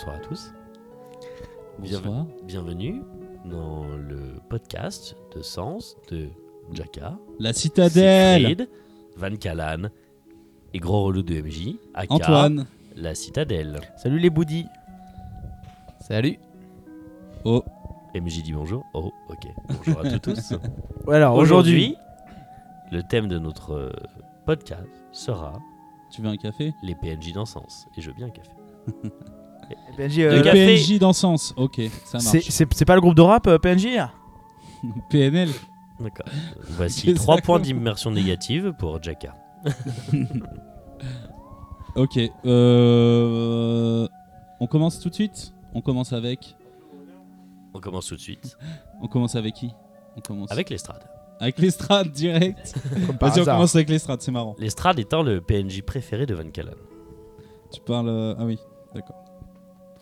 bonsoir à tous. Bonsoir. bienvenue dans le podcast de Sens de Jaka, La citadelle. Siegfried, Van Callan et gros relou de MJ, aka Antoine. la citadelle. Salut les boudis. Salut. Oh. MJ dit bonjour. Oh, ok. Bonjour à tous. Ouais, alors aujourd'hui, Aujourd'hui, le thème de notre euh, podcast sera Tu veux un café? les PNJ dans Sens. Et je veux bien un café. PNJ, Le euh, gars- Café. PNJ dans sens. Ok, ça c'est marche. c'est- c'est pas le groupe de rap euh, PNJ PNL. D'accord. Voici C'est trois ça. points d'immersion négative pour Jaka. Ok. Euh... On commence tout de suite? On commence avec? On commence tout de suite On commence avec qui? On commence avec l'estrade. avec l'estrade direct. Vas-y, on commence avec l'estrade, c'est marrant. L'estrade étant le PNJ préféré de Van Callan. Tu parles. euh, Ah oui, d'accord.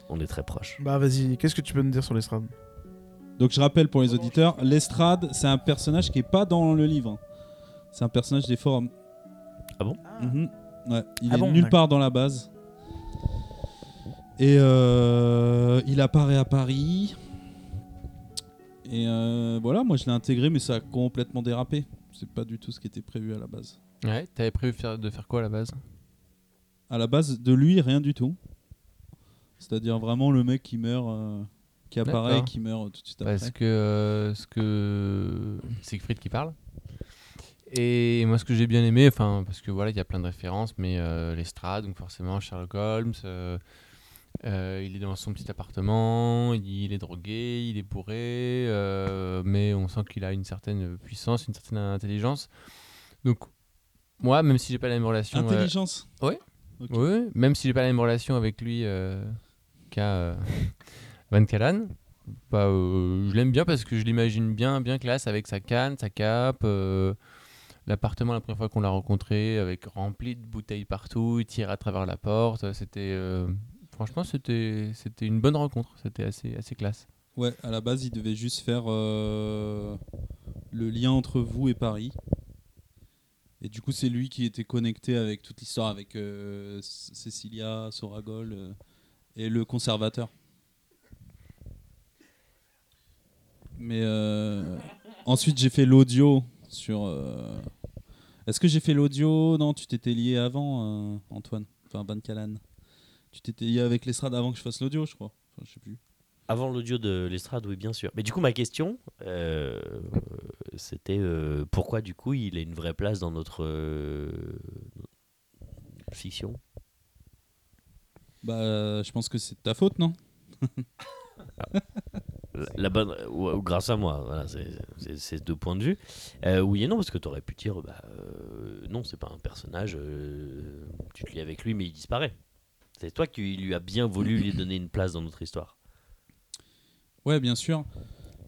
On est très proche. Bah vas-y, qu'est-ce que tu peux nous dire sur l'estrade? Donc je rappelle pour les auditeurs, l'estrade, c'est un personnage qui est pas dans le livre. C'est un personnage des forums. Ah bon? Mhm. Ouais, il Ah est bon, nulle part dans la base. Et euh, il apparaît à Paris. Et euh, voilà, moi je l'ai intégré, mais ça a complètement dérapé. C'est pas du tout ce qui était prévu à la base. Ouais, t'avais prévu de faire quoi à la base? À la base de lui, rien du tout. C'est-à-dire vraiment le mec qui meurt, euh, qui apparaît, qui meurt tout de suite après. Parce que euh, ce que Siegfried qui parle. Et moi, ce que j'ai bien aimé, enfin, parce que voilà, il y a plein de références, mais euh, l'estrade, donc forcément Sherlock Holmes. euh, euh, il est dans son petit appartement, il est drogué, il est bourré, mais on sent qu'il a une certaine puissance, une certaine intelligence. Donc, moi, même si j'ai pas la même relation, Intelligence. ouais. Ok. Oui, même si j'ai pas la même relation avec lui euh, euh, Van Callan, euh, je l'aime bien parce que je l'imagine bien, bien classe avec sa canne, sa cape, euh, l'appartement la première fois qu'on l'a rencontré avec rempli de bouteilles partout, il tire à travers la porte, c'était franchement c'était c'était une bonne rencontre, c'était assez assez classe. Ouais, à la base, il devait juste faire le lien entre vous et Paris. Et du coup, c'est lui qui était connecté avec toute l'histoire, avec euh, C- Cecilia, Soragol et le conservateur. Mais euh, ensuite, j'ai fait l'audio sur. euh, Est-ce que j'ai fait l'audio? Non, tu t'étais lié avant, euh, Antoine. Enfin, Van Callan. Tu t'étais lié avec l'estrade avant que je fasse l'audio, je crois. Enfin, je sais plus. Avant l'audio de l'estrade, oui, bien sûr. Mais du coup, ma question, c'était pourquoi, du coup, il a une vraie place dans notre fiction? Bah, je pense que c'est de ta faute, non la, la bonne, ou, ou grâce à moi, voilà, c'est- deux points de vue. Euh, oui et non, parce que tu aurais pu dire, bah, euh, non, c'est pas un personnage, euh, tu te lis avec lui, mais il disparaît. C'est toi qui lui as bien voulu lui donner une place dans notre histoire. Ouais, bien sûr.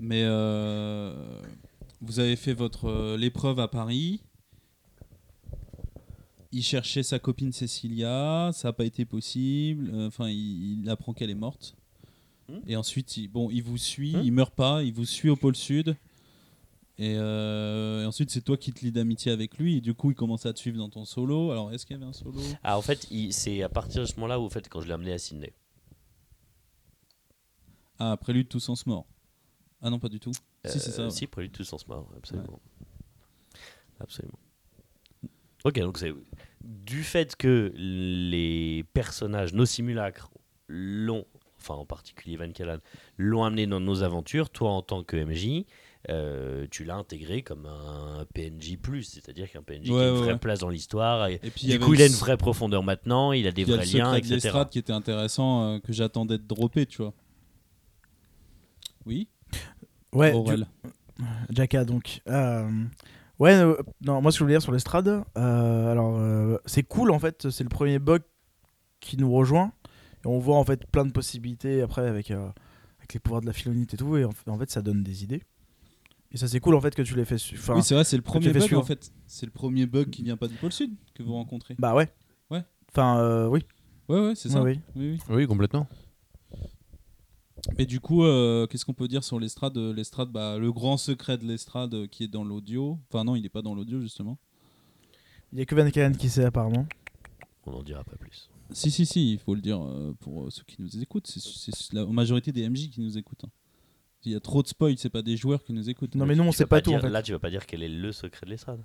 Mais euh, vous avez fait votre euh, l'épreuve à Paris. Il cherchait sa copine Cécilia, ça n'a pas été possible. Euh, Enfin, il, il apprend qu'elle est morte. Hmm. Et ensuite, il, bon, il vous suit, Hmm. il meurt pas, il vous suit au pôle sud. Et, euh, et ensuite, c'est toi qui te lie d'amitié avec lui. Et du coup, il commence à te suivre dans ton solo. Alors, est-ce qu'il y avait un solo? Ah, en fait, c'est à partir de ce moment-là où, en fait, quand je l'ai amené à Sydney. Ah, Prélude tous sens mort. Ah non, pas du tout. si, c'est ça. Euh, ouais. Si, Prélude tous sens mort, absolument. Absolument. Ok, donc c'est du fait que les personnages, nos simulacres, l'ont, enfin en particulier Van Callan, l'ont amené dans nos aventures, toi en tant que MJ, euh, tu l'as intégré comme un PNJ+, c'est-à-dire qu'un PNJ qui a une ouais, vraie ouais. place dans l'histoire, et, Et puis, il y du coup il a une vraie profondeur maintenant, il a des Il y a vrais le liens, secret de etc. l'estrade qui était intéressant, euh, que j'attendais de dropper, tu vois. Oui, Ouais, Aurel. du- Jaka donc. Euh, ouais, euh, non, moi ce que je voulais dire sur l'estrade, euh, alors euh, c'est cool en fait, c'est le premier bug qui nous rejoint. Et on voit en fait plein de possibilités après avec, euh, avec les pouvoirs de la philonite et tout. Et en fait, en fait, ça donne des idées. Et ça c'est cool en fait que tu fais. su- Enfin, oui, c'est vrai, c'est le premier bug en fait. C'est le premier bug qui vient pas du pôle sud que vous rencontrez. bah ouais. Ouais. Enfin, euh, oui. Ouais, ouais, c'est ça. Ouais, oui. Oui, oui. Oui, complètement. Mais du coup, euh, qu'est-ce qu'on peut dire sur l'estrade L'estrade, bah, le grand secret de l'estrade euh, qui est dans l'audio? Enfin, non, il n'est pas dans l'audio justement. Il y a que Van Callen qui sait apparemment. On n'en dira pas plus. Si, si, si, il faut le dire euh, pour euh, ceux qui nous écoutent. C'est la majorité des MJ qui nous écoutent. hein. Il y a trop de spoil, c'est pas des joueurs qui nous écoutent. Non, mais nous, on Tu sait pas tout dire- en fait. Là, tu vas pas dire quel est le secret de l'estrade.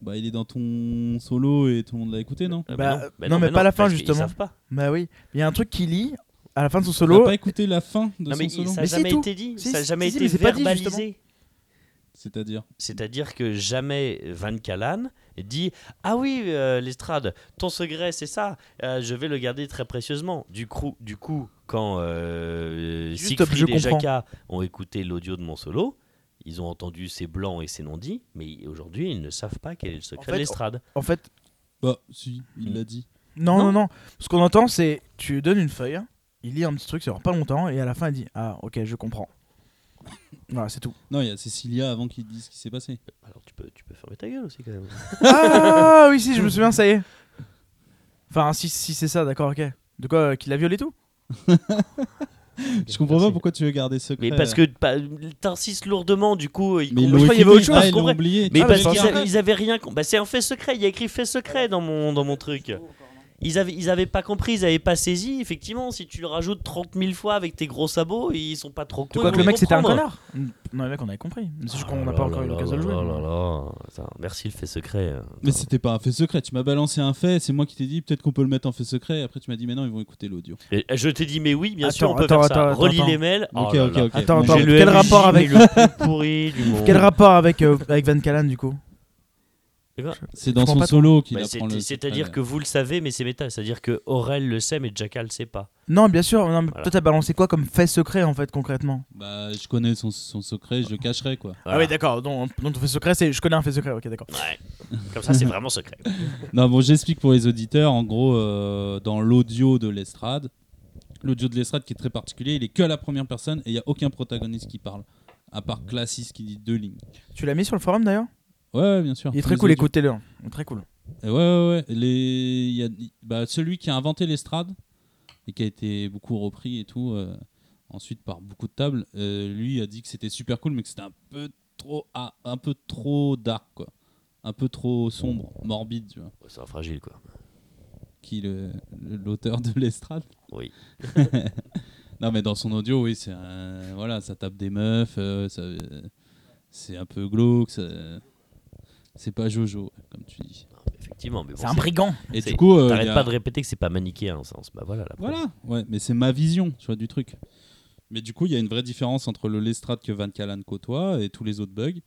Bah, il est dans ton solo et tout le monde l'a écouté, non? Ah, Bah, non, mais pas la fin, parce qu'ils justement. savent pas. Bah oui. Il y a un truc qui lit à la fin de son solo. pas écouté la fin de Non, mais son il- solo ça n'a jamais été dit. Si, ça n'a jamais si, été verbalisé. C'est-à-dire C'est-à-dire que jamais Van Callan dit Ah oui, euh, l'estrade, ton secret, c'est ça. Euh, je vais le garder très précieusement. Du coup, du coup quand euh, Siegfried et comprends. Jacka ont écouté l'audio de mon solo, ils ont entendu ces blancs et ces non-dits, mais aujourd'hui, ils ne savent pas quel est le secret fait, de l'estrade. En fait, Bah, si, il l'a dit. non, Non. non, non. Ce qu'on entend, c'est tu lui donnes une feuille, il lit un petit truc, ça dure pas longtemps, et à la fin, il dit Ah, ok, je comprends. voilà, c'est tout. Non, il y a Cécilia avant qu'il dise ce qui s'est passé. Alors tu peux, tu peux fermer ta gueule aussi quand même. ah oui, si, je me souviens, ça y est. Enfin, si, si c'est ça, d'accord, ok. De quoi euh, Qu'il la viole et tout? Je comprends pas pourquoi tu veux garder secret. Mais parce que bah, t'insistes lourdement, du coup, ils Mais crois qu'il y avait autre chose, ah, je ils l'ont oublié. Mais Ah, parce qu'ils avaient rien. Bah, c'est un fait secret. Il y a écrit fait secret dans mon, dans mon truc. Ils avaient, ils avaient pas compris, ils avaient pas saisi. Effectivement, si tu le rajoutes 30 000 fois avec tes gros sabots, ils sont pas trop cons. quoi que le mec c'était un connard Non, le mec, on avait compris. Mais c'est juste qu'on Oh n'a pas encore là eu l'occasion de jouer. là là. Attends, merci le fait secret. Mais c'était pas un fait secret. Tu m'as balancé un fait, c'est moi qui t'ai dit peut-être qu'on peut le mettre en fait secret. Après, tu m'as dit mais non, ils vont écouter l'audio. Et je t'ai dit, mais oui, bien Attends, sûr, on peut attends, faire ça. attends, Relis attends. les mails. Oh ok, là ok, ok. Attends, attends, quel rapport avec-. Quel rapport avec, euh, avec Van Callan du coup? C'est dans son solo qu'il Bah, apprend le. c'est- C'est-à-dire secret. que vous le savez, mais c'est méta. C'est-à-dire que Aurel le sait, mais Jackal le sait pas. Non, bien sûr. Non, mais Voilà. Toi, t'as balancé quoi comme fait secret en fait concrètement? Bah, je connais son, son secret, je le cacherai quoi. Ah oui, d'accord. Donc, donc ton fait secret, c'est je connais un fait secret. Ok, d'accord. Ouais. Comme ça, c'est vraiment secret. Non, bon, j'explique pour les auditeurs. En gros, euh, dans l'audio de l'estrade, l'audio de l'estrade qui est très particulier, il est que à la première personne et il n'y a aucun protagoniste qui parle. À part Classis qui dit deux lignes. Tu l'as mis sur le forum d'ailleurs? Ouais, ouais, bien sûr. Il est Tous très cool. Écoutez-le. hein. Il est Très cool. Ouais, ouais, ouais. Les... il y a... bah, celui qui a inventé l'estrade et qui a été beaucoup repris et tout, euh, ensuite par beaucoup de tables, euh, lui a dit que c'était super cool, mais que c'était un peu trop, ah, un peu trop dark, quoi. Un peu trop sombre, morbide, tu vois. C'est un fragile, quoi. Qui le- le- l'auteur de l'estrade Oui. Non, mais dans son audio, oui, c'est un- voilà, ça tape des meufs, euh, ça, euh, c'est un peu glauque, ça- c'est pas Jojo, comme tu dis. Non, mais effectivement, mais bon, C'est un brigand. Et du coup, euh, T'arrêtes y a- pas de répéter que c'est pas manichéen en sens. Bah voilà. La preuve. Voilà, ouais, mais c'est ma vision, tu vois, du truc. Mais du coup, il y a une vraie différence entre le Lestrade que Van Callan côtoie et tous les autres bugs,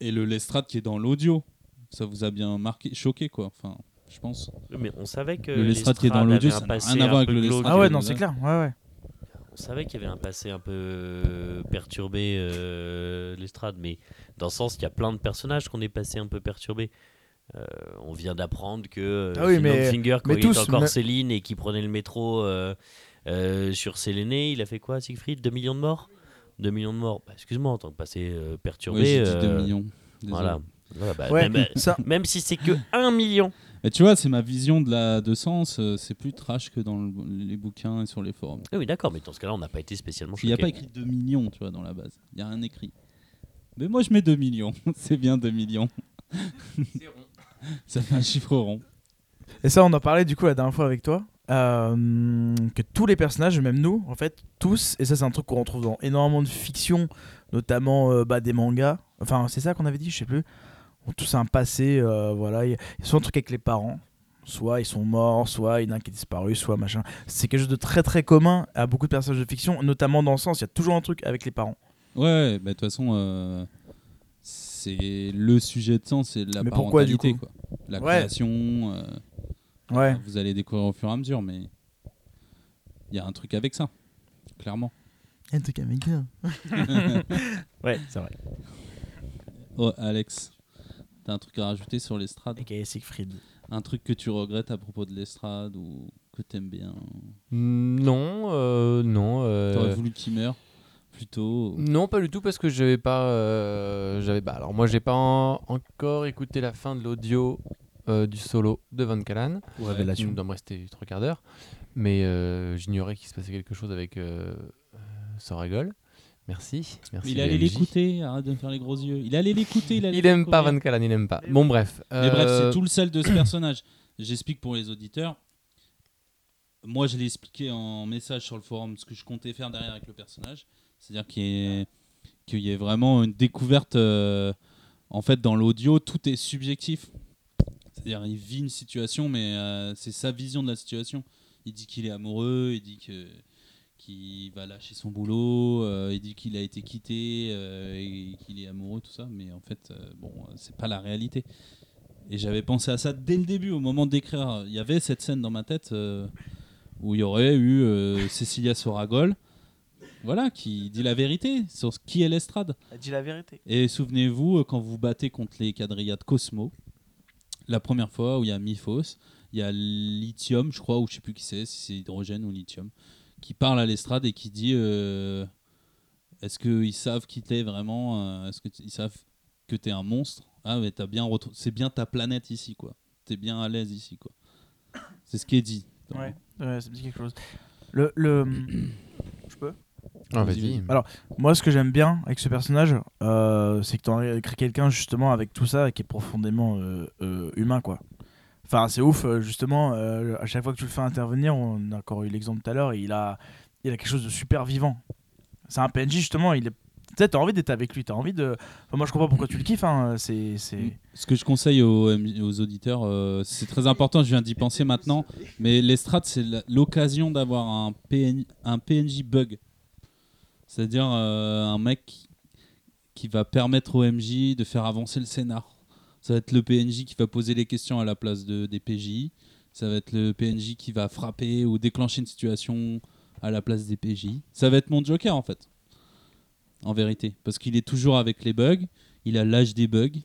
et le Lestrade qui est dans l'audio. Ça vous a bien marqué, choqué, quoi. Enfin, je pense. Mais on savait que Le Lestrade qui est dans l'audio, avait un ça n'a passé rien à voir un avec le glauque. Lestrade Ah ouais, non, c'est clair. Ouais, ouais. On savait qu'il y avait un passé un peu euh, perturbé, euh, l'estrade, mais dans le sens qu'il y a plein de personnages qu'on est passé un peu perturbés. Euh, on vient d'apprendre que euh, Ah oui, mais- Finger, quand mais il tous, était encore mais- Céline et qui prenait le métro euh, euh, sur Séléné, il a fait quoi, Siegfried? 2 millions de morts? 2 millions de morts. Bah, Excuse-moi, en tant que passé euh, perturbé. Dit 2 euh, millions. Désolé. Voilà. Voilà, bah, Ouais, même, ça. même si c'est que 1 million. Et tu vois, c'est ma vision de la de sens. euh, C'est plus trash que dans le- les bouquins et sur les forums. Ah oui, d'accord, mais dans ce cas-là, on n'a pas été spécialement Il n'y a choqués. pas écrit 2 millions, tu vois, dans la base. Il n'y a rien écrit. Mais moi, je mets 2 millions. c'est bien 2 millions. Ça fait un chiffre rond. Et ça, on en parlait du coup la dernière fois avec toi. euh, que tous les personnages, même nous, en fait, tous, et ça c'est un truc qu'on retrouve dans énormément de fiction, notamment euh, bah, des mangas. Enfin, c'est ça qu'on avait dit, je sais plus. Ont tous un passé, euh, voilà. Il y a soit un truc avec les parents, soit ils sont morts, soit il y en a un qui est disparu, soit machin. C'est quelque chose de très très commun à beaucoup de personnages de fiction, notamment dans le sens, il y a toujours un truc avec les parents. Ouais, bah, de toute façon, euh, c'est le sujet de sens, c'est la Mais pourquoi, du coup quoi. La Ouais. création. euh, Ouais. Vous allez découvrir au fur et à mesure, mais il y a un truc avec ça, clairement. Il y a un truc avec ça. ouais, c'est vrai. Oh, Alex, t'as un truc à rajouter sur l'estrade Aka Siegfried. Un truc que tu regrettes à propos de l'estrade ou que t'aimes bien Non, euh, non. euh, T'aurais voulu qu'il meure plutôt Non, pas du tout parce que j'avais pas, euh, j'avais bah alors moi j'ai pas en- encore écouté la fin de l'audio euh, du solo de Van Callan. Ou Il Révélation. doit me rester trois quarts d'heure, mais euh, j'ignorais qu'il se passait quelque chose avec euh, euh, Soragol. Merci, merci. Il allait l'écouter, arrête de me faire les gros yeux. Il allait l'écouter, il allait Il aime pas. Van Callan, il aime pas. Bon bref. Mais bref, euh, c'est tout le sel de ce personnage. J'explique pour les auditeurs. Moi, je l'ai expliqué en message sur le forum ce que je comptais faire derrière avec le personnage. C'est-à-dire qu'il y, ait- qu'il y ait vraiment une découverte. euh, en fait, dans l'audio, tout est subjectif. C'est-à-dire, il vit une situation, mais euh, c'est sa vision de la situation. Il dit qu'il est amoureux, il dit que qu'il va lâcher son boulot, euh, il dit qu'il a été quitté euh, et qu'il est amoureux, tout ça. Mais en fait, euh, bon, euh, c'est pas la réalité. Et j'avais pensé à ça dès le début, au moment d'écrire. Il y avait cette scène dans ma tête euh, où il y aurait eu Cécilia Soragol, voilà, qui dit la vérité sur ce- qui est l'estrade. Elle dit la vérité. Et souvenez-vous, quand vous battez contre les quadrillas Cosmo, la première fois où il y a Miphos, il y a Lithium, je crois, ou je sais plus qui c'est, si c'est hydrogène ou lithium, qui parle à l'estrade et qui dit euh, Est-ce qu'ils savent qui t'es vraiment euh, Est-ce qu'ils savent que t'es un monstre? Ah, mais t'as bien retrou- c'est bien ta planète ici, quoi. T'es bien à l'aise ici, quoi. C'est ce qui est dit. Ouais, ouais, ça me dit quelque chose. Le, le... je peux? Ah. Alors, Moi, ce que j'aime bien avec ce personnage, euh, c'est que tu as écrit quelqu'un justement avec tout ça qui est profondément euh, euh, humain, quoi. Enfin, c'est ouf, euh, justement, euh, à chaque fois que tu le fais intervenir, on a encore eu l'exemple tout à l'heure, il a, il a quelque chose de super vivant. C'est un PNJ, justement, il est. T'as envie d'être avec lui, t'as envie de. Moi, je comprends pourquoi tu le kiffes, hein, c'est. c'est- Ce que je conseille aux, aux auditeurs, euh, c'est très important, je viens d'y penser maintenant, mais l'estrade, c'est la- l'occasion d'avoir un, PN un PNJ bug. C'est-à-dire un mec qui va permettre au MJ de faire avancer le scénar. Ça va être le PNJ qui va poser les questions à la place de, des PJ. Ça va être le PNJ qui va frapper ou déclencher une situation à la place des PJ. Ça va être mon Joker en fait. En vérité. Parce qu'il est toujours avec les bugs. Il a l'âge des bugs.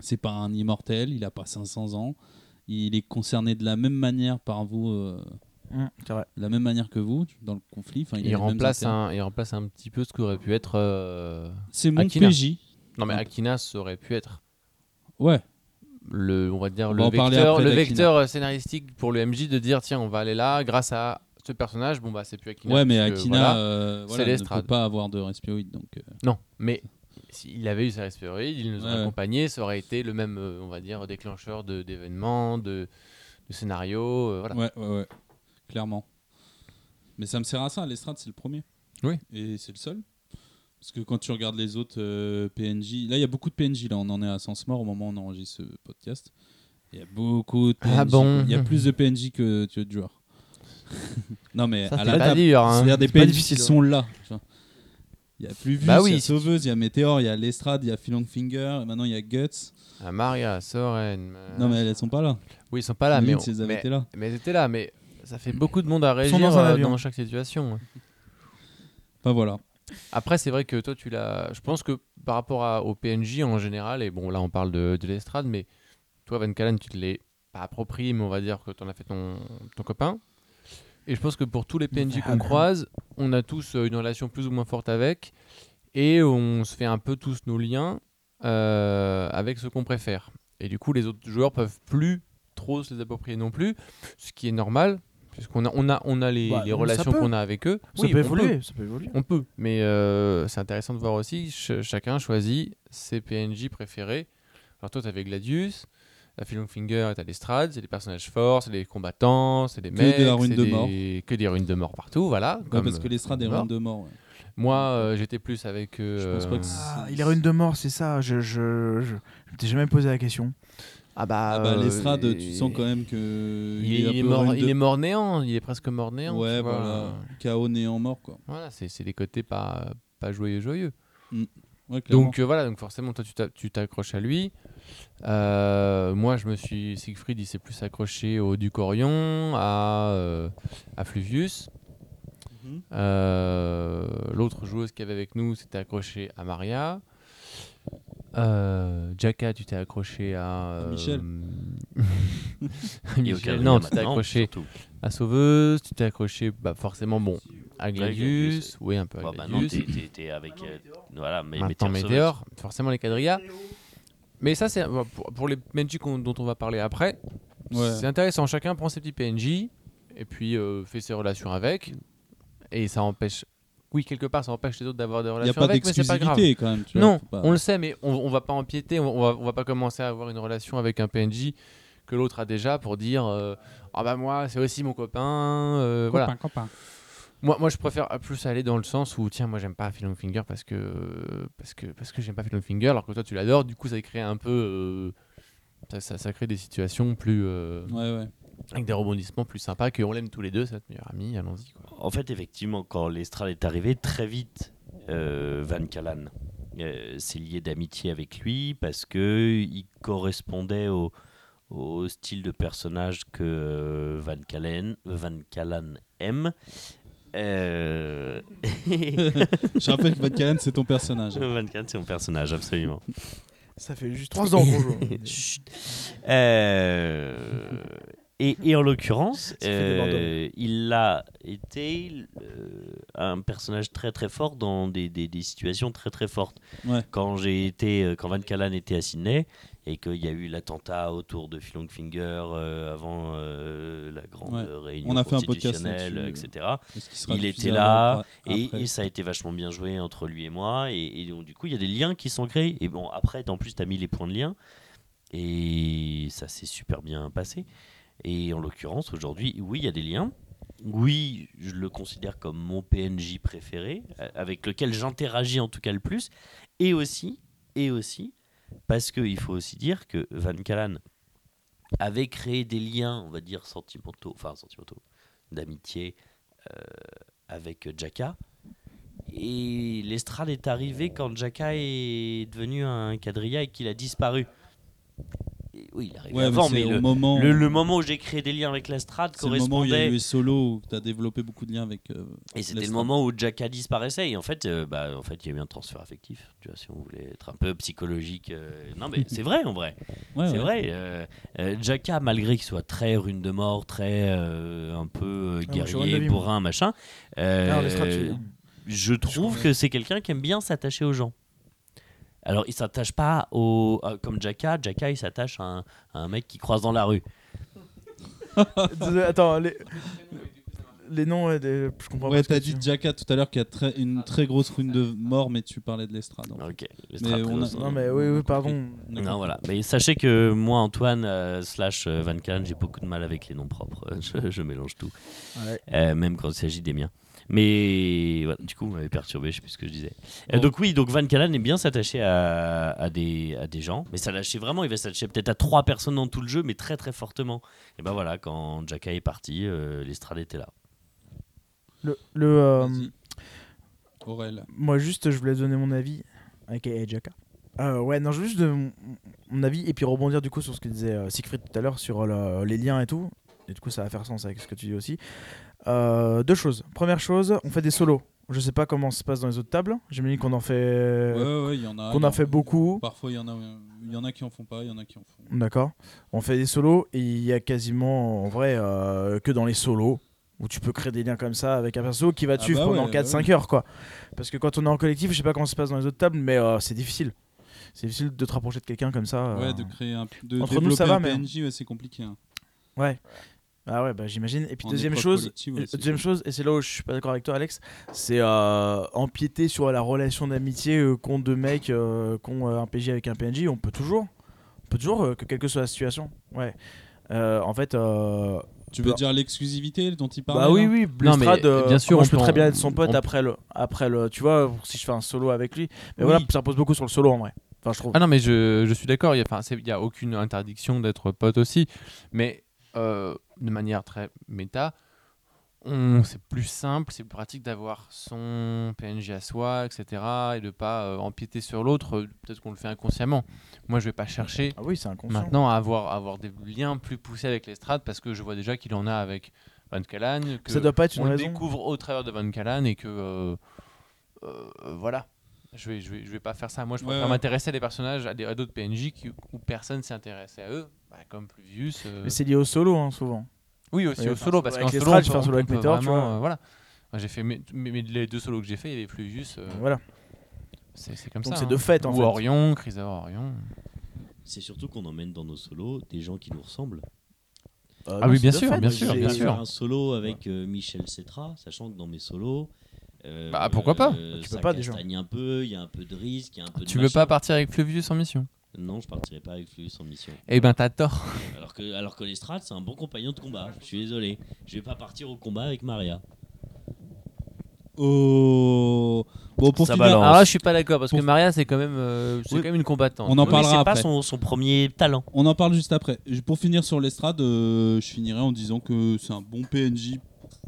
C'est pas un immortel, il a pas 500 ans. Il est concerné de la même manière par vous, euh, vrai. de la même manière que vous dans le conflit. Enfin, il, remplace, un, il remplace un petit peu ce qu'aurait pu être. euh, C'est mon Akina. PJ. Non, mais. Akinas aurait pu être Ouais. le, on va dire, On le va vecteur, le euh, scénaristique pour le MJ de dire tiens, on va aller là grâce à ce personnage. Bon, bah, c'est plus Akina. ouais, mais Akina, voilà. euh, voilà, ne peut pas avoir de respioïde. Donc, euh, Non, mais s'il avait eu sa respiroïde, il nous aurait Ouais. accompagné, ça aurait été le même, euh, on va dire, déclencheur de- d'événements, de, de scénarios. euh, voilà. ouais, ouais, ouais. Clairement. Mais ça me sert à ça. L'estrade, c'est le premier. Oui. Et c'est le seul. Parce que quand tu regardes les autres euh, PNJ, là, il y a beaucoup de PNJ. Là, on en est à Sens Mort au moment où on enregistre ce podcast. Il y a beaucoup de PNJ. Ah bon Il y a plus de PNJ que, que de joueurs. non, mais Ça, à la pas table, dur. hein. C'est-à-dire des PNJ difficile, qui hein. sont là. Il y a Pluvius, Bah il y a Sauveuse, il y a Météor, il y a Lestrade, il y a Philongfinger, et maintenant il y a Guts. Ah, Maria, Soren. euh, Non, mais elles sont pas là. Oui, ils sont pas là, mais, on- mais, été là. mais elles étaient là. Mais ça fait beaucoup de monde à sont réagir dans euh, dans chaque situation. Enfin voilà. Après, c'est vrai que toi, tu l'as. Je pense que par rapport à, au PNJ en général, et bon, là, on parle de, de l'estrade, mais toi, Van Callen, tu te l'es pas approprié, mais on va dire que tu en as fait ton, ton copain. Et je pense que pour tous les PNJ qu'on croise, on a tous euh, une relation plus ou moins forte avec, et on se fait un peu tous nos liens euh, avec ce qu'on préfère. Et du coup, les autres joueurs peuvent plus trop se les approprier non plus, ce qui est normal, puisqu'on a, on a, on a les, Bah, les relations qu'on a avec eux. Ça Oui, peut évoluer, ça peut évoluer. on peut, mais euh, c'est intéressant de voir aussi, ch- chacun choisit ses PNJ préférés. Alors toi, t'avais Gladius, la Philongfinger, t'as l'Estrade, c'est des personnages forts, c'est des combattants, c'est des Que mecs, de la ruine c'est de des- mort. Que des ruines de mort partout, voilà. Ouais, comme, parce que l'estrade est euh, mort. ruine de mort. ouais. Moi, euh, j'étais plus avec... euh, Je pense pas que Ah, il est rune de mort, c'est ça. Je, je, je, je m'étais jamais posé la question. Ah bah, Ah bah, euh, l'estrade, tu il- sens quand même que. Il, est, il mort, il de- est mort néant, il est presque mort néant. Ouais, tu voilà. Chaos néant mort, quoi. Voilà, c'est des côtés pas, pas joyeux joyeux. Ouais, clairement. Donc euh, voilà, donc forcément toi tu t'a- tu t'accroches à lui. Euh, moi je me suis Siegfried il s'est plus accroché au Ducorion, à euh, à Fluvius. Mhm. Euh, L'autre joueuse qui avait avec nous s'était accrochée à Maria. Euh, Jacka, tu t'es accroché à euh, Michel. Non, tu t'es accroché surtout. à Sauveuse, tu t'es accroché bah, forcément bon à Gladius. Oui un peu à maintenant, Gladius. t'es t'es avec. euh, voilà, mais Maintenant Météor forcément les quadrillas. Mais ça, c'est pour, pour les PNJ dont on va parler après. Ouais. C'est intéressant. Chacun prend ses petits PNJ et puis euh, fait ses relations avec. Et ça empêche. Oui, quelque part, ça empêche les autres d'avoir des Il n'y a relations pas avec, mais c'est pas grave. d'exclusivité quand même. tu Non, pas- on le sait, mais on, on va pas empiéter. On, va, on va pas commencer à avoir une relation avec un PNJ que l'autre a déjà pour dire euh, ah bah moi c'est aussi mon copain euh, voilà Copain, copain. moi, moi je préfère plus aller dans le sens où tiens moi j'aime pas Phil Finger parce que parce que parce que j'aime pas Phil Finger alors que toi tu l'adores du coup ça crée un peu euh, ça, ça, ça crée des situations plus euh, Ouais, ouais. Avec des rebondissements plus sympas qu'on l'aime tous les deux c'est notre meilleur ami allons-y quoi En fait, effectivement, quand l'Estrade est arrivé, très vite, euh, Van Callan euh, s'est lié d'amitié avec lui parce que il correspondait au, au style de personnage que euh, Van Callan, Van Callan aime. Euh, Je rappelle que Van Callen, c'est ton personnage. Van Callan, c'est mon personnage, absolument. Ça fait juste 3 ans qu'on joue. Euh, et, et en l'occurrence, euh, il a été euh, un personnage très très fort dans des, des- des situations très très fortes. Ouais. Quand j'ai été, euh, quand Van Callan était à Sydney et qu'il y a eu l'attentat autour de Phil Finger euh, avant la grande Ouais. réunion On a fait un podcast constitutionnelle, là-dessus. etc. Il était là, Et, ça a été vachement bien joué entre lui et moi. Et, et donc, du coup, il y a des liens qui sont créés. Et bon, après, en plus, tu as mis les points de lien. Et ça s'est super bien passé. Et en l'occurrence, aujourd'hui, oui, il y a des liens. Oui, je le considère comme mon PNJ préféré, euh, avec lequel j'interagis en tout cas le plus. Et aussi, et aussi, parce qu'il faut aussi dire que Van Callan avait créé des liens, on va dire, sentimentaux, enfin sentimentaux, d'amitié euh, avec Jacka. Et l'estrade est arrivée quand Jacka est devenu un quadrilla et qu'il a disparu. Oui, il est arrivé Ouais, avant, mais, le, moment, le- le moment où j'ai créé des liens avec l'estrade c'est le moment où il y a correspondait. eu les solos où tu as développé beaucoup de liens avec. euh, Et c'était le moment où Jacka disparaissait. Et en fait, euh, bah, en fait, il y a eu un transfert affectif. Tu vois, si on voulait être un peu psychologique. euh, Non, mais c'est vrai en vrai. Ouais, c'est ouais. vrai. euh, euh, Jacka, malgré qu'il soit très rune de mort, très euh, un peu euh, Ah, guerrier, bourrin, machin, euh, Ah, je trouve que c'est quelqu'un qui aime bien s'attacher aux gens. Alors, il s'attache pas au. euh, Comme Jacka, Jacka, il s'attache à, un- à un mec qui croise dans la rue. Attends, les, les noms, ouais, des- je comprends Ouais, pas. que t'as tu- dit Jacka tout à l'heure qu'il y a très- une très grosse rune de mort, mais tu parlais de l'estrade. en fait. Ok. l'estrade, a- Non, mais oui, oui, pardon. Non, voilà. Mais sachez que moi, Antoine, euh, slash euh, Van Callen, j'ai beaucoup de mal avec les noms propres. Je, je mélange tout. Ouais. Euh, même quand il s'agit des miens. Mais voilà, du coup, vous m'avez perturbé, je sais plus ce que je disais. Euh, donc oui, donc Van Callen aime bien s'attacher à, à des, à des gens, mais s'attacher vraiment, il va s'attacher peut-être à trois personnes dans tout le jeu, mais très très fortement. Et ben voilà, quand Jacka est parti, euh, l'estrade était là. Le, le, euh. Aurel. moi, juste, je voulais donner mon avis avec Jaka. Euh, ouais, non, je veux juste de mon, mon avis et puis rebondir du coup sur ce que disait euh, Siegfried tout à l'heure sur euh, le- les liens et tout. Et du coup, ça va faire sens avec ce que tu dis aussi. Euh, deux choses. Première chose, on fait des solos. Je sais pas comment ça se passe dans les autres tables. J'imagine qu'on en fait, Ouais, ouais, il y en a. qu'on a fait beaucoup. Parfois, il y en a, il y en a qui en font pas, il y en a qui en font. D'accord. On fait des solos et il y a quasiment en vrai euh, que dans les solos où tu peux créer des liens comme ça avec un perso qui va te Ah suivre bah pendant ouais, 4-5 heures quoi. Parce que quand on est en collectif, je sais pas comment ça se passe dans les autres tables, mais euh, c'est difficile. C'est difficile de te rapprocher de quelqu'un comme ça. euh. De créer un. De Entre nous, ça va, un mais- PNJ, ouais, c'est compliqué. hein. Ouais. Ah ouais, bah j'imagine. Et puis En deuxième chose, deuxième chose, et c'est là où je suis pas d'accord avec toi, Alex, c'est euh, empiéter sur la relation d'amitié euh, qu'ont deux mecs, euh, qu'ont euh, un PJ avec un PNJ. On peut toujours, on peut toujours, euh, que quelle que soit la situation. Ouais. Euh, en fait, euh, Tu veux Bah- dire l'exclusivité dont il parlait Bah oui, oui, Non, mais, bien sûr, moi on je peux peut très en- bien être son pote on- après le, après le, tu vois, si je fais un solo avec lui. Mais Oui. voilà, ça repose beaucoup sur le solo en vrai. Enfin, je trouve. Ah non, mais je, je suis d'accord, il n'y a, enfin, c'est- il y a aucune interdiction d'être pote aussi, mais euh, de manière très méta, on- c'est plus simple, c'est plus pratique d'avoir son PNJ à soi, etc., et de pas euh, empiéter sur l'autre, euh, peut-être qu'on le fait inconsciemment. Moi, je vais pas chercher Ah oui, maintenant à avoir, avoir des liens plus poussés avec l'estrade, parce que je vois déjà qu'il en a avec Van Callan, que ça doit pas être une on le découvre au travers de Van Callan, et que... euh, euh, voilà. Je vais, je, vais, je vais pas faire ça. Moi, je préfère ouais. m'intéresser à des personnages, à des- à d'autres PNJ qui, où personne s'est intéressé à eux, bah, comme Pluvius. euh, Mais c'est lié au solo, hein, souvent. Oui, aussi Ouais, au solo, parce qu'en solo, strats, on tu peut- fais un solo avec peut tu vraiment, vois. euh, voilà. Moi, j'ai fait mes, mes- les deux solos que j'ai fait, il y avait Pluvius. euh, Voilà. c'est c'est comme Donc ça. c'est hein. de fait, en Ou fait. Orion, Chrysaor Orion. C'est surtout qu'on emmène dans nos solos des gens qui nous ressemblent. Euh, Ah non, oui, bien sûr, fait. bien J'ai sûr, bien fait sûr. un solo avec euh, Michel Cetra, sachant que dans mes solos. Euh, Bah, pourquoi pas euh, Tu peux pas, déjà. un peu, il y a un peu de risque, il y a un peu de Tu veux machin. pas partir avec Pluvius en mission? Non, je partirai pas avec Fluvius en mission. Eh ben, t'as tort. Alors que, alors que l'Estrade, c'est un bon compagnon de combat. Je suis désolé. Je vais pas partir au combat avec Maria. Oh. Bon, pour Ça finir, balance. Alors là, je suis pas d'accord parce que Pour- Maria, c'est quand même, euh, c'est Oui. quand même une combattante. On en Oui, mais parlera c'est pas après. son, son premier talent. on en parle juste après. Je- Pour finir sur l'estrade, euh, je finirai en disant que c'est un bon PNJ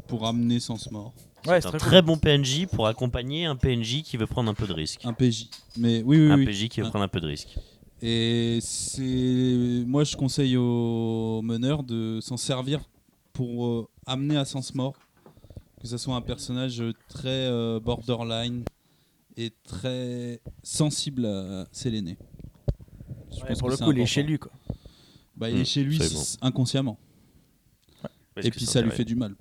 pour amener Sans Mort. Ouais, c'est un très très bon PNJ pour accompagner un PNJ qui veut prendre un peu de risque. Un PJ. Mais oui, oui, Un oui. PJ qui veut prendre un peu de risque. Et c'est moi je conseille aux meneurs de s'en servir pour euh, amener à sens mort que ce soit un personnage très euh, borderline et très sensible à Séléné. Je Ouais, pense pour le coup, il est chez lui quoi. Bah, il est Mm, chez lui inconsciemment. Et puis ça lui fait du mal.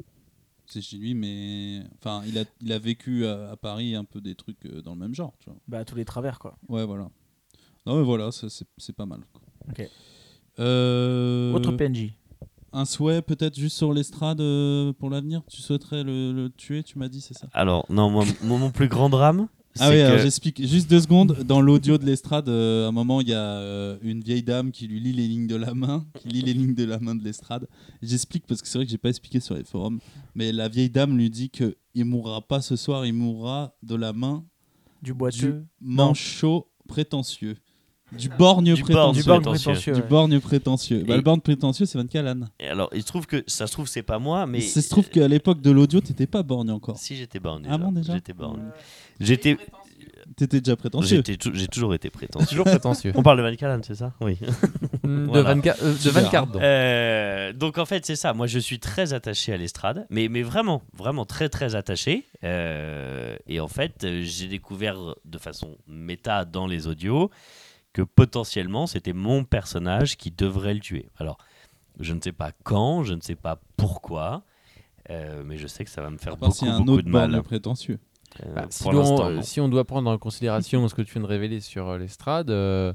C'est chez lui, mais enfin, il a, il a vécu à, à Paris un peu des trucs euh, dans le même genre. Tu vois. Bah, tous les travers quoi. Ouais, voilà. Non, mais voilà, c'est c'est pas mal. quoi. Ok. Euh, Autre PNJ. Un souhait peut-être juste sur l'estrade euh, pour l'avenir? Tu souhaiterais le, le tuer, tu m'as dit, c'est ça? Alors, non, moi, mon plus grand drame, Ah oui, que j'explique juste deux secondes. Dans l'audio de l'estrade, euh, à un moment, il y a euh, une vieille dame qui lui lit les lignes de la main, qui lit les lignes de la main de l'estrade. J'explique parce que c'est vrai que j'ai pas expliqué sur les forums, mais la vieille dame lui dit que il mourra pas ce soir, il mourra de la main Du du boiteux. manchot prétentieux, du borgne Du borgne prétentieux. Du borgne prétentieux. Du borgne prétentieux. Bah, le borgne prétentieux, c'est Van Callan. Et alors, il se trouve que ça se trouve c'est pas moi, mais Ça se trouve qu'à l'époque de l'audio, t'étais pas borgne encore. si j'étais borné. Ah bon, déjà J'étais borné. J'étais, T'étais déjà prétentieux. j'ai toujours été prétentieux. Toujours prétentieux. On parle de Van Callen, c'est ça? Oui. de Voilà. Van, euh, de Van. Cardon. Euh, donc en fait c'est ça. Moi je suis très attaché à l'estrade, mais mais vraiment vraiment très très attaché. Euh, et en fait euh, j'ai découvert de façon méta dans les audios que potentiellement c'était mon personnage qui devrait le tuer. Alors je ne sais pas quand, je ne sais pas pourquoi. euh, mais je sais que ça va me faire beaucoup, y a un beaucoup autre de mal. prétentieux. Euh, Bah, si, euh, si on doit prendre en considération ce que tu viens de révéler sur euh, l'estrade, euh,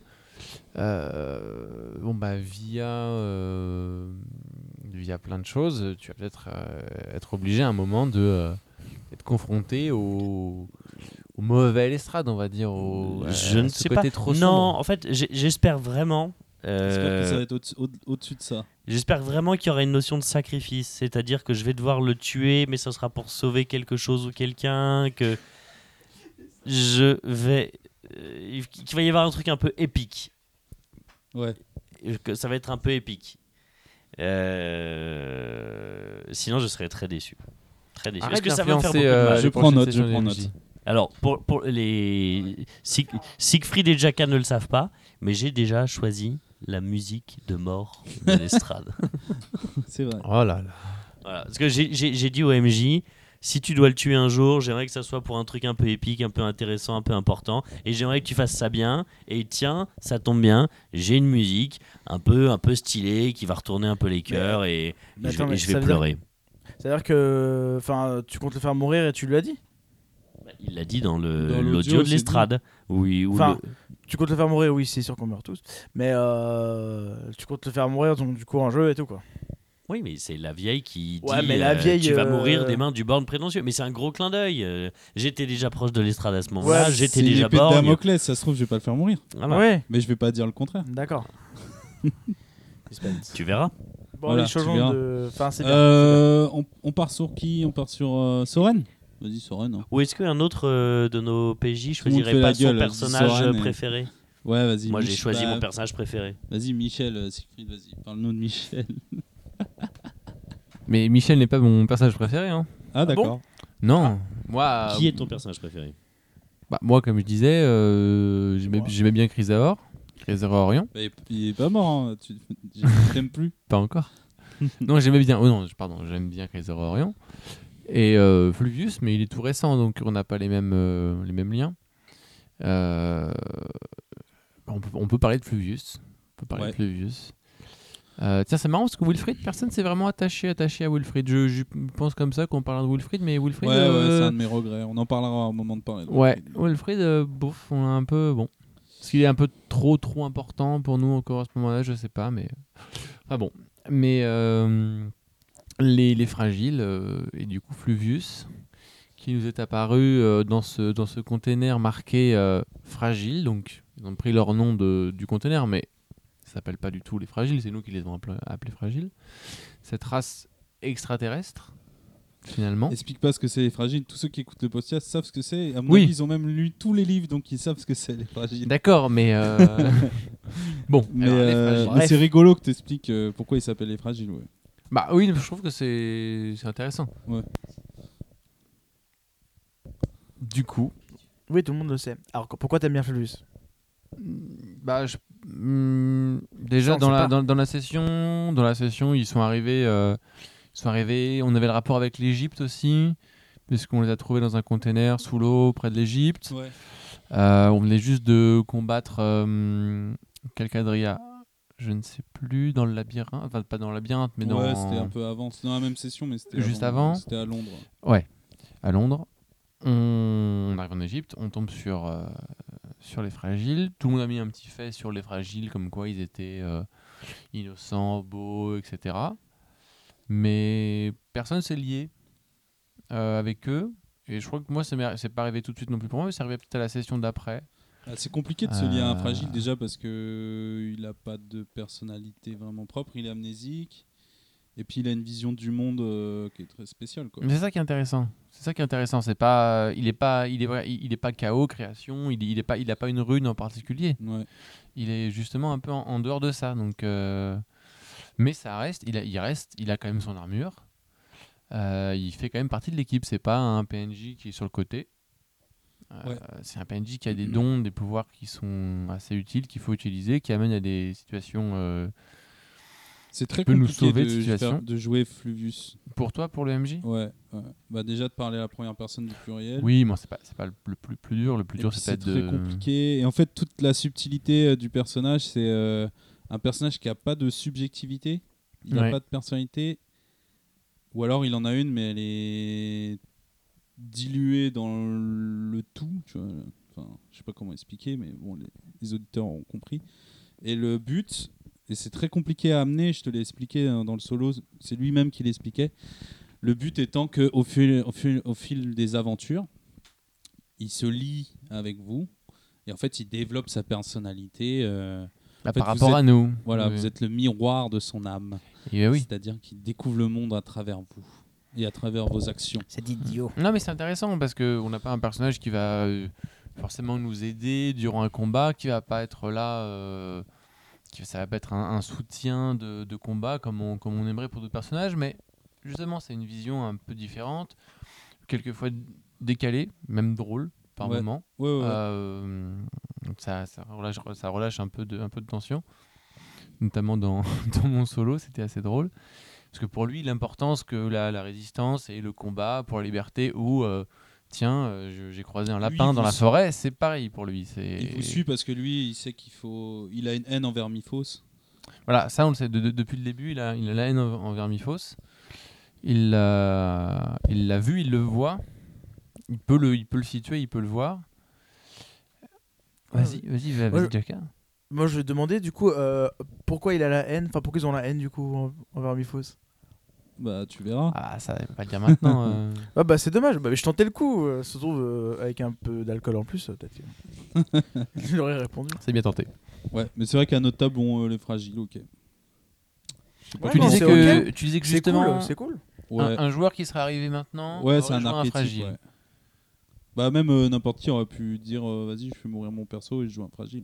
euh, bon bah via euh, via plein de choses, tu vas peut-être euh, être obligé à un moment de euh, être confronté au, au mauvais l'estrade, on va dire. Au, je ne sais côté pas. Trop non, sombre. en fait j'espère vraiment. J'espère que ça euh, va être au- au- au-dessus de ça. J'espère vraiment qu'il y aura une notion de sacrifice, c'est-à-dire que je vais devoir le tuer, mais ça sera pour sauver quelque chose ou quelqu'un, que je vais... euh, qu'il va y avoir un truc un peu épique, Ouais. Que ça va être un peu épique. Euh, Sinon, je serais très déçu. Très déçu. Est-ce que ça va faire beaucoup de euh, mal Je prends note, je prends note. Alors, pour, pour les... Sig- Siegfried et Jaka ne le savent pas, mais j'ai déjà choisi la musique de mort de l'estrade. C'est vrai. Oh là là. Voilà, parce que j'ai- dit au MJ, si tu dois le tuer un jour, j'aimerais que ça soit pour un truc un peu épique, un peu intéressant, un peu important, et j'aimerais que tu fasses ça bien. Et tiens, ça tombe bien, j'ai une musique un peu, un peu stylée qui va retourner un peu les cœurs et, je et je vais pleurer. C'est-à-dire que. Enfin, tu comptes le faire mourir et tu lui as dit? Il l'a dit dans l'audio, de c'est l'estrade. Oui, Enfin, le- Tu comptes le faire mourir, oui, c'est sûr qu'on meurt tous. Mais euh, tu comptes le faire mourir, donc du coup, en jeu et tout, quoi. oui, mais c'est la vieille qui dit Ouais, mais la euh, vieille, tu vas euh, mourir des mains du borne prétentieux. Mais c'est un gros clin d'œil. euh, J'étais déjà proche de l'estrade à ce moment-là. Ouais, J'étais C'est déjà de borgne. Damoclès, ça se trouve, je vais pas le faire mourir. Voilà. Ouais, Mais je vais pas dire le contraire. d'accord. Tu verras. Bon, Voilà, les de. Enfin, c'est bien. Euh, on, on part sur qui? On part sur euh, Soren? Vas-y, Soren. hein. Ou est-ce qu'un autre euh, de nos PJ choisirait pas son personnage Soren et- préféré? Ouais, vas-y. Moi, j'ai choisi bah, mon personnage préféré. Vas-y, Michel, euh, Siegfried, vas-y. Parle-nous de Michel. Mais Michel n'est pas mon personnage préféré. Hein. Ah, d'accord. Non. Moi, Qui est ton personnage préféré? Bah, moi, comme je disais, euh, j'aimais bien Chrysaor. Chrysaor Orion. Bah, il, est pas mort, hein. tu je t'aime plus? Pas encore. non, j'aimais bien. Oh non, pardon, j'aime bien Chrysaor Orion. Et euh, Fluvius, mais il est tout récent, donc on n'a pas les mêmes, euh, les mêmes liens. Euh, on, peut, on peut parler de Fluvius. On peut parler Ouais. de Fluvius. Tiens, c'est marrant parce que Wilfried, personne s'est vraiment attaché, attaché à Wilfried. Je, je pense comme ça qu'on parlera de Wilfried, mais Wilfried. Ouais, ouais, c'est un de mes regrets. On en parlera au moment de parler. de Ouais, Wilfried. Bouf, on a un peu. Bon. Est-ce qu'il est un peu trop, trop important pour nous encore à ce moment-là Je sais pas, mais. Enfin bon. Mais les, les fragiles, euh, et du coup Fluvius, qui nous est apparu euh, dans ce, dans ce container marqué euh, fragile, donc Ils ont pris leur nom de, du conteneur, mais ça s'appelle pas du tout les fragiles, c'est nous qui les avons appelés, appelés fragiles. Cette race extraterrestre, finalement. Explique pas ce que c'est les fragiles. Tous ceux qui écoutent le podcast savent ce que c'est. À mon Oui. avis, ils ont même lu tous les livres, donc ils savent ce que c'est les fragiles. D'accord, mais. euh, bon, Mais, euh, mais c'est rigolo que tu expliques pourquoi ils s'appellent les fragiles. Ouais. Bah oui, je trouve que c'est c'est intéressant. Ouais. Du coup, Oui, tout le monde le sait. Alors que- pourquoi t'aimes bien Flavius? Bah je- hmm, déjà Ça, on dans sait la pas. dans, dans la session, dans la session, ils sont arrivés euh, ils sont arrivés, on avait le rapport avec l'Égypte aussi puisqu'on les a trouvés dans un container sous l'eau près de l'Égypte. Ouais. Euh, on venait juste de combattre euh, Calcadria, je ne sais plus dans le labyrinthe, enfin pas dans le labyrinthe mais dans Ouais, c'était un peu avant. C'était dans la même session, mais c'était Juste avant. C'était à Londres. à Londres. On, on arrive en Égypte, on tombe sur, euh, sur les fragiles. Tout le monde a mis un petit fait sur les fragiles, comme quoi ils étaient euh, innocents, beaux, etc. Mais personne s'est lié euh, avec eux. Et je crois que moi, c'est pas arrivé tout de suite non plus pour moi, mais c'est arrivé peut-être à la session d'après. Ah, c'est compliqué de se lier à un Euh. fragile déjà parce que euh, il a pas de personnalité vraiment propre. Il est amnésique. Et puis il a une vision du monde euh, qui est très spéciale. Quoi. Mais c'est ça qui est intéressant. C'est ça qui est intéressant. C'est pas, il est pas, il est, il pas chaos, création. Il, il est pas, il a pas une rune en particulier. Ouais. il est justement un peu en, en dehors de ça. Donc, euh, mais ça reste, il, a, il reste, il a quand même son armure. Euh, il fait quand même partie de l'équipe. C'est pas un PNJ qui est sur le côté. Euh, Ouais. C'est un PNJ qui a des dons, des pouvoirs qui sont assez utiles, qu'il faut utiliser, qui amène à des situations. euh, C'est très peut nous compliqué sauver de de, situation. faire- de jouer Fluvius. Pour toi, pour le MJ Ouais, ouais. Bah déjà de parler à la première personne du pluriel. Oui, moi c'est pas, c'est pas le plus, plus, plus dur. Le plus Et dur, c'est c'est peut-être très de. compliqué. Et en fait, toute la subtilité euh, du personnage, c'est euh, un personnage qui a pas de subjectivité, il n'a Ouais. pas de personnalité, ou alors il en a une, mais elle est diluée dans le tout. Tu vois. Enfin, je sais pas comment expliquer, mais bon, les, les auditeurs ont compris. Et le but, et c'est très compliqué à amener, je te l'ai expliqué hein, dans le solo, c'est lui-même qui l'expliquait. Le but étant que au fil, au fil, au fil des aventures, il se lie avec vous et en fait il développe sa personnalité. euh, Bah, en fait, par rapport êtes- à nous. voilà, Oui. vous êtes le miroir de son âme. Et oui. C'est-à-dire qu'il découvre le monde à travers vous et à travers vos actions. C'est idiot. Non, mais c'est intéressant parce qu'on n'a pas un personnage qui va euh, forcément nous aider durant un combat, qui va pas être là, euh, qui, ça va pas être un, un soutien de, de combat comme on, comme on aimerait pour d'autres personnages, mais justement, c'est une vision un peu différente, quelquefois décalée, même drôle par Ouais. moment. Ouais, ouais, ouais. Euh, donc ça, ça, relâche, ça relâche un peu de, un peu de tension, notamment dans, dans mon solo, c'était assez drôle. Parce que pour lui, l'importance que la, la résistance et le combat pour la liberté, ou euh, tiens, euh, j'ai croisé un lapin dans la suit. forêt, c'est pareil pour lui. Il vous suit parce que lui, il sait qu'il faut. Il a une haine envers Miphos. Voilà, ça on le sait de- de- depuis le début, il a, il a la haine en- envers Miphos. Il l'a il vu, il le voit. Il peut le, il peut le situer, il peut le voir. Vas-y, vas-y, va- vas-y, Ouais. Jacka. Moi, je vais demander du coup euh, pourquoi il a la haine, enfin pourquoi ils ont la haine du coup en- envers Miphos. Bah, tu verras. Ah, ça, va pas le dire maintenant. euh. Ah bah c'est dommage, bah, je tentais le coup, euh, se trouve euh, avec un peu d'alcool en plus, peut-être que je répondu. C'est bien tenté. Ouais, mais c'est vrai qu'à notre table, on euh, les fragiles, ok. Je sais pas Ouais, tu, non, disais c'est que, tu disais que C'est justement, cool, c'est cool. Ouais, un, un joueur qui serait arrivé maintenant, ouais aurait c'est un archétype. fragile. ouais. Bah, même euh, n'importe qui aurait pu dire euh, vas-y, je fais mourir mon perso et je joue un fragile.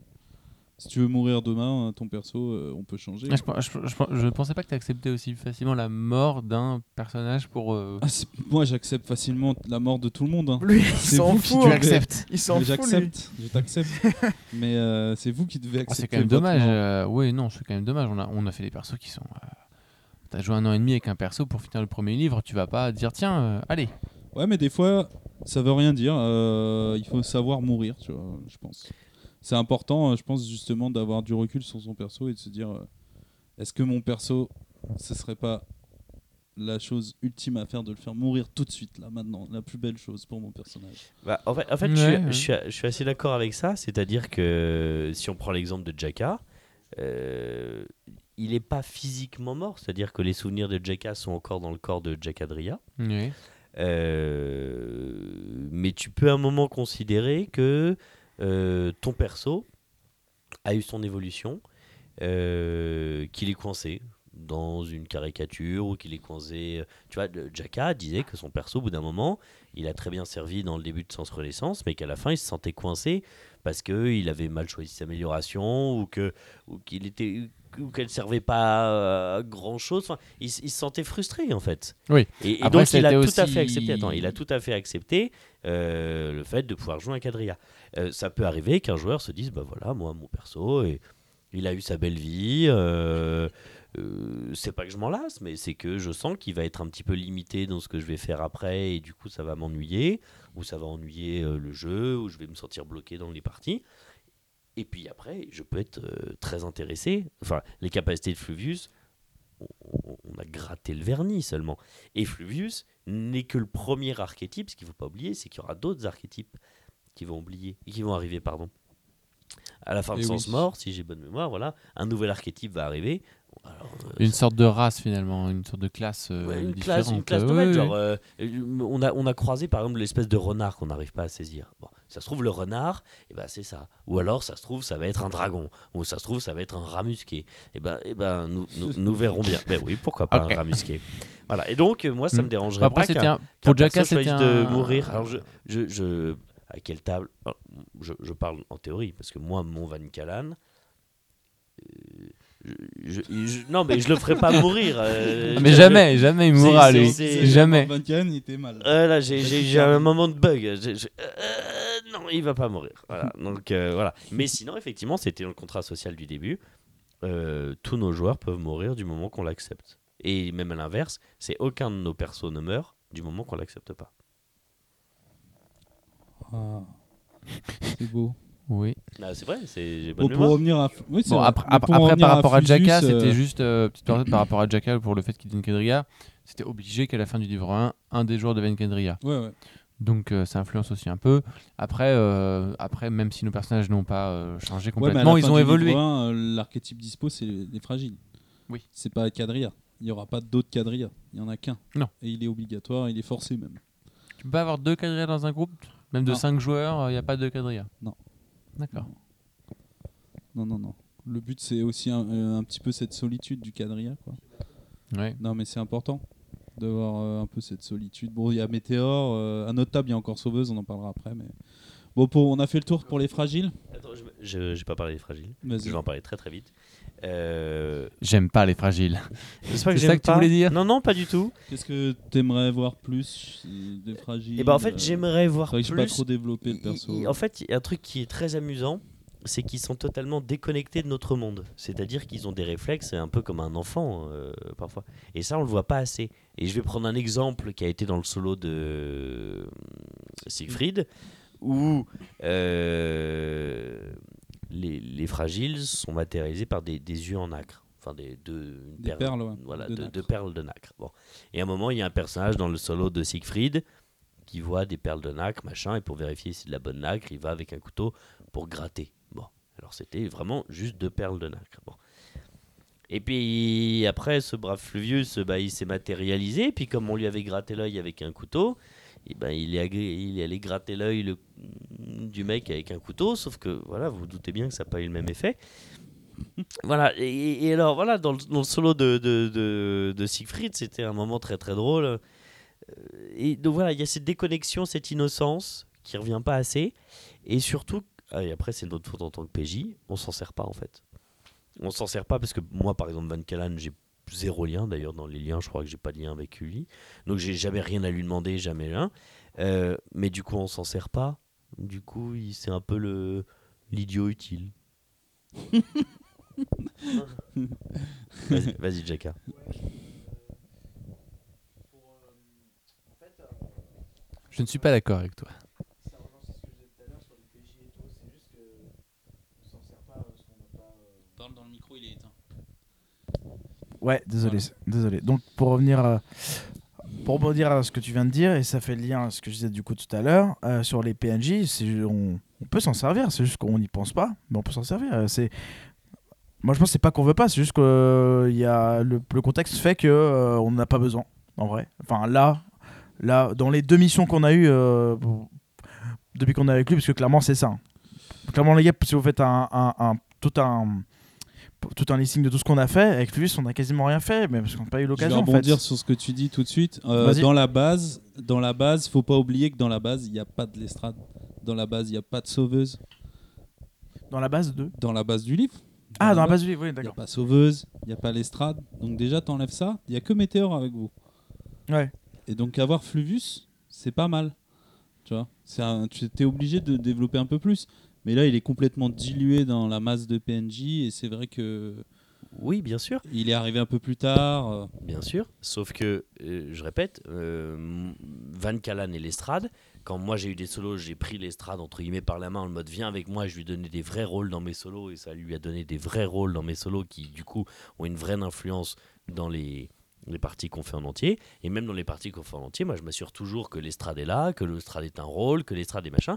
Si tu veux mourir demain, euh, ton perso, euh, on peut changer. Ah, Je, je, je- je pensais pas que tu acceptais aussi facilement la mort d'un personnage pour. euh, Ah, moi, j'accepte facilement la mort de tout le monde. hein. Lui, il s'en fout. tu hein. acceptes. Il s'en fout. J'accepte, je t'accepte. mais euh, c'est vous qui devez Ah, accepter. c'est quand même dommage. euh, oui, non, c'est quand même dommage. On a, on a fait des persos qui sont. euh, T'as joué un an et demi avec un perso pour finir le premier livre, tu vas pas dire tiens, euh, allez. Ouais, mais des fois, ça veut rien dire. euh, il faut savoir mourir, tu vois, je pense. C'est important, euh, je pense, justement, d'avoir du recul sur son perso et de se dire euh, est-ce que mon perso, ce serait pas la chose ultime à faire de le faire mourir tout de suite, là, maintenant, la plus belle chose pour mon personnage? Bah, en fait, en fait, je, Ouais, suis, ouais. je suis- je suis assez d'accord avec ça. C'est-à-dire que si on prend l'exemple de Jaka, euh, il n'est pas physiquement mort. C'est-à-dire que les souvenirs de Jaka sont encore dans le corps de Jakadria. Oui. Euh, mais tu peux à un moment considérer que euh, ton perso a eu son évolution, euh, qu'il est coincé dans une caricature ou qu'il est coincé. Tu vois, Jaka disait que son perso, au bout d'un moment, il a très bien servi dans le début de Sens Renaissance, mais qu'à la fin, il se sentait coincé parce qu'il avait mal choisi ses améliorations ou que ou qu'il était ou qu'elle servait pas à grand chose. Enfin, il, se sentait frustré en fait. Oui. Et, et Après, donc il a tout à fait accepté. Il a tout à fait accepté le fait de pouvoir jouer un quadrilla. Euh, ça peut arriver qu'un joueur se dise bah voilà moi mon perso et il a eu sa belle vie. euh, euh, c'est pas que je m'en lasse, mais c'est que je sens qu'il va être un petit peu limité dans ce que je vais faire après et du coup ça va m'ennuyer ou ça va ennuyer euh, le jeu ou je vais me sentir bloqué dans les parties. Et puis après, je peux être euh, très intéressé. Enfin, les capacités de Fluvius, on, a gratté le vernis seulement. Et Fluvius n'est que le premier archétype. Ce qu'il ne faut pas oublier, c'est qu'il y aura d'autres archétypes qui vont oublier, qui vont arriver, pardon. À la fin de Et Sens oui. Mort, si j'ai bonne mémoire, voilà, un nouvel archétype va arriver. Alors, euh, Une sorte de race finalement, une sorte de classe. euh, Ouais, une classe, une genre, on, a, on a croisé par exemple l'espèce de renard qu'on n'arrive pas à saisir. Bon, ça se trouve, le renard, et ben, c'est ça. Ou alors, ça se trouve, ça va être un dragon. Ou ça se trouve, ça va être un rat musqué. Et ben, et ben nous, nous, nous verrons bien. Ben oui, pourquoi pas un rat musqué. Voilà. Et donc, euh, moi, ça me dérangerait Après, pas un... pour perso c'était un... de mourir. Alors, je, je, je- à quelle table? Alors, je, je parle en théorie, parce que moi, mon Van Kalan, euh, je, je- je- non, mais je le ferai pas mourir. euh, Mais je- jamais, jamais il mourra lui. Jamais. Van Cannes, il était mal. Euh, là, j'ai- un moment de bug. Euh, non, il va pas mourir. Voilà. Donc euh, voilà. Mais sinon, effectivement, c'était dans le contrat social du début. Euh, tous nos joueurs peuvent mourir du moment qu'on l'accepte. Et même à l'inverse, c'est aucun de nos persos ne meurt du moment qu'on l'accepte pas. Ah. C'est beau. Oui. Ah, c'est vrai, c'est Bon, pour revenir à. Oui, c'est Bon, vrai. après, après, pour après, revenir par rapport à, Fluvius, Jaka, euh, c'était juste euh, petite parenthèse par rapport à Jaka pour le fait qu'il une quadrilla. C'était obligé qu'à la fin du livre 1, un des joueurs devienne quadrilla. Ouais, ouais. Donc euh, ça influence aussi un peu. Après, euh, après même si nos personnages n'ont pas euh, changé Ouais, à complètement, ils ont évolué. euh, L'archétype dispo, c'est les les fragiles. Oui. C'est pas quadrilla. Il n'y aura pas d'autres quadrillas. Il y en a qu'un. Non. Et il est obligatoire, il est forcé même. Tu peux pas avoir deux quadrillas dans un groupe? Même de Non. 5 joueurs, il n'y a pas de quadrilla Non. D'accord. Non, non, non. Le but, c'est aussi un, euh, un petit peu cette solitude du quadrilla. Quoi. Ouais. Non, mais c'est important d'avoir euh, un peu cette solitude. Bon, il y a Météor. euh, à notre table, il y a encore Sauveuse, on en parlera après. Mais... Bon, pour, on a fait le tour pour les fragiles. Attends, je n'ai pas parlé des fragiles. Je vais en parler très très vite. Euh, J'aime pas les fragiles. c'est ça que tu voulais dire Non, non, pas du tout. Qu'est-ce que tu aimerais voir plus euh, des fragiles Et ben en fait, euh, j'aimerais voir plus. j'ai pas trop développé le perso. en fait, il y a un truc qui est très amusant, c'est qu'ils sont totalement déconnectés de notre monde. C'est-à-dire qu'ils ont des réflexes un peu comme un enfant euh, parfois. Et ça, on le voit pas assez. Et je vais prendre un exemple qui a été dans le solo de Siegfried, où euh, les, les fragiles sont matérialisés par des, des yeux en nacre. Enfin, des, deux, une Des perles, ouais, Voilà, de deux perles de nacre. Bon. Et à un moment, il y a un personnage dans le solo de Siegfried qui voit des perles de nacre, machin, et pour vérifier si c'est de la bonne nacre, il va avec un couteau pour gratter. Bon, alors c'était vraiment juste deux perles de nacre. Bon. Et puis après, ce brave Fluvius, bah, il s'est matérialisé, puis comme on lui avait gratté l'œil avec un couteau, et ben, il, est agré- il est allé gratter l'œil le- du mec avec un couteau, sauf que voilà, vous vous doutez bien que ça n'a pas eu le même effet. voilà, et, et alors voilà, dans le, dans le solo de, de, de, de Siegfried, c'était un moment très très drôle. Euh, Et donc voilà, il y a cette déconnexion, cette innocence qui revient pas assez. Et surtout, ah, et après c'est notre faute en tant que PJ, on s'en sert pas en fait. On s'en sert pas parce que moi par exemple Van Callan, j'ai zéro lien d'ailleurs dans les liens, je crois que j'ai pas de lien avec lui. Donc j'ai jamais rien à lui demander, jamais rien. Euh, mais du coup on s'en sert pas. Du coup il- c'est un peu le l'idiot utile. vas-y, vas-y Jacka. Je ne suis pas d'accord avec toi. Parle dans le micro, il est éteint. Ouais, désolé, désolé. Donc pour revenir à, pour rebondir à ce que tu viens de dire et ça fait le lien à ce que je disais du coup tout à l'heure euh, sur les PNJ, on, on peut s'en servir, c'est juste qu'on n'y pense pas, mais on peut s'en servir. Euh, C'est moi je pense que c'est pas qu'on veut pas, c'est juste que euh, il y a le, le contexte fait que euh, on n'a pas besoin en vrai. Enfin là, là dans les deux missions qu'on a eues euh, depuis qu'on est avec lui, parce que clairement c'est ça. clairement, les gars, si vous faites un, un- un- tout un tout un listing de tout ce qu'on a fait, avec Fluvius, on a quasiment rien fait, mais parce qu'on n'a pas eu Je vais l'occasion. en fait. rebondir sur ce que tu dis tout de suite. Euh, dans la base, dans la base, faut pas oublier que dans la base, il n'y a pas de l'estrade. Dans la base, il n'y a pas de sauveuse. Dans la base de. Dans la base du livre. Ah, dans la base du livre, oui, Il n'y a d'accord. pas sauveuse, il n'y a pas l'estrade. Donc déjà, t'enlèves ça. Il n'y a que Météor avec vous. Ouais. Et donc avoir Fluvius, c'est pas mal. Tu vois, c'est un, tu es obligé de développer un peu plus. Mais là, il est complètement dilué dans la masse de PNJ et c'est vrai que Oui, bien sûr. il est arrivé un peu plus tard. euh, Bien sûr, sauf que, euh, je répète, euh, Van Callan et l'estrade, quand moi j'ai eu des solos, j'ai pris l'estrade entre guillemets par la main en mode viens avec moi, je lui donnais des vrais rôles dans mes solos et ça lui a donné des vrais rôles dans mes solos qui du coup ont une vraie influence dans les, les parties qu'on fait en entier. Et même dans les parties qu'on fait en entier, moi je m'assure toujours que l'estrade est là, que l'estrade est un rôle, que l'estrade est machin.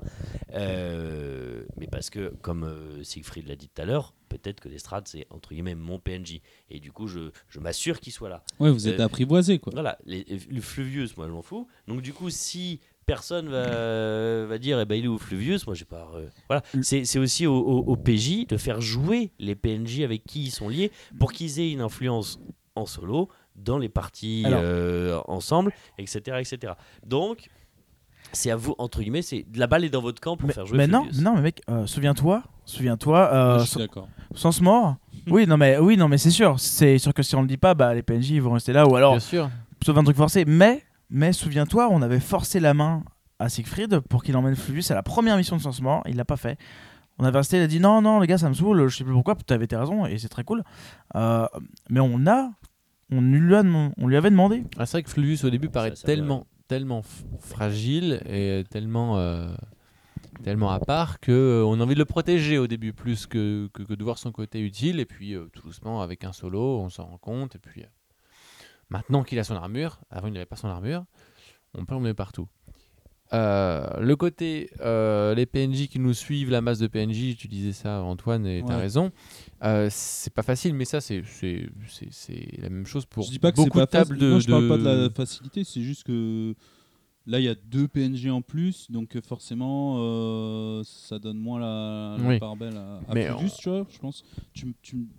Euh, mais parce que, comme euh, Siegfried l'a dit tout à l'heure, peut-être que l'estrade c'est entre guillemets mon PNJ. Et du coup je, je m'assure qu'il soit là. Ouais, vous êtes Euh, apprivoisé quoi. Voilà, les, le Fluvius, moi je m'en fous. Donc du coup, si personne va, va dire, eh ben, il est où Fluvius, moi j'ai pas. euh, voilà, c'est aussi au, au- au PJ de faire jouer les PNJ avec qui ils sont liés pour qu'ils aient une influence en solo dans les parties Alors- euh, ensemble, etc., etc. Donc, c'est à vous, entre guillemets, c'est la balle est dans votre camp pour Mais, faire jouer mais non, non, mais mec, euh, souviens-toi, souviens-toi, euh, je suis sans, d'accord. sans mort. oui, non, mais oui, non, mais c'est sûr, c'est sûr que si on le dit pas, bah les PNJ ils vont rester là, ou alors Bien sûr. sauf un truc forcé. Mais, mais souviens-toi, on avait forcé la main à Siegfried pour qu'il emmène Fluvius à la première mission de Sans Mort. Il l'a pas fait. On avait resté, il a dit non, non, les gars, ça me saoule, je sais plus pourquoi, tu avais tes raisons, et c'est très cool. Euh, mais on a, on lui, a dem- on lui avait demandé. Ah, c'est vrai que Fluvius au début paraît ça tellement, tellement fragile et tellement, euh, tellement à part que euh, on a envie de le protéger au début plus que, que, que de voir son côté utile. Et puis euh, tout doucement avec un solo, on s'en rend compte. Et puis euh, maintenant qu'il a son armure, avant il n'avait pas son armure, on peut l'emmener partout. Euh, le côté euh, les PNJ qui nous suivent, la masse de PNJ, tu disais ça Antoine et tu as Ouais. raison. Euh, c'est pas facile, mais ça c'est la même chose pour je dis pas que beaucoup de tables de. Moi, je parle pas de la facilité, c'est juste que là, il y a deux PNG en plus, donc euh, forcément, euh, ça donne moins la, la Oui. part belle à, à Mais tu vois, je pense. Tu,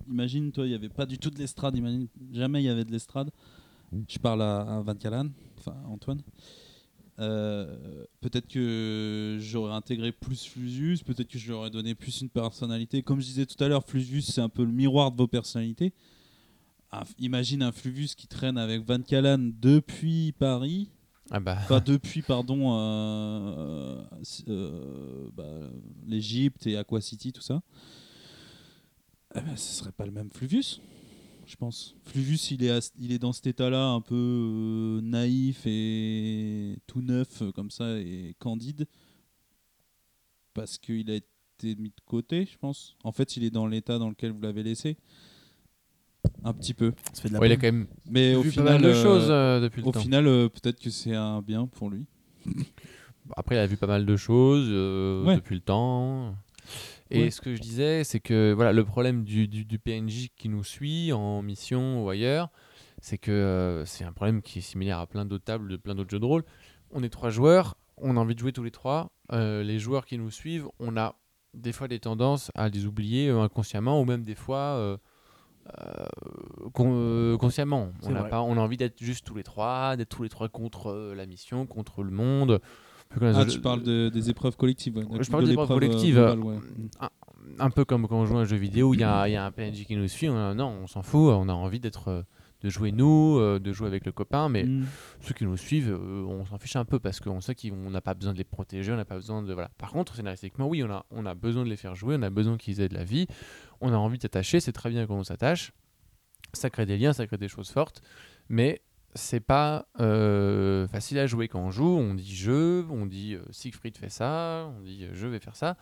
imagines, toi, il y avait pas du tout de l'estrade, imagine, jamais il y avait de l'estrade. Je parle à, à Van Callan, enfin Antoine. Euh, peut-être que j'aurais intégré plus Fluvius, peut-être que je lui aurais donné plus une personnalité. Comme je disais tout à l'heure, Fluvius c'est un peu le miroir de vos personnalités. Un- imagine un Fluvius qui traîne avec Van Callan depuis Paris, Ah bah. enfin depuis pardon euh, euh, bah, l'Égypte et Aqua City tout ça. Eh ben, ce serait pas le même Fluvius, je pense. Fluvius il est à- il est dans cet état-là un peu euh, naïf et tout neuf euh, comme ça et candide parce qu'il a été mis de côté, je pense. En fait, il est dans l'état dans lequel vous l'avez laissé. Un petit peu. Ça fait de la Ouais, il a quand même Mais au vu final, pas mal de euh, choses euh, depuis le au temps. final, euh, peut-être que c'est un bien pour lui. Après, il a vu pas mal de choses euh, Ouais. depuis le temps. Et ce que je disais, c'est que voilà, le problème du, du, du PNJ qui nous suit en mission ou ailleurs, c'est que euh, c'est un problème qui est similaire à plein d'autres tables, de plein d'autres jeux de rôle. On est trois joueurs, on a envie de jouer tous les trois. Euh, les joueurs qui nous suivent, on a des fois des tendances à les oublier euh, inconsciemment ou même des fois euh, con- consciemment. On a, pas, on a envie d'être juste tous les trois, d'être tous les trois contre la mission, contre le monde. Ah, tu parles de- des épreuves collectives. ouais. Je parle De des épreuves euh, collectives. ouais. un, un peu comme quand on joue à un jeu vidéo, il y a, il y a un PNJ qui nous suit. on non, on s'en fout. On a envie d'être, de jouer nous, euh, de jouer avec le copain, mais Mm. ceux qui nous suivent, euh, on s'en fiche un peu parce qu'on sait qu'on n'a pas besoin de les protéger, on n'a pas besoin de voilà. Par contre, scénaristiquement, oui, on a, on a besoin de les faire jouer, on a besoin qu'ils aient de la vie, on a envie de s'attacher, c'est très bien quand on s'attache, ça crée des liens, ça crée des choses fortes, mais c'est pas euh, facile à jouer quand on joue. On dit je, on dit euh, Siegfried fait ça, on dit euh, je vais faire ça.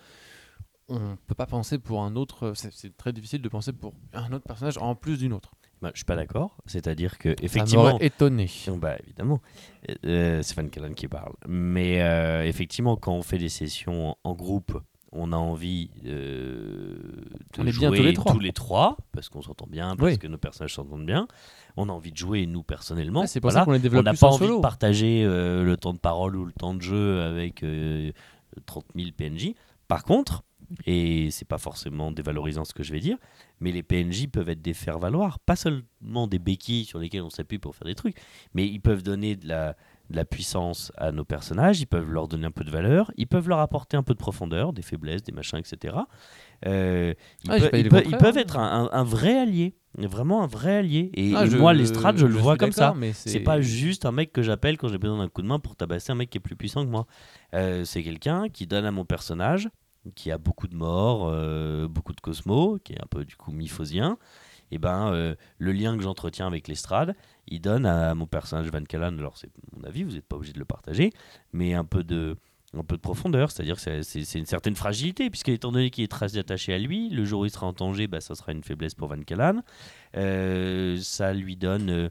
On peut pas penser pour un autre. C'est très difficile de penser pour un autre personnage en plus d'une autre. Bah, je suis pas d'accord. C'est-à-dire que Ça effectivement, m'aurait étonné. Bah évidemment, c'est Van Callen qui parle. Mais effectivement, quand on fait des sessions en groupe, on a envie euh, de On est jouer bien tous les trois. trois, parce qu'on s'entend bien, parce Oui. que nos personnages s'entendent bien. On a envie de jouer nous personnellement. Ouais, c'est pour Voilà. ça qu'on les On développe n'a plus pas en envie solo. de partager euh, le temps de parole ou le temps de jeu avec euh, 30 000 PNJ. Par contre, et c'est pas forcément dévalorisant ce que je vais dire, mais les PNJ peuvent être des faire-valoir, pas seulement des béquilles sur lesquelles on s'appuie pour faire des trucs, mais ils peuvent donner de la, de la puissance à nos personnages, ils peuvent leur donner un peu de valeur, ils peuvent leur apporter un peu de profondeur, des faiblesses, des machins, etc. Euh, ils, Ah, peuvent- ils ils hein. être un, vrai allié, vraiment un vrai allié. Et, Ah, et je- moi, l'estrade, je, le vois comme ça. C'est pas juste un mec que j'appelle quand j'ai besoin d'un coup de main pour tabasser un mec qui est plus puissant que moi. Euh, c'est quelqu'un qui donne à mon personnage, qui a beaucoup de morts, euh, beaucoup de cosmos, qui est un peu du coup miphosien. Et ben, euh, le lien que j'entretiens avec l'estrade, il donne à mon personnage Van Callan, alors c'est mon avis, vous n'êtes pas obligé de le partager, mais un peu de, profondeur, c'est-à-dire que c'est une certaine fragilité, puisque étant donné qu'il est très attaché à lui, le jour où il sera en danger, bah, ça sera une faiblesse pour Van Callan. Euh, ça lui donne euh,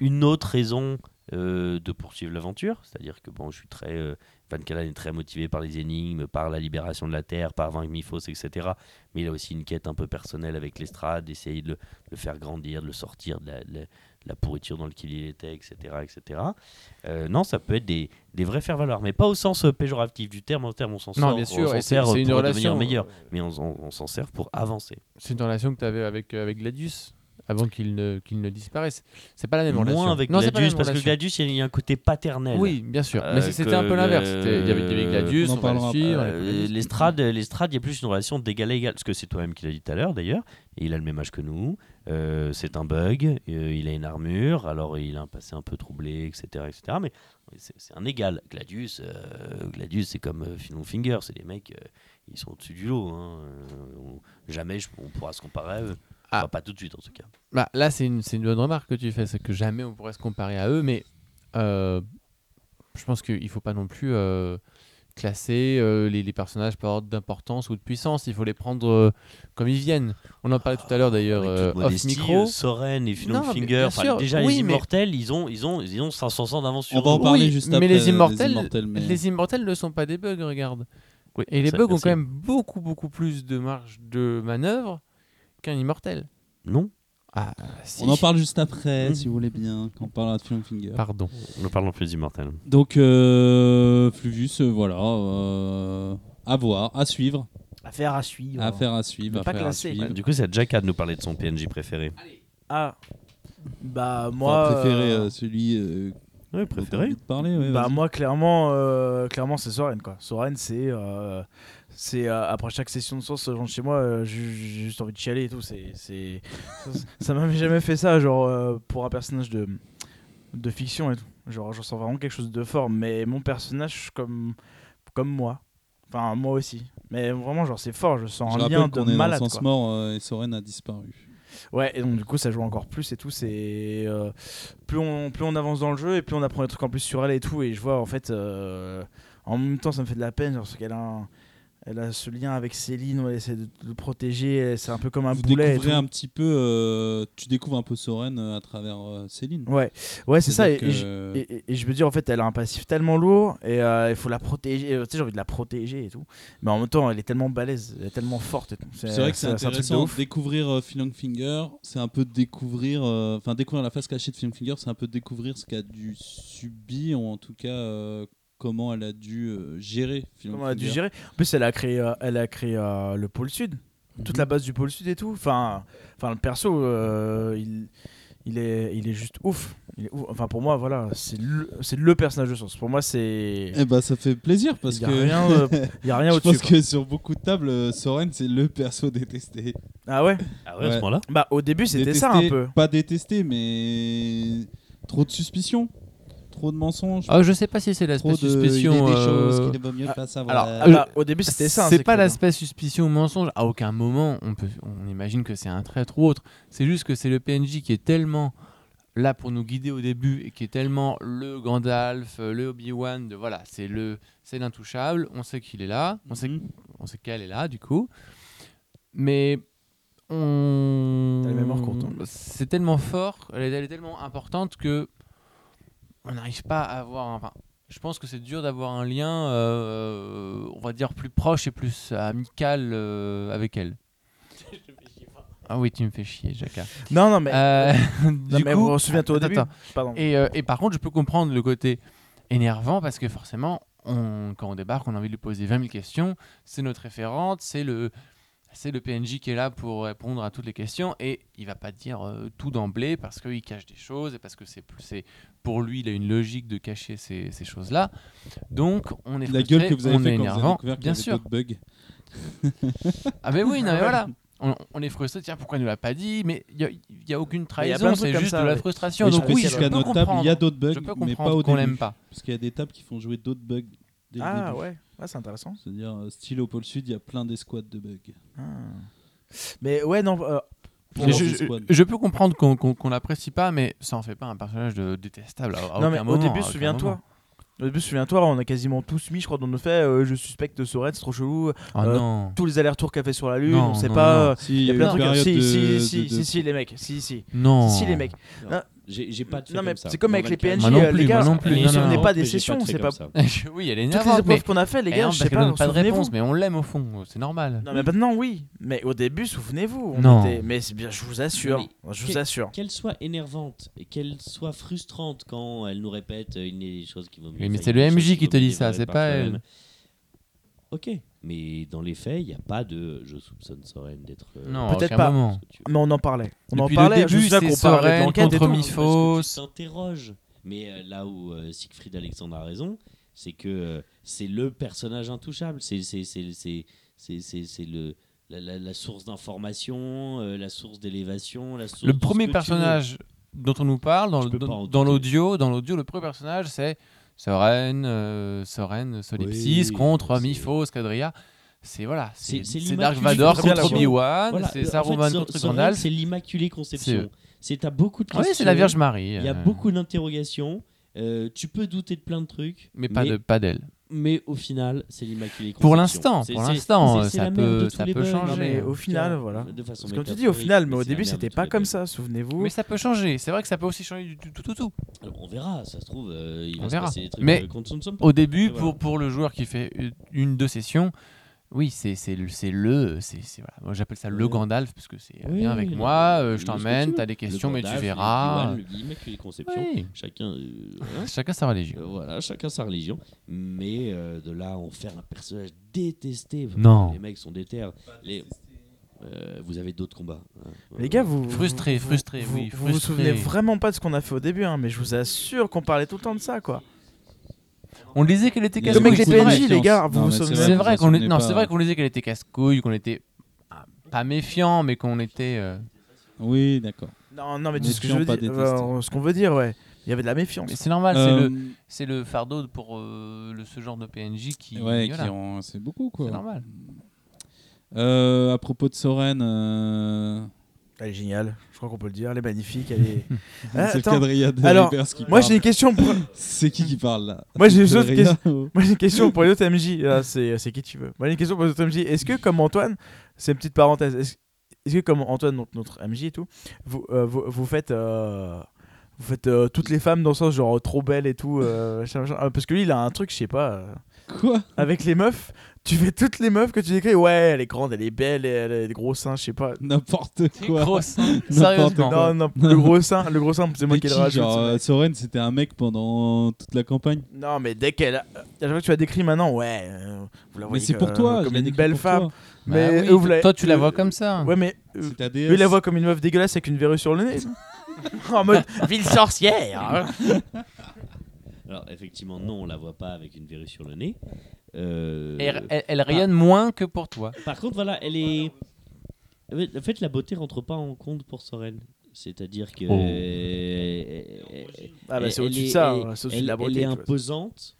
une autre raison euh, de poursuivre l'aventure, c'est-à-dire que bon, je suis très Van Callan est très motivé par les énigmes, par la libération de la Terre, par vaincre Miphos, etc. Mais il a aussi une quête un peu personnelle avec l'estrade, d'essayer de le, de le faire grandir, de le sortir de la, de pourriture dans laquelle il était, etc. etc. Euh, non, ça peut être des, des vrais faire-valoir, mais pas au sens péjoratif du terme. En terme, on s'en Non, sort, bien on sûr, c'est- sert pour devenir meilleur, euh, mais on, on- on s'en sert pour avancer. C'est une relation que tu avais avec, euh, avec Gladius avant qu'il ne, qu'il ne disparaisse. C'est pas la même relation. Moins avec Non, Gladius, parce que. Gladius, il y a un côté paternel. Oui, bien sûr. Euh, mais c'est- c'était un peu l'inverse. Il y avait, il y avait Gladius, On on, va le. Euh. L'estrade, l'estrade, il y a plus une relation d'égal à égal, parce que c'est toi-même qui l'as dit tout à l'heure d'ailleurs, et il a le même âge que nous, euh, c'est un bug, euh, il a une armure, alors il a un passé un peu troublé, etc. etc. mais c'est un égal. Gladius, euh, Gladius c'est comme euh, Philon Finger, c'est des mecs, euh, ils sont au-dessus du lot. hein, euh, on- jamais je- on pourra se comparer à eux. Ah. Enfin, pas tout de suite en tout cas. Bah, là, c'est une, bonne remarque que tu fais, c'est que jamais on pourrait se comparer à eux, mais euh, je pense qu'il ne faut pas non plus euh, classer euh, les, les personnages par ordre d'importance ou de puissance, il faut les prendre euh, comme ils viennent. On en parlait tout à l'heure d'ailleurs, euh, off micro. euh, Soren et Non, mais Finger, enfin, déjà oui, les mais- immortels, ils ont, ils ont, ils ont 500 ans d'avance sur On va en parler Oui, juste mais après. les immortels- immortels, mais- Les immortels ne sont pas des bugs, regarde. Oui, Et les bugs ont quand même beaucoup, beaucoup plus de marge de manœuvre qu'un immortel. Non, Ah, si. On en parle juste après, Mhm. si vous voulez bien, quand on parlera de Film Finger. Pardon. ne parlons plus d'immortels. Donc, euh, Fluvius, euh, voilà, euh, à voir, à suivre, Affaire à suivre. affaire à suivre, pas affaire à classé. suivre. Ouais, du coup, c'est à Jack à nous parler de son PNJ préféré. Ah. Bah, Enfin, moi. préféré, euh, euh, celui euh, Ouais, préféré. parler, ouais, Bah moi clairement euh, clairement c'est Soren quoi. Soren c'est euh, c'est euh, après chaque session de source je rentre chez moi euh, j'ai juste envie de chialer et tout c'est c'est ça- m'a jamais fait ça genre euh, pour un personnage de de fiction et tout. Genre je sens vraiment quelque chose de fort mais mon personnage comme comme moi. Enfin moi aussi. Mais vraiment genre c'est fort, je sens Je un lien de est malade dans le sens quoi. mort euh, et Soren a disparu. Ouais, et donc du coup ça joue encore plus et tout. C'est euh, plus on plus on avance dans le jeu et plus on apprend des trucs en plus sur elle et tout. Et je vois en fait, euh, en même temps ça me fait de la peine parce qu'elle a un- elle a ce lien avec Céline où elle essaie de le protéger. C'est un peu comme un Vous boulet. et découvrez un petit peu, euh, tu découvres un peu Soren euh, à travers euh, Céline. Ouais, ouais c'est ça. Et, je, et- et- je me dis en fait elle a un passif tellement lourd et euh, il faut la protéger. Tu sais j'ai envie de la protéger et tout. Mais en même temps elle est tellement balèze, elle est tellement forte. C'est vrai que c'est de intéressant. Découvrir Phil Finger, c'est un peu découvrir, enfin découvrir la face cachée de Phil Finger, c'est un peu découvrir ce qu'a dû subir ou en tout cas comment elle a dû euh, gérer Comment elle a dû gérer En plus, elle a créé, euh, elle a créé euh, le pôle sud, toute Mhm. la base du pôle sud et tout. Enfin, enfin le perso, euh, il, il est, il est juste ouf. Il est ouf. Enfin, pour moi, voilà, c'est le, c'est le personnage de source. Pour moi, c'est. Eh ben ça fait plaisir parce il y a que rien, euh, il y a rien je pense que sur beaucoup de tables, Soren c'est le perso détesté. quoi. Ah ouais? Ah ouais, à ce moment-là? Bah, au début, c'était ça un peu. Pas détesté, mais trop de suspicions, trop de mensonges. Ah, je sais pas si c'est l'aspect de suspicion. des euh, choses qu'il vaut mieux ah, pas savoir. Alors, bah, au début, c'était ça. C'est c'est pas que- l'aspect suspicion ou mensonge. À aucun moment, on, peut, on imagine que c'est un traître ou autre. C'est juste que c'est le PNJ qui est tellement là pour nous guider au début et qui est tellement le Gandalf, euh, le Obi-Wan. De, voilà, c'est le, c'est l'intouchable. On sait qu'il est là. On sait, Mhm. on sait qu'elle est là, du coup. Mais on. T'as la mémoire courte, hein. C'est tellement fort, elle est, elle est tellement importante que on n'arrive pas à avoir. Enfin, je pense que c'est dur d'avoir un lien, euh, on va dire, plus proche et plus amical euh, avec elle. Ah oui, tu me fais chier, Jacka. Non, non, mais. Euh, non, du mais coup, souviens-toi au début. Pardon. Et, euh, et par contre, je peux comprendre le côté énervant parce que forcément, on, quand on débarque, on a envie de lui poser 20 000 questions. C'est notre référente, c'est le, c'est le PNJ qui est là pour répondre à toutes les questions et il va pas dire euh, tout d'emblée parce qu'il cache des choses et parce que c'est pour lui il a une logique de cacher ces, ces choses là donc on est La frustré, gueule que vous avez on fait est quand vous avez bien sûr. d'autres bugs. ah mais oui non mais voilà. On, on est frustré tiens pourquoi il nous l'a pas dit? Mais il y a, aucune trahison c'est juste ça, de la frustration. Mais je donc oui notre table, il y a d'autres bugs, je peux mais pas au qu'on l'aime pas. Parce qu'il y a des tables qui font jouer d'autres bugs dès le Ah début. ouais, ouais c'est intéressant. C'est-à-dire, euh, style au pôle sud, il y a plein d'escouades de bugs. Ah. Mais ouais, non. euh, pour- Mais je, peux comprendre qu'on qu'on qu'on l'apprécie pas, mais ça en fait pas un personnage de, détestable. À, à non, aucun mais moment, au début, aucun souviens-toi. moment. Au début, souviens-toi, on a quasiment tous mis, je crois, dans nos faits. euh, je suspecte Soren, c'est trop chelou. Oh Euh, non. Tous les allers-retours qu'a fait sur la Lune, Non, on sait non, pas. non. euh, Si, Il y a plein de trucs. Si, si, si, si, si, les mecs. Si, si. Non. Si, les mecs. Non, Ah. J'ai pas de fait Non, mais comme ça. c'est comme avec les 24. PNJ, Moi non euh, plus, les gars. moi non plus, non, souvenez non, pas des j'ai sessions, de fait c'est comme pas. ça. oui, elle est Toutes les énervante, mais épreuves qu'on a fait, les Eh gars, non, je parce sais qu'elle pas. donne pas de souvenez-vous. réponse, mais on l'aime au fond, c'est normal. Non, mais maintenant, oui. Mais au début, souvenez-vous. on Non. était- Mais c'est bien, je vous assure. Mais Je vous assure. Qu'elle soit énervante et qu'elle soit frustrante quand elle nous répète euh, il y a des choses qui vont mieux. Oui, mais c'est il y a le des MJ choses qui te dit ça, c'est par pas soi-même. Ok, mais dans les faits, il n'y a pas de je soupçonne Soren d'être. euh, Non, Peut-être pas. moment. Mais on en parlait. On en Depuis parlait. le je me début, souviens c'est qu'on parlait de Soren l'enquête et contre tout. Miphos. Parce que tu t'interroges. Mais euh, là où euh, Siegfried Alexandre a raison, c'est que euh, c'est le personnage intouchable. C'est c'est c'est c'est c'est c'est c'est le la, la- la source d'information, euh, la source d'élévation, la source Le ce premier que tu personnage dont on nous parle dans, Je le- peux pas dans, en dans douter. l'audio, dans l'audio, le premier personnage c'est Soren, euh, Soren, Solipsis Oui, contre c'est- Miphos, Cadria. C'est voilà, C'est- c'est c'est c'est Dark Vador contre Obi-Wan, Voilà, c'est en fait, Saruman contre Gandalf. C'est l'immaculée conception. C'est- t'as beaucoup de Oui, questions. c'est la Vierge Marie. Il y a euh, beaucoup d'interrogations. euh, tu peux douter de plein de trucs, mais pas de pas d'elle. Mais au final, c'est l'immaculée conception. Pour l'instant, pour l'instant, ça peut ça peut changer. au final, cas, voilà. De façon Parce comme tu dis, au final, mais au début, c'était pas comme ça, souvenez-vous. Mais ça peut changer. C'est vrai que ça peut aussi changer du tout tout tout. tout. Alors, on verra, ça se trouve, euh, il On va se verra. passer des trucs Mais euh. Au début, pour, pour le joueur qui fait une- une deux sessions, oui, c'est c'est le c'est le c'est c'est- voilà. Moi, j'appelle ça le Ouais. Gandalf parce que c'est Oui, viens avec moi, euh, je t'emmène, t'as des Le questions, mais tu le verras. Le- L'immaculée conception. Oui. Chacun, euh, voilà. Chacun sa religion. Euh, voilà, chacun sa religion. Mais euh, de là en faire un personnage détesté. Non. Les mecs sont déter. Les... Euh, vous avez d'autres combats. hein. Les gars, vous. Frustré, vous- frustré, vous, oui, Vous vous frustré. souvenez vraiment pas de ce qu'on a fait au début, hein, mais je vous assure qu'on parlait tout le temps de ça, quoi. On disait qu'elle était les casse-couille. c'est vrai. PNJ, les gars, vous Non, vous mais souvenez C'est vrai qu'on c'est disait qu'elle était casse-couille, qu'on était ah, pas méfiant, mais qu'on était. euh, Oui, d'accord. Non, non, mais sais ce que je veux pas dire. détesté. euh, ce qu'on veut dire, ouais. Il y avait de la méfiance. Mais c'est normal, c'est Euh, le c'est le fardeau pour euh, le ce genre de PNJ qui. ouais, qui rend- c'est beaucoup quoi. C'est normal. Euh, à propos de Soren, euh... Elle est géniale, je crois qu'on peut le dire. Elle est magnifique. Elle est... Ah, c'est attends. Cadria de Alors, qui Moi, j'ai une question pour. C'est qui qui parle là Moi, j'ai une j'ai une question pour les autres MJ. C'est, qui tu veux. Moi j'ai une question pour les autres MJ. Est-ce que comme Antoine, c'est une petite parenthèse, est-ce, que comme Antoine, notre, notre MJ et tout, vous, euh, vous, vous faites, euh, vous faites euh, toutes les femmes dans le sens genre trop belles et tout euh. Euh, Parce que lui il a un truc, je sais pas, euh, Quoi? avec les meufs, tu fais toutes les meufs que tu décris? Ouais, elle est grande, elle est belle, elle a des gros seins, je sais pas. N'importe quoi. Gros sein, N'importe Sérieusement. Non, non, le gros sein, le gros sein, c'est moi qui le rajoute. genre, euh, Soren, c'était un mec pendant toute la campagne. Non, mais dès qu'elle. A... À chaque fois que tu la décris maintenant, ouais. euh, vous la Mais voyez c'est pour euh, toi. je Comme l'ai une décrit belle pour femme. toi. Bah Mais eux, vous la- toi, tu la eux- vois comme ça. Ouais, mais. euh, C'est ta Eux, déesse. ils la voient comme une meuf dégueulasse avec une verrue sur le nez. en mode ville sorcière. hein. Alors, effectivement, non, on la voit pas avec une verrue sur le nez. Euh, elle, elle- elle rayonne moins que pour toi. Par contre, voilà, elle est. En fait, la beauté rentre pas en compte pour Soren. C'est-à-dire que. Oh. euh, Ah bah elle- c'est au-dessus elle de est- ça. elle- hein, C'est au-dessus elle, de la elle beauté. est tu vois. imposante.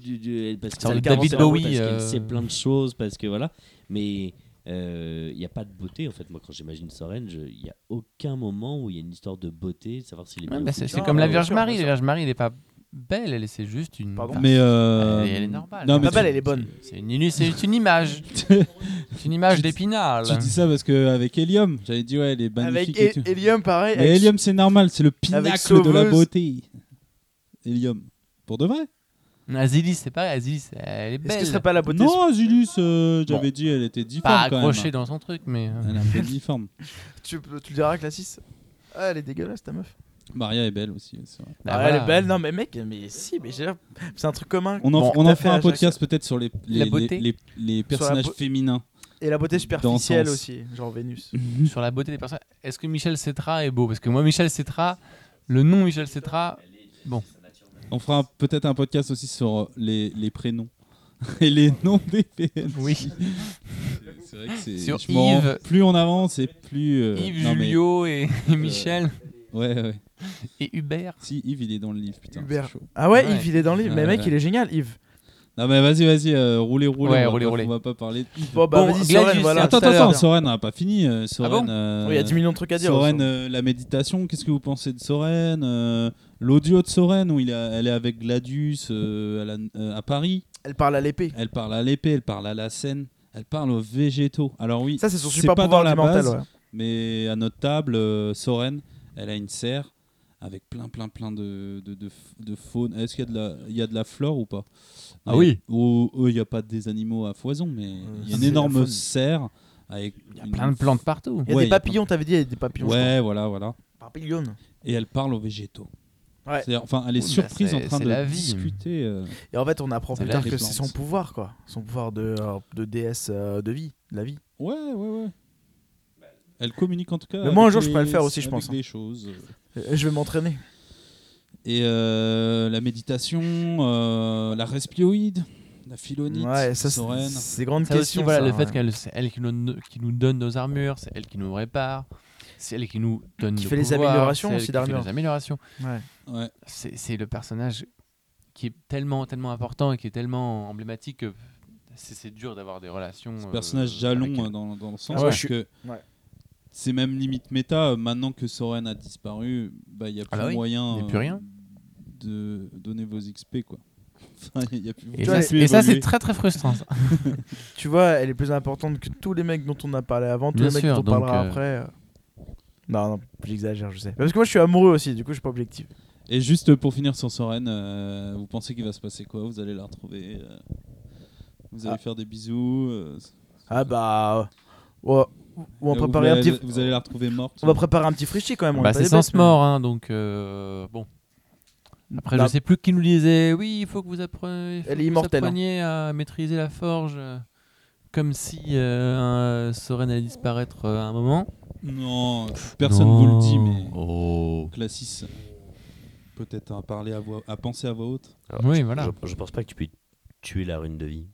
Du- du- parce que David Bowie, parce qu'elle euh. sait plein de choses, parce que voilà. Mais il n'y a pas de beauté. En fait, moi, quand j'imagine Soren, il n'y a aucun moment où il y a une histoire de beauté, de savoir s'il est Ouais, bah, c'est comme la bien Vierge Marie. La. Vierge Marie, elle est pas belle, elle est- c'est juste une. Pardon Mais euh... Elle est- elle est normale. Non, mais Pas tu- belle, elle est bonne. C'est une, une image. C'est une image d'épinal. Tu dis ça parce que avec Helium, j'avais dit ouais, elle est magnifique. Avec et Helium, pareil. Mais Helium, c'est normal, c'est le pinacle de la beauté. Helium. Pour de vrai Azilis, c'est pareil. Azilis, elle est Est-ce belle. que ce serait pas la beauté? Non, Azulus, euh, j'avais dit, elle était difforme pas accrochée dans son truc, mais. euh, Elle est un peu difforme. tu, tu le diras, Classis Ah, elle est dégueulasse ta meuf. Maria est belle aussi. c'est vrai. Bah Ah, voilà. Elle est belle, non mais mec, mais si, mais c'est un truc commun. On en, Bon, on en fait, un chaque- podcast peut-être sur les, les, les, les- les personnages féminins. Et la beauté superficielle aussi, genre Vénus. Sur la beauté des personnes. Est-ce que Michel Cetra est beau? Parce que moi, Michel Cetra, le nom Michel Cetra, On fera peut-être un podcast aussi sur les, les prénoms et les noms des PNJ. Oui. C'est vrai que c'est. Plus on avance et plus. euh, Yves, non, mais- Julio et, et Michel Ouais, ouais. et Hubert. Si, Yves, il est dans le livre, putain. Hubert. c'est chaud. Ah ouais, Ouais. Yves, il est dans le livre. Mais Ouais, mec, ouais. il est génial, Yves. Non, mais vas-y, vas-y, euh, roulez, roulez. Ouais, on, va roulez, pas, roulez. on va pas parler. de- Bon, bah Bon, vas-y, Gladius, Soren, voilà. attends, tout à attends, l'heure. attends, Soren, on n'a pas fini. euh, Soren. bon euh, Oui, Il y a 10 millions de trucs à dire. Soren, aussi. euh, la méditation, qu'est-ce que vous pensez de Soren euh, L'audio de Soren, où il a- elle est avec Gladius euh, à, la- euh, à Paris. Elle parle à l'épée. Elle parle à l'épée, elle parle à la scène, elle parle aux végétaux. Alors oui, Ça, c'est son super pas pouvoir dans la immortel. base, ouais. mais à notre table, euh, Soren, elle a une serre avec plein, plein, plein de, de, de, de faune. Est-ce qu'il y, a de la- il y a de la flore ou pas? Ah Mais- oui. Ou il n'y a pas des animaux à foison, mais il y a une énorme serre avec Il y a une- plein de plantes partout. Il y a Ouais, des papillons, t'avais dit, il y a des papillons. Ouais, voilà, voilà. Papillons. Et elle parle aux végétaux. Ouais. C'est-à-dire- Enfin, elle est bah, surprise en train de la vie. discuter. euh, Et en fait, on apprend plus tard que c'est son pouvoir, quoi. Son pouvoir de, euh, de déesse euh, de vie, de la vie. Ouais, ouais, ouais. Elle communique en tout cas. Mais moi, un jour, je pourrais le faire aussi, je avec pense, hein. Des choses. Euh, Je vais m'entraîner. Et euh, la méditation, euh, la respioïde, la philonite, Ouais, ça, c'est Ça aussi, questions. voilà, ça, le fait ouais. qu'elle, c'est elle qui nous, qui nous donne nos armures, c'est elle qui nous répare, c'est elle qui nous donne Qui nos fait les pouvoirs, améliorations c'est elle aussi qui fait d'armure. les améliorations. Ouais. Ouais. C'est, c'est le personnage qui est tellement, tellement important et qui est tellement emblématique que c'est, c'est dur d'avoir des relations. Ce euh, personnage avec jalon elle. euh, dans, dans le sens Ah ouais, parce je suis- que ouais. C'est même limite méta. euh, Maintenant que Soren a disparu, bah, il n'y a plus Ah bah oui, moyen a plus euh, rien. de donner vos XP. quoi. Enfin, il y a plus, Et ça, c'est, plus et ça, c'est évoluer. très très frustrant. ça. Tu vois, elle est plus importante que tous les mecs dont on a parlé avant, tous Bien les mecs dont on parlera euh, après. euh. Non, non, j'exagère, je sais. Parce que moi, je suis amoureux aussi, du coup, je suis pas objectif. Et juste pour finir sur Soren, euh, vous pensez qu'il va se passer quoi? Vous allez la retrouver euh, Vous allez Ah. faire des bisous euh, Ah bah. ouais. Ou on vous préparer un allez- petit. Vous allez la retrouver morte On va préparer un petit frichi quand même. Bah, c'est mais- mort, hein, donc euh, bon. Après, Bah, je sais plus qui nous disait, oui, il faut que vous appreniez, Elle est immortelle, hein. appreniez à maîtriser la forge, euh, comme si euh, un Soren allait disparaître euh, à un moment. Non, personne vous le dit, mais Oh. Classis, peut-être à parler à voix, à penser à voix haute. Alors, Oui, je, voilà. Je, je pense pas que tu puisses tuer la rune de vie.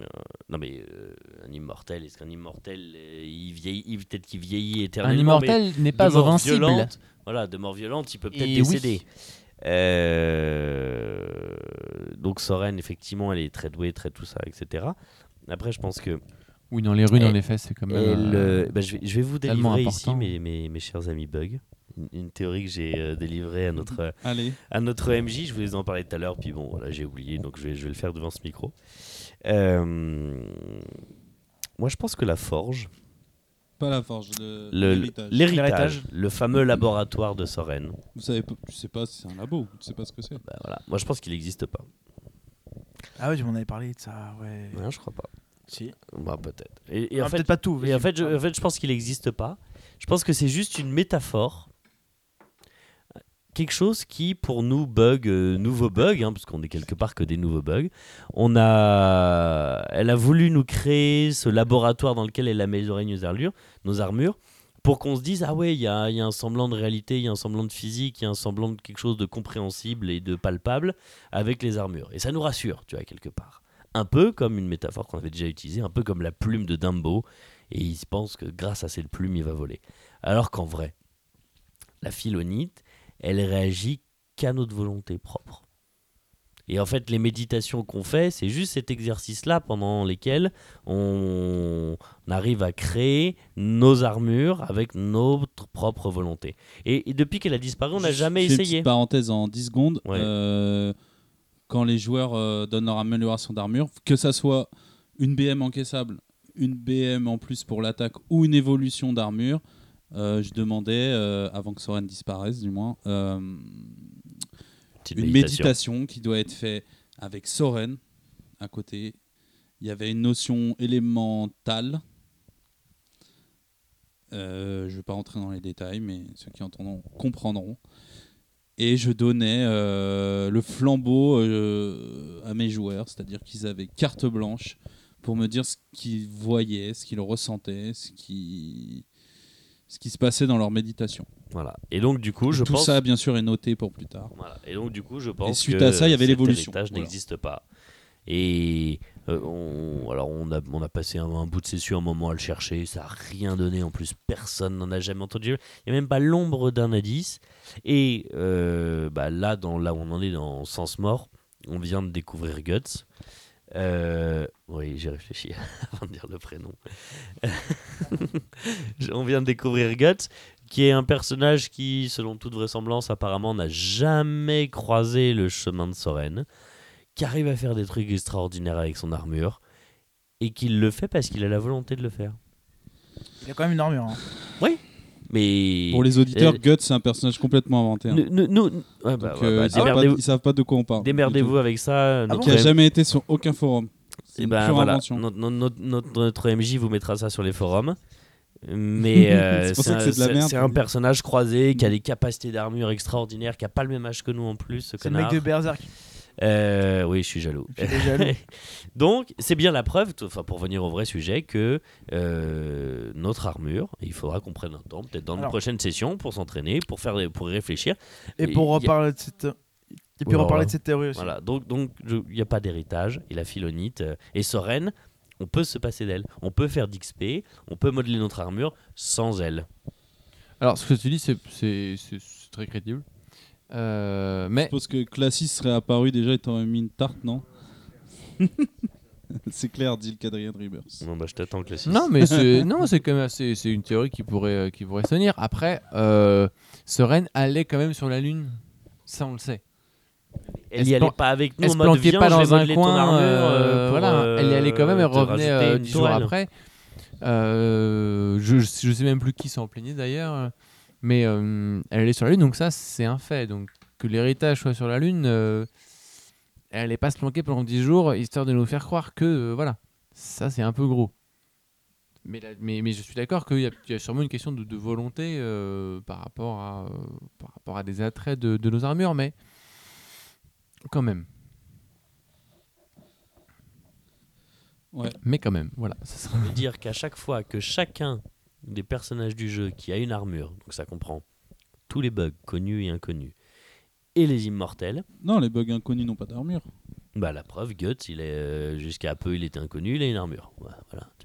Euh, non mais euh, un immortel, est-ce qu'un immortel, euh, il vieillit, il- peut-être qu'il vieillit Un éternellement, mais immortel n'est pas invincible. violente, voilà, de mort violente, il peut peut-être Et oui. décéder. Euh, donc Soren, effectivement, elle est très douée, très tout ça, etc. Après, je pense que Oui, dans les runes, en effet, c'est quand même. elle, euh, euh, bah, je, vais, je vais vous délivrer ici, mes, mes, mes chers amis Bug, une, une théorie que j'ai euh, délivrée à notre Allez, à notre MJ, je vous en parlais tout à l'heure, puis bon, voilà, j'ai oublié, donc je vais, je vais le faire devant ce micro. Euh, moi, je pense que la forge, pas la forge, le- le- l'héritage. l'héritage, L'héritage. le fameux laboratoire de Soren, Vous savez, pas- tu sais pas si c'est un labo, tu sais pas ce que c'est. bah, voilà. moi je pense qu'il n'existe pas. Ah ouais, tu m'en avais parlé de ça, ouais. Non, je crois pas. Si. Bah, peut-être. Et, et Ah, en, fait, peut-être pas tout. et en, fait, je, en fait, je pense qu'il n'existe pas. Je pense que c'est juste une métaphore. Quelque chose qui, pour nous, bug, euh, nouveaux bugs, hein, parce qu'on est quelque part que des nouveaux bugs, on a, elle a voulu nous créer ce laboratoire dans lequel elle améliorait nos armures, nos armures pour qu'on se dise ah ouais, il y y a un semblant de réalité, il y a un semblant de physique, il y a un semblant de quelque chose de compréhensible et de palpable avec les armures. Et ça nous rassure, tu vois, quelque part. Un peu comme une métaphore qu'on avait déjà utilisée, un peu comme la plume de Dumbo, et il se pense que grâce à cette plume, il va voler. Alors qu'en vrai, la philonite, elle réagit qu'à notre volonté propre. Et en fait, les méditations qu'on fait, c'est juste cet exercice-là pendant lesquels on arrive à créer nos armures avec notre propre volonté. Et, et depuis qu'elle a disparu, on n'a jamais fais Une essayé. petite parenthèse en 10 secondes. Ouais. Euh, quand les joueurs euh, donnent leur amélioration d'armure, que ça soit une BM encaissable, une BM en plus pour l'attaque ou une évolution d'armure, euh, je demandais, euh, avant que Soren disparaisse du moins, euh, une méditation qui doit être faite avec Soren à côté. Il y avait une notion élémentale je vais pas rentrer dans les détails, mais ceux qui entendront comprendront. Et je donnais le flambeau à mes joueurs, c'est-à-dire qu'ils avaient carte blanche pour me dire ce qu'ils voyaient, ce qu'ils ressentaient, ce qui, ce qui se passait dans leur méditation. Voilà. Et donc, du coup, je Tout pense. ça, bien sûr, est noté pour plus tard. Voilà. Et donc, du coup, je pense suite que à ça, il y avait l'évolution. héritage Voilà. n'existe pas. Et euh, on, alors on a, on a passé un, un bout de session, un moment à le chercher, ça n'a rien donné. En plus, personne n'en a jamais entendu. Il n'y a même pas l'ombre d'un indice. Et euh, bah, là, dans, là où on en est dans Sens Mort, on vient de découvrir Guts. Euh, oui, j'ai réfléchi avant de dire le prénom. on vient de découvrir Guts, qui est un personnage qui, selon toute vraisemblance, apparemment n'a jamais croisé le chemin de Soren, qui arrive à faire des trucs extraordinaires avec son armure, et qui le fait parce qu'il a la volonté de le faire. Il a quand même une armure. hein. Mais Pour les auditeurs, Euh, Guts, c'est un personnage complètement inventé. hein. bah, Donc, euh, bah, ils, savent pas, démerdez-vous, ils savent pas de quoi on parle. démerdez-vous avec ça. notre Qui a M- jamais été sur aucun forum. C'est Eh une ben, pure voilà, invention. notre, notre- notre- notre MJ vous mettra ça sur les forums. Mais euh, C'est un, personnage croisé qui a des capacités d'armure extraordinaires, qui a pas le même âge que nous en plus, ce C'est le mec de Berserk. Euh, oui, je suis jaloux. Je suis jaloux. Donc, c'est bien la preuve, enfin pour venir au vrai sujet, que euh, notre armure, il faudra qu'on prenne un temps, peut-être dans une prochaine session, pour s'entraîner, pour faire, pour y réfléchir. Et Et pour a- reparler de cette. Et puis reparler de cette théorie aussi. Voilà. Donc, donc, il n'y a pas d'héritage. Et la Philonite euh, et Soren, on peut se passer d'elle. On peut faire d'XP, on peut modeler notre armure sans elle. Alors, ce que tu dis, c'est- c'est c'est- c'est très crédible. Euh, mais Je suppose que Classis serait apparu déjà et t'aurais mis une tarte, non C'est clair, dit le quadrillon de Rebirth. Non, bah, je t'attends six. non, mais c'est non, c'est quand même assez- c'est une théorie qui pourrait euh, qui pourrait se tenir. Après, euh, Soren allait quand même sur la lune, ça on le sait. elle elle y se allait pas avec nous Elle en se mode planquait viens, pas je vais dans un coin, armure, euh, euh, voilà. elle y allait quand même, te revenait euh, dix jours après. Euh, je, je sais même plus qui s'en plaignait d'ailleurs, mais euh, elle allait sur la lune, donc ça c'est un fait. Donc que l'héritage soit sur la lune, euh, elle allait pas se planquer pendant 10 jours histoire de nous faire croire que euh, voilà, ça c'est un peu gros. Mais, la- mais, mais je suis d'accord qu'il y, a- il y a sûrement une question de, de volonté euh, par, rapport à, euh, par rapport à des attraits de, de nos armures, mais quand même. Ouais. Mais quand même, voilà. ça sera- Ça veut dire qu'à chaque fois que chacun des personnages du jeu qui a une armure, donc ça comprend tous les bugs connus et inconnus, et les immortels, Non, les bugs inconnus n'ont pas d'armure. bah la preuve, Guts, il est euh, jusqu'à peu il était inconnu, il a une armure. Voilà.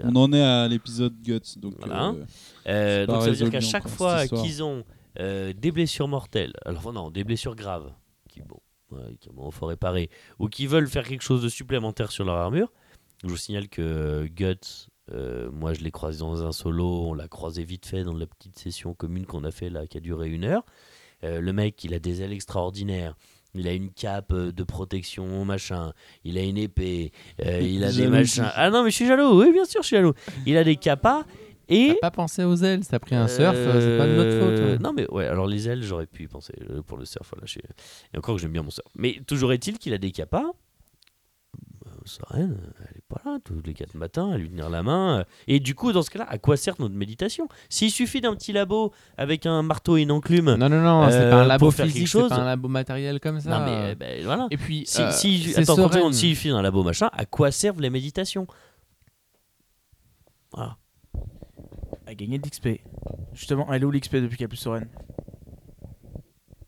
On en est à l'épisode Guts. Donc, Voilà. euh, Euh, donc ça veut dire qu'à chaque fois qu'ils ont euh, des blessures mortelles, alors non, des blessures graves, qui bon, ouais, qui bon, faut réparer, ou qui veulent faire quelque chose de supplémentaire sur leur armure, je vous signale que Guts, euh, moi je l'ai croisé dans un solo, on l'a croisé vite fait dans la petite session commune qu'on a fait là, qui a duré une heure. Euh, le mec, il a des ailes extraordinaires. Il a une cape euh, de protection, machin. Il a une épée. euh, il a des machins. Ah non, mais je suis jaloux. Oui, bien sûr, je suis jaloux. Il a des capas. Et T'as pas pensé aux ailes, t'as pris un surf, euh, c'est pas de notre faute. Non, mais ouais, alors les ailes, j'aurais pu y penser pour le surf. Voilà, je Et encore que j'aime bien mon surf. Mais toujours est-il qu'il a des capas. Soren, elle est pas là tous les quatre matins à lui tenir la main. euh. Et du coup, dans ce cas-là, à quoi sert notre méditation? S'il suffit d'un petit labo avec un marteau et une enclume. Non, non, non, c'est Euh, pas un labo faire quelque physique, c'est pas un labo matériel comme ça. non, mais euh, ben, voilà. Et puis, Si, euh, si, attends, Soren. continuons. s'il suffit d'un labo machin, à quoi servent les méditations? Voilà. À gagner de l'XP. Justement, elle est où l'XP depuis a plus Soren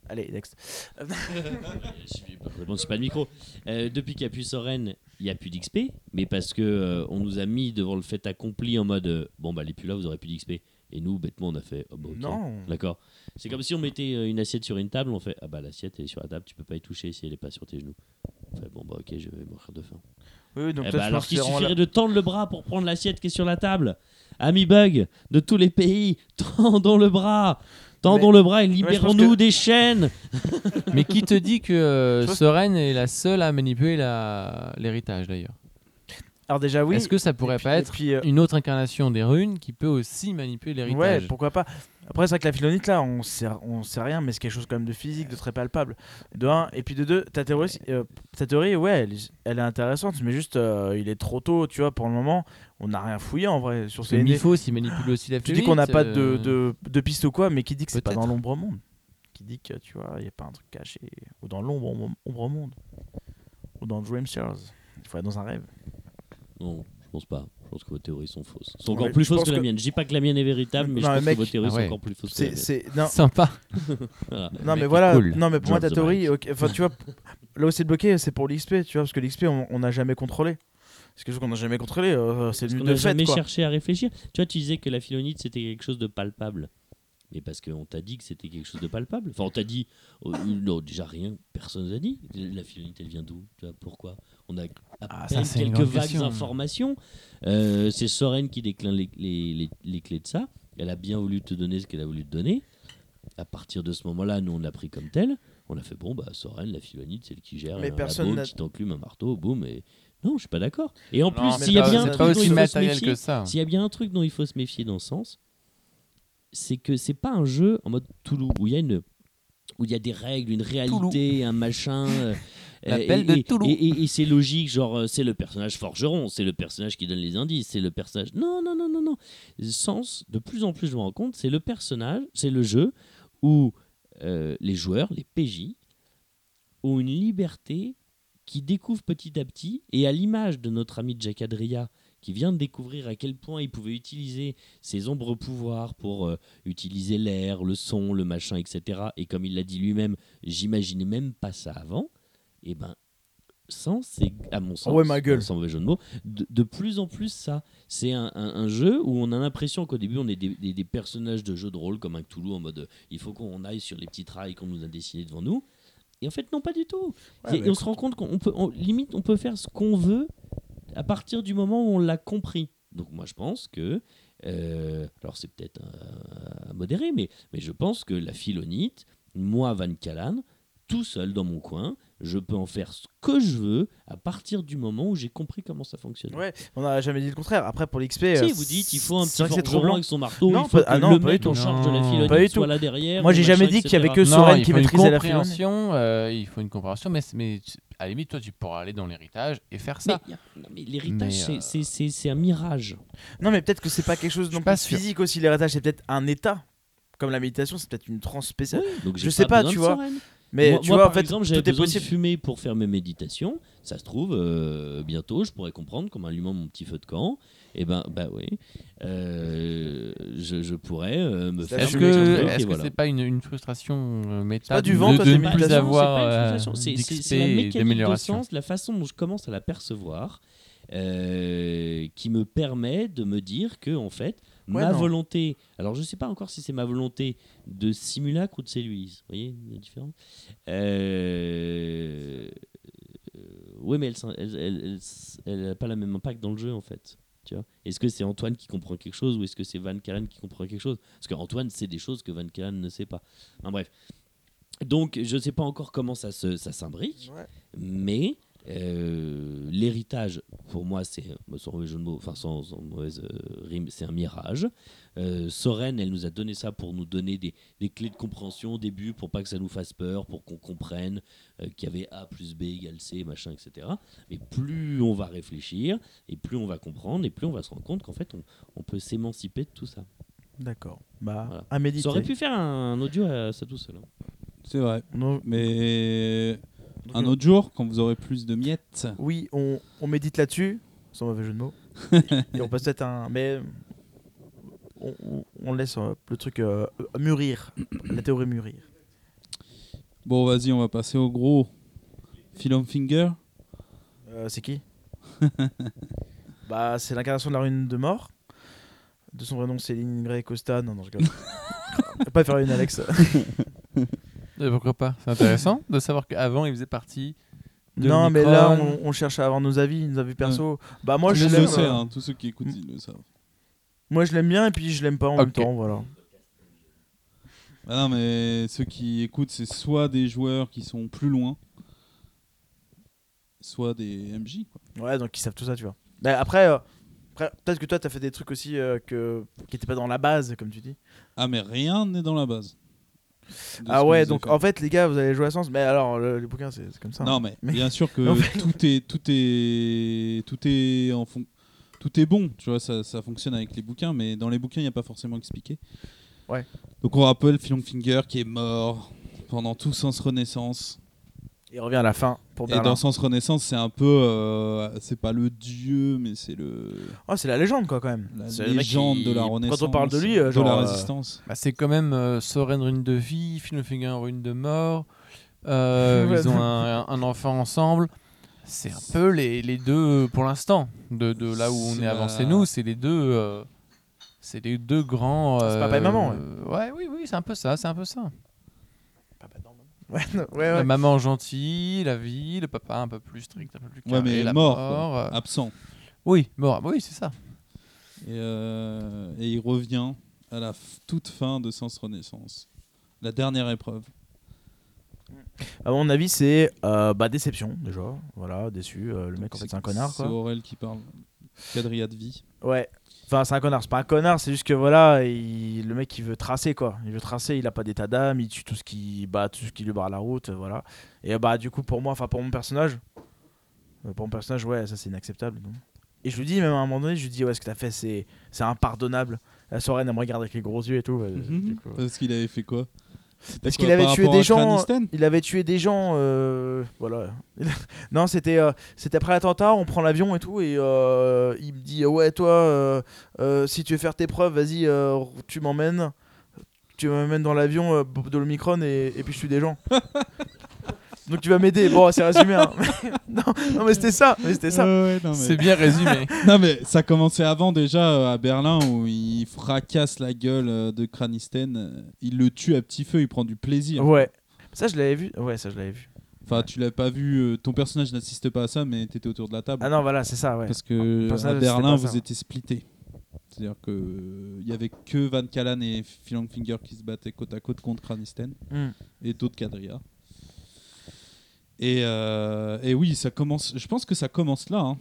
Allez, next. Je suis pas, bon, c'est pas le micro. Euh, depuis qu'il n'y a plus Soren, il n'y a plus d'XP, mais parce que euh, on nous a mis devant le fait accompli en mode euh, bon bah est plus là, vous aurez plus d'XP. Et nous, bêtement, on a fait oh, bah, ok. Non. D'accord. C'est comme si on mettait euh, une assiette sur une table, on fait ah bah l'assiette est sur la table, tu peux pas y toucher si elle est pas sur tes genoux. On fait bon bah ok, je vais mourir de faim. Oui, oui, donc Eh bah, alors qu'il suffirait de tendre le bras pour prendre l'assiette qui est sur la table. Ami bug de tous les pays, tendons le bras. Tendons le bras et libérons-nous que- des chaînes. Mais qui te dit que euh, Soren est la seule à manipuler la- l'héritage d'ailleurs? Alors déjà, oui. Est-ce que ça pourrait puis- pas être puis, euh, une autre incarnation des runes qui peut aussi manipuler Ouais, l'héritage? pourquoi pas. Après, c'est vrai que la philonite, là, on sait, on sait rien, mais c'est quelque chose quand même de physique, de très palpable. De un, et puis de deux, ta théorie, euh, ta théorie ouais, elle, est- elle est intéressante, mais juste, euh, il est trop tôt, tu vois, pour le moment. On n'a rien fouillé en vrai sur ces. Mifos, il manipule aussi la Tu dis qu'on n'a pas de, euh, de, de piste ou quoi, mais qui dit que c'est pas dans l'ombre monde Qui dit que, tu vois, il n'y a pas un truc caché. Ou dans l'ombre ombre, monde. Ou dans Dream Shares. Il faut être dans un rêve. Non, je pense pas. Je pense que vos théories sont fausses. Sont encore Ouais, plus fausses que la mienne. Je dis pas que la mienne est véritable, mais Non, je pense mec- que vos théories Ah sont encore plus fausses que la C'est, Voilà. Sympa. non mais voilà. cool. Non, mais pour moi, ta théorie, ok, enfin, tu vois, là où c'est bloqué, c'est pour l'XP, tu vois, parce que l'XP, on n'a jamais contrôlé. C'est quelque chose qu'on n'a jamais contrôlé, euh, c'est de n'a jamais quoi. cherché à réfléchir. Tu vois, tu disais que la philonite c'était quelque chose de palpable. Mais parce qu'on t'a dit que c'était quelque chose de palpable. Enfin, on t'a dit. oh, non, déjà rien, personne n'a dit. La philonite, elle vient d'où? Tu vois, Pourquoi? On a à Ah, peine ça, c'est une quelques vagues question. informations. Euh, c'est Soren qui décline les, les- les- les clés de ça. Elle a bien voulu te donner ce qu'elle a voulu te donner. À partir de ce moment-là, nous, on l'a pris comme tel. On a fait, bon, bah, Soren, la philonite, c'est elle qui gère Mais un personne labo, n'a- petite enclume, un marteau, boum. Et... Non, je suis pas d'accord. Et en plus, s'il y a bien un truc dont il faut se méfier, s'il y a bien un truc dont il faut se méfier dans ce sens, c'est que c'est pas un jeu en mode Toulouse où il y a une où il y a des règles, une réalité, un machin. euh, L'appel et- de Toulouse. Et, et- et c'est logique, genre euh, c'est le personnage forgeron, c'est le personnage qui donne les indices, c'est le personnage. Non, non, non, non, non. Sens, de plus en plus je me rends compte, c'est le personnage, c'est le jeu où euh, les joueurs, les PJ, ont une liberté qui découvre petit à petit, et à l'image de notre ami Jack Adria, qui vient de découvrir à quel point il pouvait utiliser ses ombres pouvoirs pour euh, utiliser l'air, le son, le machin, etc. Et comme il l'a dit lui-même, j'imaginais même pas ça avant. Et ben, sans, c'est à mon sens, ouais, ma gueule. sans mauvais jeu de mots, de, de plus en plus ça. C'est un, un- un jeu où on a l'impression qu'au début on est des, des- des personnages de jeu de rôle comme un Cthulhu en mode euh, il faut qu'on aille sur les petits rails qu'on nous a dessinés devant nous. Et en fait, non, pas du tout. Ouais, Et mais on se rend compte qu'on peut, on- limite, on peut faire ce qu'on veut à partir du moment où on l'a compris. Donc moi, je pense que, euh, alors c'est peut-être à modérer, mais, mais je pense que la philonite, moi, Van Callan, tout seul dans mon coin, je peux en faire ce que je veux à partir du moment où j'ai compris comment ça fonctionne. Ouais, on n'a jamais dit le contraire. Après, pour l'XP. Si, euh, vous dites, il faut un c'est petit forgeron blanc. avec son marteau, Non, il faut pas- que ah non, le pas mec du en tout. charge de la philonite Pas du soit tout. là derrière. Moi, j'ai jamais dit qu'il y avait que Soren il qui faut une maîtrisait la philonite. compréhension, euh, il faut une compréhension, mais, mais tu- à la limite, toi, tu pourras aller dans l'héritage et faire ça. mais l'héritage, euh, c'est- un mirage. Non, mais peut-être que c'est pas quelque chose non plus physique aussi. L'héritage, c'est peut-être un état. Comme la méditation, c'est peut-être une transe spéciale. Donc, Je sais pas, tu vois. Soren. Mais moi, tu moi, vois, par en fait, exemple, j'avais besoin de possible. fumer pour faire mes méditations. Ça se trouve, euh, bientôt, je pourrais comprendre qu'en allumant mon petit feu de camp, et ben, bah oui, euh, je, je pourrais euh, me C'est faire. Est-ce que comme et que voilà. c'est pas une, une frustration méta pas du de- vent, de, toi, de ne plus avoir c'est c'est- c'est- c'est la mécanique de sens, la façon dont je commence à la percevoir, euh, qui me permet de me dire que en fait, Ouais, ma non. volonté. Alors, je sais pas encore si c'est ma volonté de simulacre ou de cellulise. Vous voyez la différence? Euh... Oui, mais elle n'a pas le même impact dans le jeu en fait. Est-ce que c'est Antoine qui comprend quelque chose ou est-ce que c'est Van Callen qui comprend quelque chose? Parce qu'Antoine sait des choses que Van Callen ne sait pas. Enfin, bref. Donc, je ne sais pas encore comment ça se- ça s'imbrique, Ouais. mais euh, l'héritage, pour moi, c'est euh, sans mauvais jeu de mots, enfin sans, sans mauvaise euh, rime, c'est un mirage. Euh, Soren, elle nous a donné ça pour nous donner des, des clés de compréhension au début, pour pas que ça nous fasse peur, pour qu'on comprenne euh, qu'il y avait A plus B égale C, machin, etc. Mais plus on va réfléchir, et plus on va comprendre, et plus on va se rendre compte qu'en fait, on, on peut s'émanciper de tout ça. D'accord. Bah, Voilà. à méditer. Ça aurait pu faire un audio à ça tout seul. hein. C'est vrai. Non, Mais donc, un euh, autre jour, quand vous aurez plus de miettes, Oui, on, on médite là-dessus, sans mauvais jeu de mots. et on passe peut-être un. Mais on, laisse euh, le truc euh, mûrir, la théorie mûrir. bon, vas-y, on va passer au gros. Philom Finger. Euh, c'est qui? Bah, c'est l'incarnation de la rune de mort. De son vrai nom, Céline Grey Costa. Non, non, je rigole. Pas faire une Alex. Et pourquoi pas? C'est intéressant de savoir qu'avant il faisait partie. de non, mais là, on, on cherche à avoir nos avis, nos avis perso. Bah, moi, je monde l'aime. euh, hein, tous ceux qui écoutent, ils le savent. Moi, je l'aime bien et puis je l'aime pas en même temps, voilà. Bah non, mais ceux qui écoutent, c'est soit des joueurs qui sont plus loin, soit des MJ. Quoi. Ouais, donc ils savent tout ça, tu vois. Bah, après, euh, Après, peut-être que toi, t'as fait des trucs aussi euh, que... qui étaient pas dans la base, comme tu dis. Ah, mais rien n'est dans la base. Ah ouais, donc fait. en fait, les gars, vous allez jouer à Sens. Mais alors, le- les bouquins, c'est c'est comme ça. hein. Non, mais, Mais- bien sûr que En fait- tout est tout est tout est en fon- tout est bon, tu vois, ça, ça fonctionne avec les bouquins, mais dans les bouquins, il n'y a pas forcément expliqué. Ouais. Donc on rappelle Finger qui est mort pendant tout Sens Renaissance. Il revient à la fin pour Et Berlin. dans Sens Renaissance, c'est un peu, euh, c'est pas le dieu, mais c'est le Oh, c'est la légende, quoi, quand même. la légende qui- de la Renaissance. Quand on parle de lui, euh, de genre, la euh, résistance. Bah, c'est quand même euh, Soren rune de vie, Finnfinger rune de mort. Euh, ils ont un, un enfant ensemble. C'est un peu les, les deux pour l'instant de, de là où on est la- avancé nous. C'est les deux. euh, c'est les deux grands. C'est papa et maman, ouais. ouais, oui, oui, c'est un peu ça, c'est un peu ça. Ouais, non, ouais, La maman gentille, la vie, le papa un peu plus strict, un peu plus Ouais, carré, mais la mort, euh, absent. Oui, mort, oui, c'est ça. Et, euh, et il revient à la toute fin de Sens Renaissance. La dernière épreuve. À mon avis, c'est euh, bah, déception, déjà. Voilà, déçu. euh, le mec, en fait, c'est un connard, C'est. Aurel qui parle. Quadrilla de vie. Ouais. Enfin, c'est un connard. C'est pas un connard, c'est juste que voilà, il- le mec, il veut tracer, quoi. Il veut tracer, il a pas d'état d'âme, il tue tout ce qui, bah, tout ce qui lui barre la route, euh, voilà. Et euh, bah, du coup, pour moi, enfin, pour mon personnage, euh, pour mon personnage, ouais, ça, c'est inacceptable. non. Et je lui dis, même à un moment donné, je lui dis, ouais, ce que t'as fait, c'est c'est impardonnable. La Soren, elle me regarde avec les gros yeux et tout. du coup. Parce qu'il avait fait quoi? Parce qu'il avait tué des gens. Il avait tué des gens. euh, voilà. non, c'était euh, c'était après l'attentat. On prend l'avion et tout. Et euh, il me dit Ouais, toi, si tu veux faire tes preuves, vas-y, tu m'emmènes. Tu m'emmènes dans l'avion de l'Omicron et, et puis je tue des gens. Donc tu vas m'aider. Bon, c'est résumé. hein. non, non, mais c'était ça. Mais c'était ça. Ouais, ouais, non, mais... C'est bien résumé. non, mais ça commençait avant déjà euh, à Berlin où il fracasse la gueule euh, de Kranisten. Il le tue à petit feu, il prend du plaisir. Ouais. Ça, je l'avais vu. Ouais, ça, je l'avais vu. Enfin, tu l'as pas vu, euh, ton personnage n'assiste pas à ça, mais t'étais autour de la table. Ah non, voilà, c'est ça. Ouais. Parce que à Berlin, vous étiez splittés. C'est-à-dire que euh, il y avait que Van Callan et Finger qui se battaient côte à côte contre Kranisten Hmm. et d'autres quadrillas. Et, euh, et oui, ça commence. Je pense que ça commence là. hein.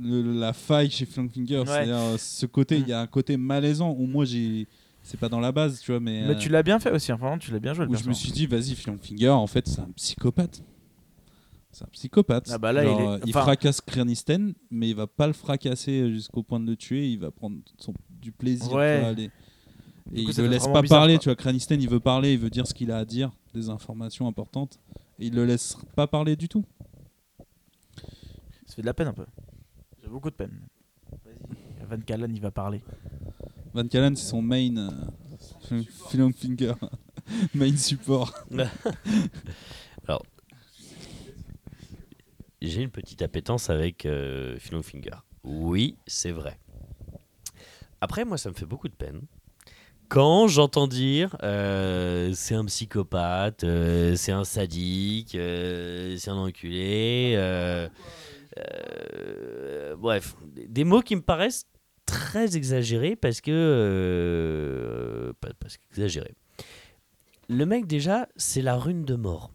Le- la faille chez Flankfinger, Ouais. c'est-à-dire euh, ce côté, il Mm. y a un côté malaisant où moi j'ai, c'est pas dans la base, tu vois, mais, Mais euh, tu l'as bien fait aussi. Enfin, tu l'as bien joué. où je me suis dit, vas-y, Flankfinger, en fait, c'est un psychopathe. C'est un psychopathe. Ah bah là, il est- euh, fracasse Krenisten, mais il va pas le fracasser jusqu'au point de le tuer. Il va prendre son- du plaisir. Ouais. vois, Et coup, il fait laisse pas bizarre, parler, quoi. tu vois. Krenisten, il veut parler, il veut dire ce qu'il a à dire, des informations importantes. Il le laisse pas parler du tout. Ça fait de la peine un peu. J'ai beaucoup de peine. Vas-y. Van Callen, il va parler. Van Callen, c'est son main. Euh, Finger. main support. J'ai une petite appétence avec euh, Finger. Oui, c'est vrai. Après, moi, ça me fait beaucoup de peine. Quand j'entends dire euh, c'est un psychopathe, euh, c'est un sadique, euh, c'est un enculé, bref, des- mots qui me paraissent très exagérés parce que. parce qu'exagérés. Le mec, déjà, c'est la rune de mort.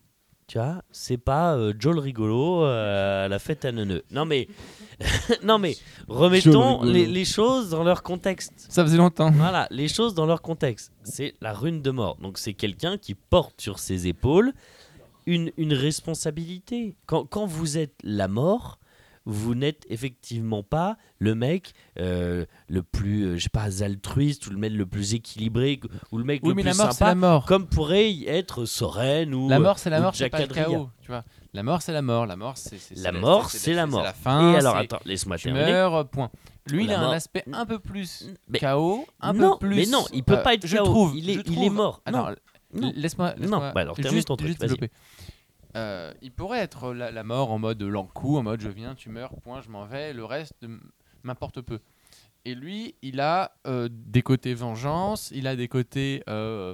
Tu vois, c'est pas euh, Joel rigolo euh, à la fête à neuneux. Non mais, non mais, remettons les, les choses dans leur contexte. Ça faisait longtemps. Voilà, les choses dans leur contexte. C'est la rune de mort. Donc c'est quelqu'un qui porte sur ses épaules une, une responsabilité. Quand, quand vous êtes la mort, vous n'êtes effectivement pas le mec euh, le plus, euh, je sais pas, altruiste ou le mec le plus équilibré ou le mec Oui, le mais plus la mort, sympa, la mort. comme pourrait y être Soren ou La mort, c'est la mort, c'est pas le chaos. Tu vois. La mort, c'est la mort. La mort, c'est La c'est mort, c'est la mort. la fin. Et alors, attends, laisse-moi terminer. meurs, point. Lui, il La a un aspect un peu plus Mais- chaos, un non, peu plus. mais non, il peut euh, pas être je KO. Trouve, Il est- je il trouve- est mort. Non. laisse-moi. Non, laisse-moi bah alors, termine juste- ton truc, juste. Euh, il pourrait être la, la mort en mode l'encou, en mode je viens, tu meurs, point, je m'en vais, le reste m'importe peu. Et lui, il a euh, des côtés vengeance, il a des côtés euh,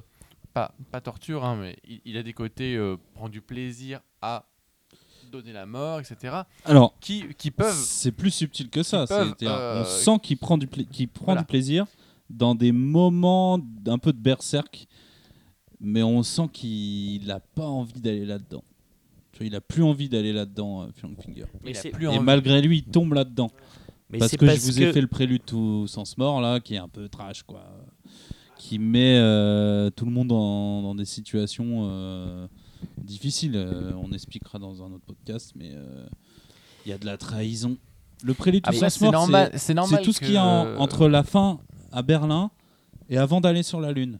pas, pas torture, hein, mais il, il a des côtés prendre du plaisir à donner la mort, etc. Alors, Qui, qui peuvent. c'est plus subtil que ça. peuvent, On sent qu'il prend, du, prend Voilà. du plaisir dans des moments d'un peu de berserk, mais on sent qu'il n'a pas envie d'aller là-dedans. Tu vois, il a plus envie d'aller là-dedans, euh, Finger. Mais il a c'est- plus Et envie. malgré lui, il tombe là-dedans. Mais parce que je vous ai que- fait le prélude tout sens mort là, qui est un peu trash quoi, qui met euh, tout le monde dans, dans des situations euh, difficiles. Euh, on expliquera dans un autre podcast, mais euh, il y a de la trahison. Le prélude tout Après, sens mort, c'est- tout ce qu'il y a en- entre la fin à Berlin et avant d'aller sur la Lune.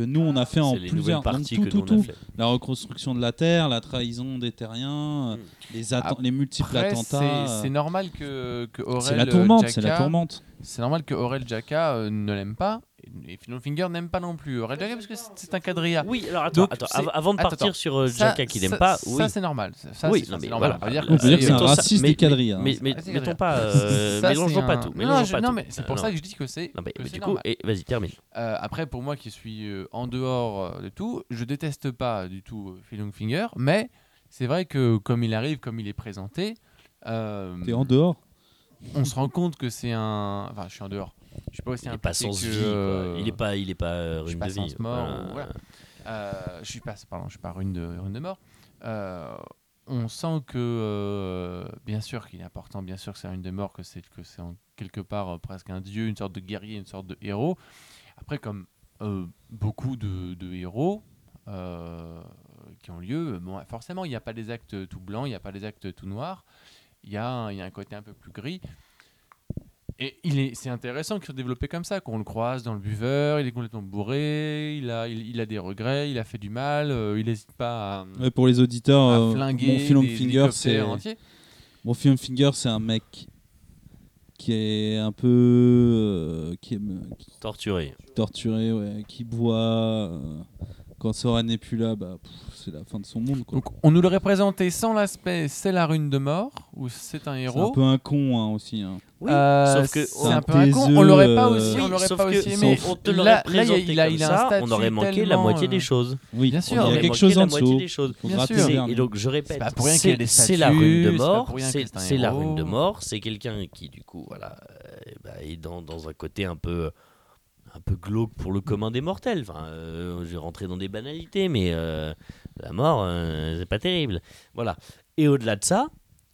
Que nous on a fait en les plusieurs parties donc tout, tout, tout. la reconstruction de la Terre, la trahison des terriens, euh, Mm. les, atten- Après, les multiples attentats. c'est- euh, c'est normal que, que Aurel C'est la tourmente, c'est la Jacka- tourmente. C'est normal que Aurel Jacka euh, ne l'aime pas et Philon Finger n'aime pas non plus Aurel Jacka parce que c'est- un quadrilla. Oui, alors attends, Donc, attends, avant de partir attends. sur euh, Ça- Jacka qui n'aime ça- pas, ça, oui. c'est normal. Ça, oui, c'est- non, mais normal. voilà. On dire On peut dire que c'est un ça- raciste mais- des quadrilles, hein. Mais, mais, c'est mettons pas, euh, Ça, mélangeons pas un- tout. Non, mélangeons je- pas non, tout. mais c'est pour Non, ça que je dis que c'est. non, mais, mais du coup, et, vas-y, termine. Euh, après, pour moi qui suis euh, en dehors euh, de tout, je déteste pas du tout euh, Phil Finger, mais c'est vrai que comme il arrive, comme il est présenté, euh, T'es en dehors? on se rend compte que c'est un. Enfin, je suis en dehors. Je suis pas aussi Il est pas sans que, vie, euh, Il est pas, il est pas euh, rune pas de vie. sens mort, ou voilà. Euh, je suis pas, pardon, je suis pas rune de, rune de mort. On sent que, bien sûr qu'il est important, bien sûr que c'est une de mort, que c'est que c'est quelque part presque un dieu, une sorte de guerrier, une sorte de héros. Après, comme beaucoup de, de héros qui ont lieu, bon, forcément, il n'y a pas des actes tout blancs, il n'y a pas des actes tout noirs. Il y, y a un côté un peu plus gris. Et il est, c'est intéressant qu'il soit développé comme ça, qu'on le croise dans le buveur, il est complètement bourré, il a, il, il a des regrets, il a fait du mal, euh, il n'hésite pas à, Ouais, Pour les auditeurs, à euh, flinguer mon film Finger, c'est mon film Finger, c'est un mec qui est un peu euh, qui est qui est Torturé. torturé, ouais, qui boit. Euh, quand Soren n'est plus là, bah, c'est la fin de son monde. quoi. Donc on nous l'aurait présenté sans l'aspect c'est la rune de mort, ou c'est un C'est un héros. peu un con hein, aussi. hein. Oui, Euh, sauf que c'est un un peu un con. On l'aurait pas euh, aussi, on Oui, l'aurait sauf pas que aussi si aimé. on te l'aurait Là, là, il y a- présenté il a, comme il a un ça, on aurait manqué la moitié euh, des choses. Oui, Bien sûr. il y On a aurait quelque manqué chose la en moitié dessous. des choses. Bien sûr. et donc je répète, C'est la rune de mort, c'est la héros. rune de mort, c'est quelqu'un qui du coup voilà euh, bah, est dans, dans un côté un peu un peu glauque pour le commun des mortels. Enfin, euh, je vais rentrer dans des banalités, mais euh, la mort euh, c'est pas terrible. Voilà. Et au-delà de ça,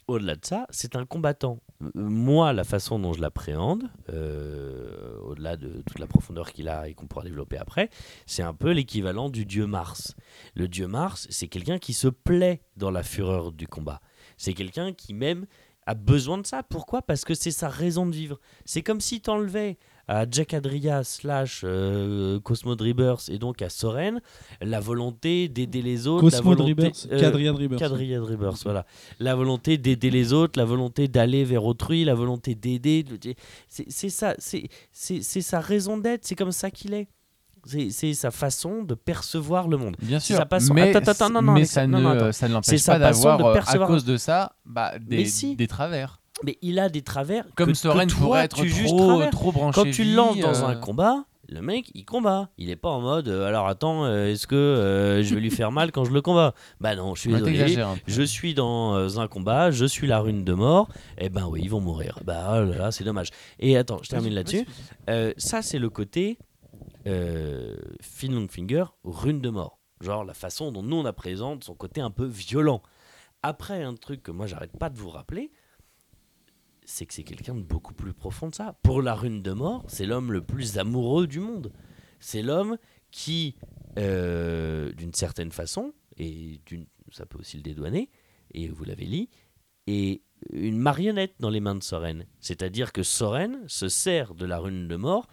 au-delà de ça, c'est un combattant. Moi, la façon dont je l'appréhende, euh, au-delà de toute la profondeur qu'il a et qu'on pourra développer après, c'est un peu l'équivalent du dieu Mars. Le dieu Mars, c'est quelqu'un qui se plaît dans la fureur du combat. C'est quelqu'un qui même a besoin de ça. Pourquoi? Parce que c'est sa raison de vivre. C'est comme si t'enlevais à Jack Adria slash euh, Cosmo Drivers et donc à Soren la volonté d'aider les autres. la Cosmo volonté, Drivers, euh, Drivers, voilà. La volonté d'aider les autres, la volonté d'aller vers autrui, la volonté d'aider. de- C'est c'est ça, c'est sa raison d'être, c'est comme ça qu'il est. C'est sa façon de percevoir le monde. Bien sûr, façon- mais, Attends, attends, non, non, mais Alex, ça, non, ne, ça ne l'empêche pas d'avoir, euh, à percevoir- cause de ça, bah, des, si. des travers. Mais il a des travers. Comme que, Soren que toi, pourrait être tu trop, trop branché Quand tu le lances dans euh, un combat, le mec, il combat. Il est pas en mode euh, alors attends, euh, est-ce que euh, je vais lui faire mal quand je le combat? Bah non, je suis désolé. Je suis dans euh, un combat, je suis la rune de mort. Eh ben oui, ils vont mourir. Bah oh là là, c'est dommage. Et attends, je termine là-dessus. Euh, ça, c'est le côté euh, Finn Longfinger, rune de mort. Genre la façon dont nous on présente son côté un peu violent. Après, un truc que moi j'arrête pas de vous rappeler, c'est que c'est quelqu'un de beaucoup plus profond de ça. Pour la rune de mort, c'est l'homme le plus amoureux du monde. C'est l'homme qui, euh, d'une certaine façon, et ça peut aussi le dédouaner, et vous l'avez dit, est une marionnette dans les mains de Soren. C'est-à-dire que Soren se sert de la rune de mort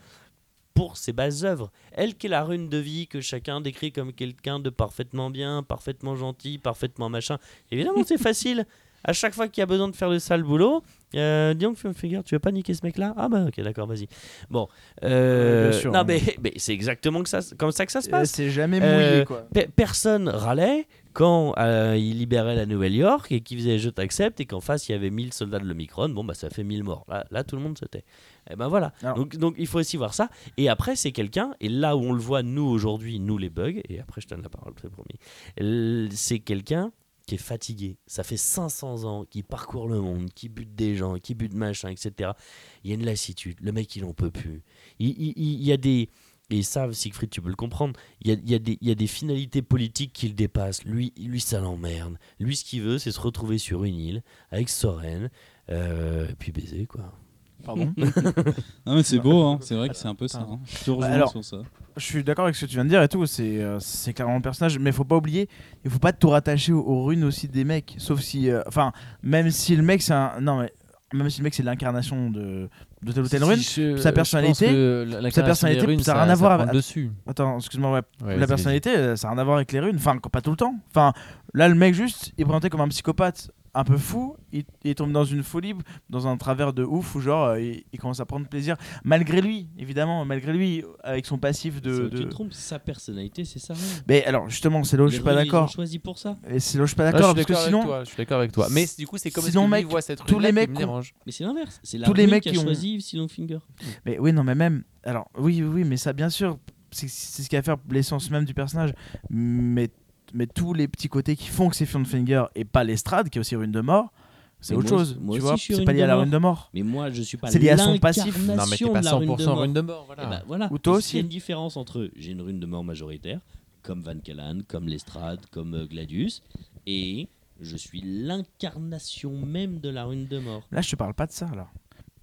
pour ses bases œuvres. Elle qui est la rune de vie que chacun décrit comme quelqu'un de parfaitement bien, parfaitement gentil, parfaitement machin. Évidemment, c'est facile. À chaque fois qu'il y a besoin de faire le sale boulot, euh, dis donc, Figure, tu veux pas niquer ce mec-là? Ah bah ok, d'accord, vas-y. Bon, euh, bien sûr, non hein. mais, mais c'est exactement que ça, comme ça que ça se Euh, passe. C'est jamais Euh, mouillé, quoi. Pe- personne râlait quand euh, il libérait la Nouvelle-York et qu'il faisait je t'accepte et qu'en face il y avait 1000 soldats de l'Omicron, bon bah ça fait 1000 morts. Là, là tout le monde se tait. Et ben voilà. Donc, donc il faut aussi voir ça. Et après c'est quelqu'un, et là où on le voit nous aujourd'hui, nous les bugs, et après je te donne la parole, c'est promis, c'est quelqu'un qui est fatigué. Ça fait 500 ans qu'il parcourt le monde, qui bute des gens, qui bute machin, etc. Il y a une lassitude. Le mec il en peut plus. Il, y a des... Et ça, Siegfried, tu peux le comprendre. Il y a, des, il y a des finalités politiques qui le dépassent. Lui, lui ça l'emmerde. Lui, ce qu'il veut, c'est se retrouver sur une île avec Soren, euh, et puis baiser, quoi. Pardon. Non, mais c'est beau, hein. c'est vrai que c'est un peu ça. hein. Je te rejoins alors- sur ça. Je suis d'accord avec ce que tu viens de dire et tout, c'est euh, c'est clairement le personnage, mais faut pas oublier, il faut pas tout rattacher aux, aux runes aussi des mecs, sauf si, euh, enfin, même si le mec c'est un, non mais même si le mec c'est l'incarnation de, de telle ou telle rune, sa personnalité- sa personnalité, ça a rien à voir avec- dessus. attends, excuse-moi, ouais, Ouais, la personnalité, euh, ça n'a rien à voir avec les runes. Enfin, pas tout le temps. Enfin, là, le mec, juste, il est présenté comme un psychopathe un peu fou. Il, il tombe dans une folie, dans un travers de ouf où, genre, euh, il, il commence à prendre plaisir. Malgré lui, évidemment, malgré lui, avec son passif de. Tu de- te trompes, sa personnalité, c'est ça. hein. Mais alors, justement, c'est là où je suis pas d'accord. choisi pour ça. Et c'est là où je suis pas d'accord, je parce suis que d'accord sinon. avec toi, je suis d'accord avec toi. Mais du coup, c'est comme Sinon, mec, voit cette tous les qui mecs dérange? Mais c'est l'inverse. C'est la Tous les mecs qui ont- choisi Yves Silonfinger. Mais oui, non, mais même. Alors, oui, oui, mais ça, bien sûr, c'est c'est ce qui va faire l'essence même du personnage. Mais, mais tous les petits côtés qui font que c'est Finger et pas l'estrade, qui est aussi rune de mort, c'est autre moi chose. aussi- moi tu aussi, vois, je suis c'est pas lié à la rune de mort. Mais moi, je suis pas C'est lié à son passif. Non, mais t'es pas de la rune de 100% mort. rune de mort. Eh Voilà. ben, voilà. Ou toi Il y aussi. a une différence entre j'ai une rune de mort majoritaire, comme Van Callan, comme Lestrade, comme euh, Gladius, et je suis l'incarnation même de la rune de mort. Là, je te parle pas de ça, là.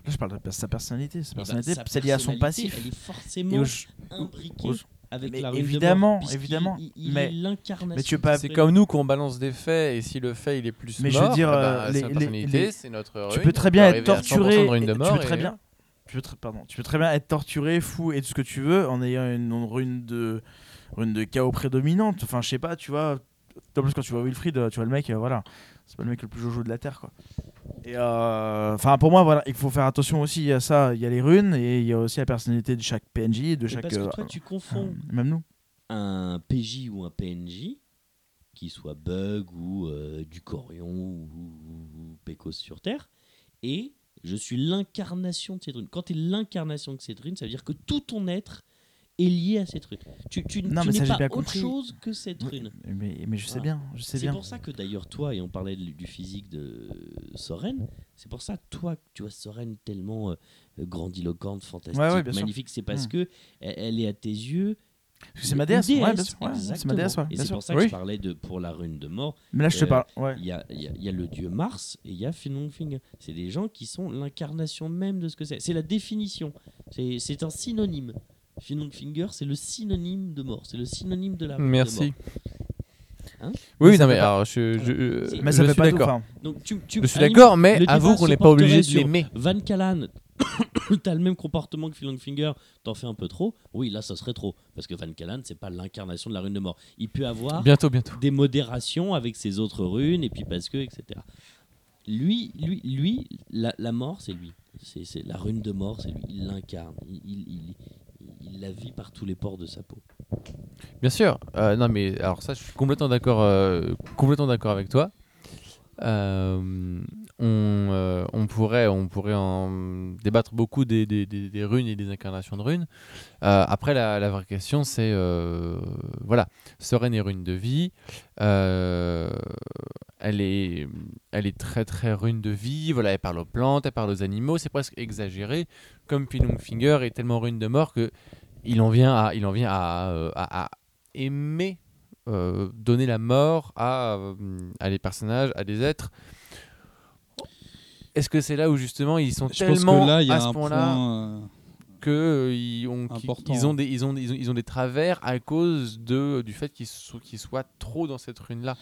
Là, je parle de sa personnalité. Sa Eh ben, personnalité, c'est lié à son passif. Elle est forcément au- imbriquée avec Mais la rune évidemment, de mort. évidemment, Il, il mais- est l'incarnation. mais tu veux pas- C'est comme nous qu'on balance des faits et si le fait il est plus Mais je veux mort, dire, eh ben, euh, c'est les- notre les- personnalité, les- c'est notre Tu rune, peux très bien être arriver à 100% de torturé. rune de tu mort peux très et- bien. Tu peux, très, pardon, tu peux très bien être torturé, fou et tout ce que tu veux en ayant une, une rune de rune de chaos prédominante. Enfin, je sais pas, tu vois. En plus, quand tu vois Wilfried, tu vois le mec, euh, voilà, c'est pas le mec le plus jojo de la terre, quoi. Et euh, enfin, pour moi, voilà, il faut faire attention aussi à ça. Il y a les runes et il y a aussi la personnalité de chaque PNJ, de chaque. parce que euh, toi, tu confonds euh, même nous. un PJ ou un PNJ, qui soit Bug ou euh, du Corion ou, ou Pecos sur Terre, et je suis l'incarnation de cette rune. Quand tu es l'incarnation de cette rune, ça veut dire que tout ton être est lié à cette rune. Tu, tu, Non, tu mais ça, n'es j'ai pas bien autre compris. chose que cette rune. Mais, mais je sais Voilà. bien, je sais C'est bien. pour ça que d'ailleurs toi, et on parlait de- du physique de Soren, c'est pour ça toi, que tu vois Soren tellement euh, grandiloquente, fantastique, Ouais, ouais, bien sûr. magnifique, c'est parce Mm. que elle, elle est à tes yeux Parce que c'est ma déesse, une ouais, bien sûr, ouais, c'est exactement. ma déesse, ouais, Et bien c'est sûr. pour ça que Oui. je parlais de pour la rune de mort. Mais là, je te Euh, parle. Ouais. Il y a, il y a- il y a le dieu Mars et il y a Finlongfinger. C'est des gens qui sont l'incarnation même de ce que c'est. C'est la définition. C'est c'est un synonyme. Finlongfinger, c'est le synonyme de mort. C'est le synonyme de la de Merci. mort. Hein Oui, Mais non, mais pas- alors je, je, Mais je ça fait suis d'accord. tu- Je suis d'accord, mais avoue qu'on n'est pas obligé de l'aimer. Van Callan, t'as le même comportement que Finlongfinger, t'en fais un peu trop. Oui, là, ça serait trop. Parce que Van Callan, c'est pas l'incarnation de la rune de mort. Il peut avoir Bientôt, bientôt. des modérations avec ses autres runes, et puis parce que, etc. Lui, lui, lui la, la mort, c'est lui. C'est c'est la rune de mort, c'est lui. Il l'incarne. Il, il, il- il la vit par tous les pores de sa peau. Bien sûr. Euh, non, mais alors ça, je suis complètement d'accord, euh, complètement d'accord avec toi. Euh, on, pourrait, on pourrait en débattre beaucoup des, runes et des incarnations de runes. Après, la, vraie question, c'est voilà, Soren est rune de vie. elle est, elle est très très rune de vie. Voilà, elle parle aux plantes, elle parle aux animaux. C'est presque exagéré. Comme Finger est tellement rune de mort que il en vient à, il en vient à, euh, à- à aimer euh, donner la mort à, euh, à des personnages, à des êtres. Est-ce que c'est là où justement ils sont Je pense tellement que là, y à a ce un point-là point. euh, que ils ont, Important. ils ont des ils ont, ils ont, ils ont des travers à cause de du fait qu'ils soient, trop dans cette rune là.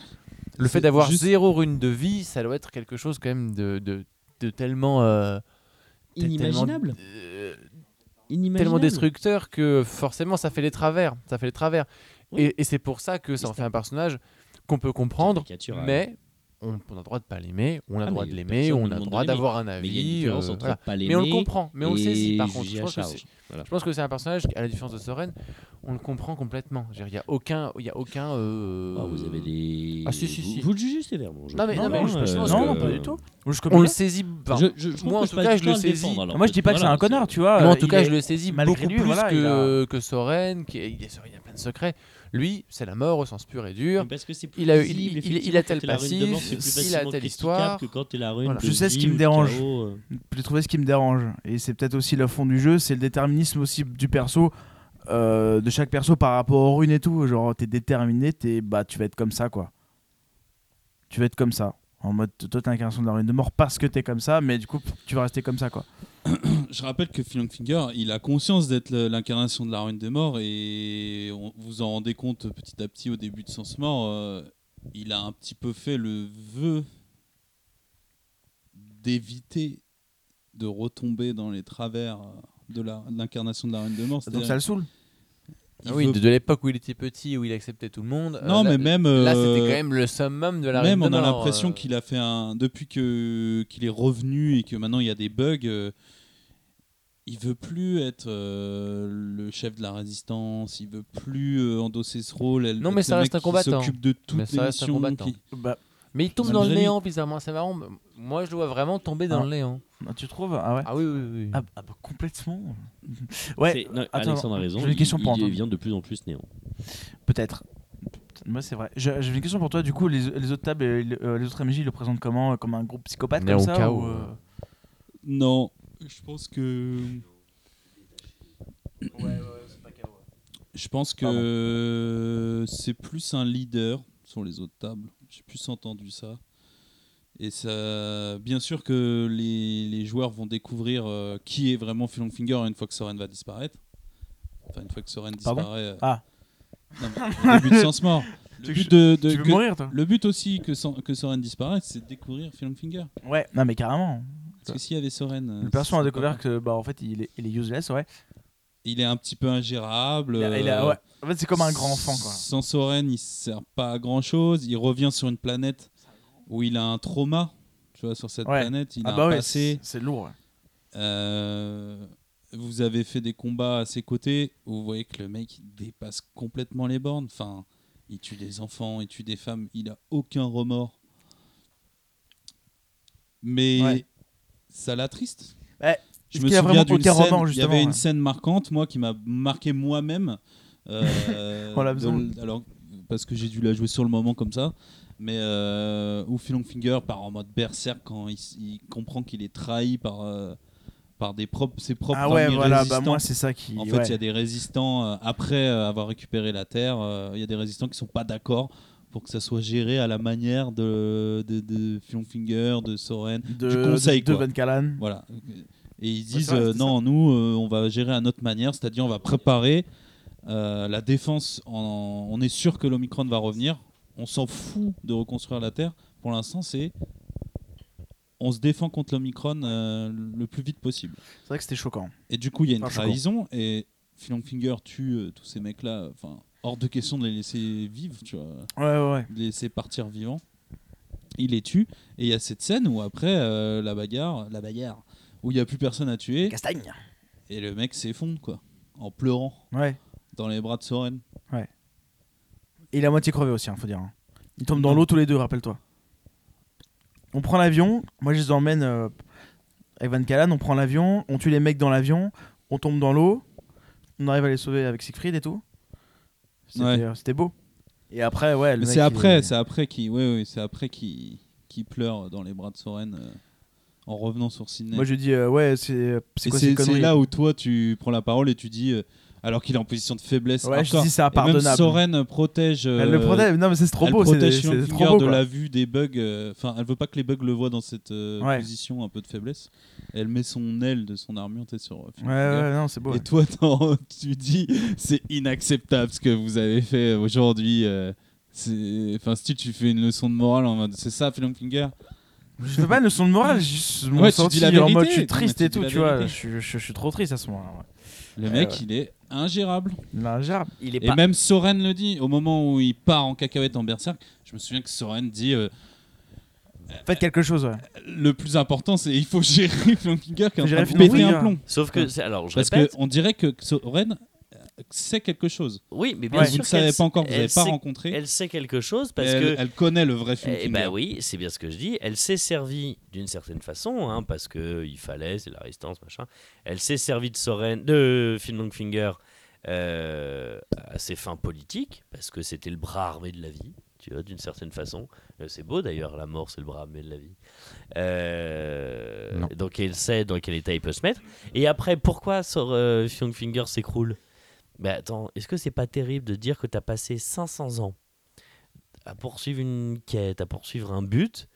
Le fait d'avoir juste- zéro rune de vie, ça doit être quelque chose quand même de, de, de tellement euh, tellement- Inimaginable. euh, Inimaginable. tellement destructeur que forcément ça fait des travers. Ça fait des travers. Oui. Et, et c'est pour ça que ça en fait un personnage qu'on peut comprendre, Caricatural. mais on, on a le droit de pas l'aimer, on a le Ah, droit mais de l'aimer, on a le droit d'avoir un Mais avis. il y a une différence euh, voilà. Mais on le comprend, mais on le saisit par contre. Je pense, que Voilà. je pense que c'est un personnage, à la différence de Soren, on le comprend complètement. Il n'y a aucun. Il y a aucun euh, Ah, vous avez des. Ah, si, si, vous, si. vous le jugez sévèrement. je Non, mais- non, mais hein, je- je pense non, que- non, pas du tout. On le saisit. moi, en tout cas, je le saisis. Moi, je dis pas que c'est un connard, tu vois. Moi, en euh, tout cas, je le saisis malgré beaucoup plus que, Soren, il y a plein de secrets. Lui, c'est la mort au sens pur et dur. Parce que c'est plus Il a- visible, il- il- il a tel mort, passif, c'est plus il a telle histoire. que quand t'es la rune Voilà. de Je sais ce qui me dérange. chaos, euh. J'ai trouvé ce qui me dérange. Et c'est peut-être aussi le fond du jeu, c'est le déterminisme aussi du perso, euh, de chaque perso par rapport aux runes et tout. Genre, t'es déterminé, t'es, bah, tu vas être comme ça, quoi. Tu vas être comme ça. En mode, toi, t'es l'incarnation de la rune de mort parce que t'es comme ça, mais du coup, tu vas rester comme ça, quoi. je rappelle que Phil Finger, il a conscience d'être l'incarnation de la ruine des morts et on, vous en rendez compte petit à petit au début de Sens Mort. euh, il a un petit peu fait le vœu d'éviter de retomber dans les travers de l'incarnation de la ruine des morts. Donc C'est-à-dire, ça le saoule. il Ah oui, veut- de, de l'époque où il était petit, où il acceptait tout le monde. euh, Non, là- mais même. Là, euh, c'était quand même le summum de la Même Reine on a l'impression euh. qu'il a fait un depuis que qu'il est revenu et que maintenant il y a des bugs. Euh, il veut plus être euh, le chef de la résistance. Il veut plus euh, endosser ce rôle. elle- Non, mais ça le reste un combattant. s'occupe de toutes Mais ça les reste un missions. combattant. qui- Bah, Mais il tombe dans le lui. néant, bizarrement. C'est marrant. Moi, je le vois vraiment tomber dans Ah. le néant. tu trouves Ah ouais. Ah oui, oui, oui. Ah, ah bah, complètement. ouais, C'est- non, attends, Alexandre a raison. j'ai une il- question pour il, Antoine. devient de plus en plus néant. peut-être. Moi, c'est vrai. Je- J'avais une question pour toi. Du coup, les, les autres tables, et les, euh, les autres MJ, ils le présentent comment Comme un groupe psychopathe Néo comme ça chaos, ou, euh, Non, je pense que je pense que c'est plus un leader sur les autres tables. J'ai plus entendu ça. Et ça, bien sûr que les, les joueurs vont découvrir euh, qui est vraiment Phil Finger une fois que Soren va disparaître. Enfin, une fois que Soren Pardon disparaît. euh, Ah. non, mais le but de Sens Mort. Tu Le but de, de- Tu veux que- mourir, toi le but aussi que, San- que Soren disparaisse, c'est de découvrir Phil Finger. Ouais, non, mais carrément. Parce que s'il y avait Soren. euh, Le perso ça a serait découvert que, bah, en fait, il est, il est useless, ouais. Il est un petit peu ingérable. Il a- il a- euh, ouais. En fait, c'est comme un grand enfant, quoi. Sans Soren, il sert pas à grand chose. Il revient sur une planète où il a un trauma. Tu vois, sur cette Ouais. planète, il ah a bah un ouais, passé. c'est lourd. Euh, vous avez fait des combats à ses côtés. où Vous voyez que le mec il dépasse complètement les bornes. Enfin, il tue des enfants, il tue des femmes. Il a aucun remords. Mais. Ça l'attriste. Ouais. Je me souviens d'une scène. Il y avait une ouais. scène marquante, moi, qui m'a marqué moi-même. euh, de alors, parce que j'ai dû la jouer sur le moment comme ça. Mais euh, où Phil Finger part en mode berserk quand il, comprend qu'il est trahi par, euh, par des propres, ses propres Ah ouais, amis voilà, bah moi, c'est ça qui. En fait, il ouais. y a des résistants, euh, après avoir récupéré la Terre, il y a des résistants qui sont pas d'accord pour que ça soit géré à la manière de, de, de Phil Finger, de Soren. de, du conseil, de, de. Van Callan. Voilà. Et ils disent vrai, euh, non, nous, euh, on va gérer à notre manière, c'est-à-dire on va préparer euh, la défense. En, on est sûr que l'Omicron va revenir. On s'en fout de reconstruire la Terre. Pour l'instant, c'est on se défend contre l'Omicron le plus vite possible. C'est vrai que c'était choquant. Et du coup, il y a une Enfin, choquant. trahison et Phil Finger tue tous ces mecs-là. Enfin, hors de question de les laisser vivre, tu vois Ouais, ouais, ouais. de les laisser partir vivants. Il les tue. Et il y a cette scène où après euh, la bagarre, la bagarre, où il n'y a plus personne à tuer. Castagne. Et le mec s'effondre, quoi. En pleurant Ouais. dans les bras de Soren. Et il est à moitié crevé aussi, hein, faut dire. hein. Ils tombent dans l'eau tous les deux, rappelle-toi. On prend l'avion, moi je les emmène euh, avec Van Callan, on prend l'avion, on tue les mecs dans l'avion, on tombe dans l'eau, on arrive à les sauver avec Siegfried et tout. C'était Ouais. euh, c'était beau. Et après, ouais, le Mais mec, c'est après, est- c'est après qui, ouais, ouais, c'est après qui, qui pleure dans les bras de Soren euh, en revenant sur Sydney. Moi je dis, euh, ouais, c'est c'est Et quoi ces c'est là où toi tu prends la parole et tu dis, euh, alors qu'il est en position de faiblesse. Ouais, je dis c'est Et même. Soren protège. Elle le euh, protège, non mais c'est trop elle beau, c'est protège de la vue des bugs. euh, Enfin, elle veut pas que les bugs le voient dans cette euh, Ouais. position un peu de faiblesse. Elle met son aile de son armure sur. euh, Ouais, ouais, non, c'est beau. Et toi, tu dis, c'est inacceptable ce que vous avez fait aujourd'hui. euh, Enfin, si tu fais une leçon de morale en c'est ça, Phil Finger. Je fais pas une leçon de morale, juste mon Ouais, tu dis senti en mode je suis triste et tout, tu vois. Je, je- je suis trop triste à ce moment-là. Le mec, il est ingérable. J'ai- Il est Et pas. même Soren le dit, au moment où il part en cacahuète en berserk, je me souviens que Soren dit euh, Faites quelque chose, ouais. le plus important, c'est il faut gérer Phil Finger qui est en train de péter un plomb. Sauf que, c'est- alors, je Parce répète. qu'on dirait que Soren sait quelque chose. Oui, mais bien Ouais. sûr. Vous ne savez pas encore, vous elle n'avez pas sait- rencontré. Elle sait quelque chose parce elle, que. elle connaît le vrai Phil Eh ben oui, c'est bien ce que je dis. Elle s'est servie d'une certaine façon, hein, parce que il fallait, c'est la résistance, machin. Elle s'est servie de Soren, de Phil Longfinger euh, à ses fins politiques, parce que c'était le bras armé de la vie, tu vois, d'une certaine façon. Euh, c'est beau d'ailleurs, la mort, c'est le bras armé de la vie. Euh, donc elle sait dans quel état il peut se mettre. Et après, pourquoi Sor- euh, Phil Longfinger s'écroule? Ben attends, est-ce que c'est pas terrible de dire que tu as passé 500 ans à poursuivre une quête, à poursuivre un but,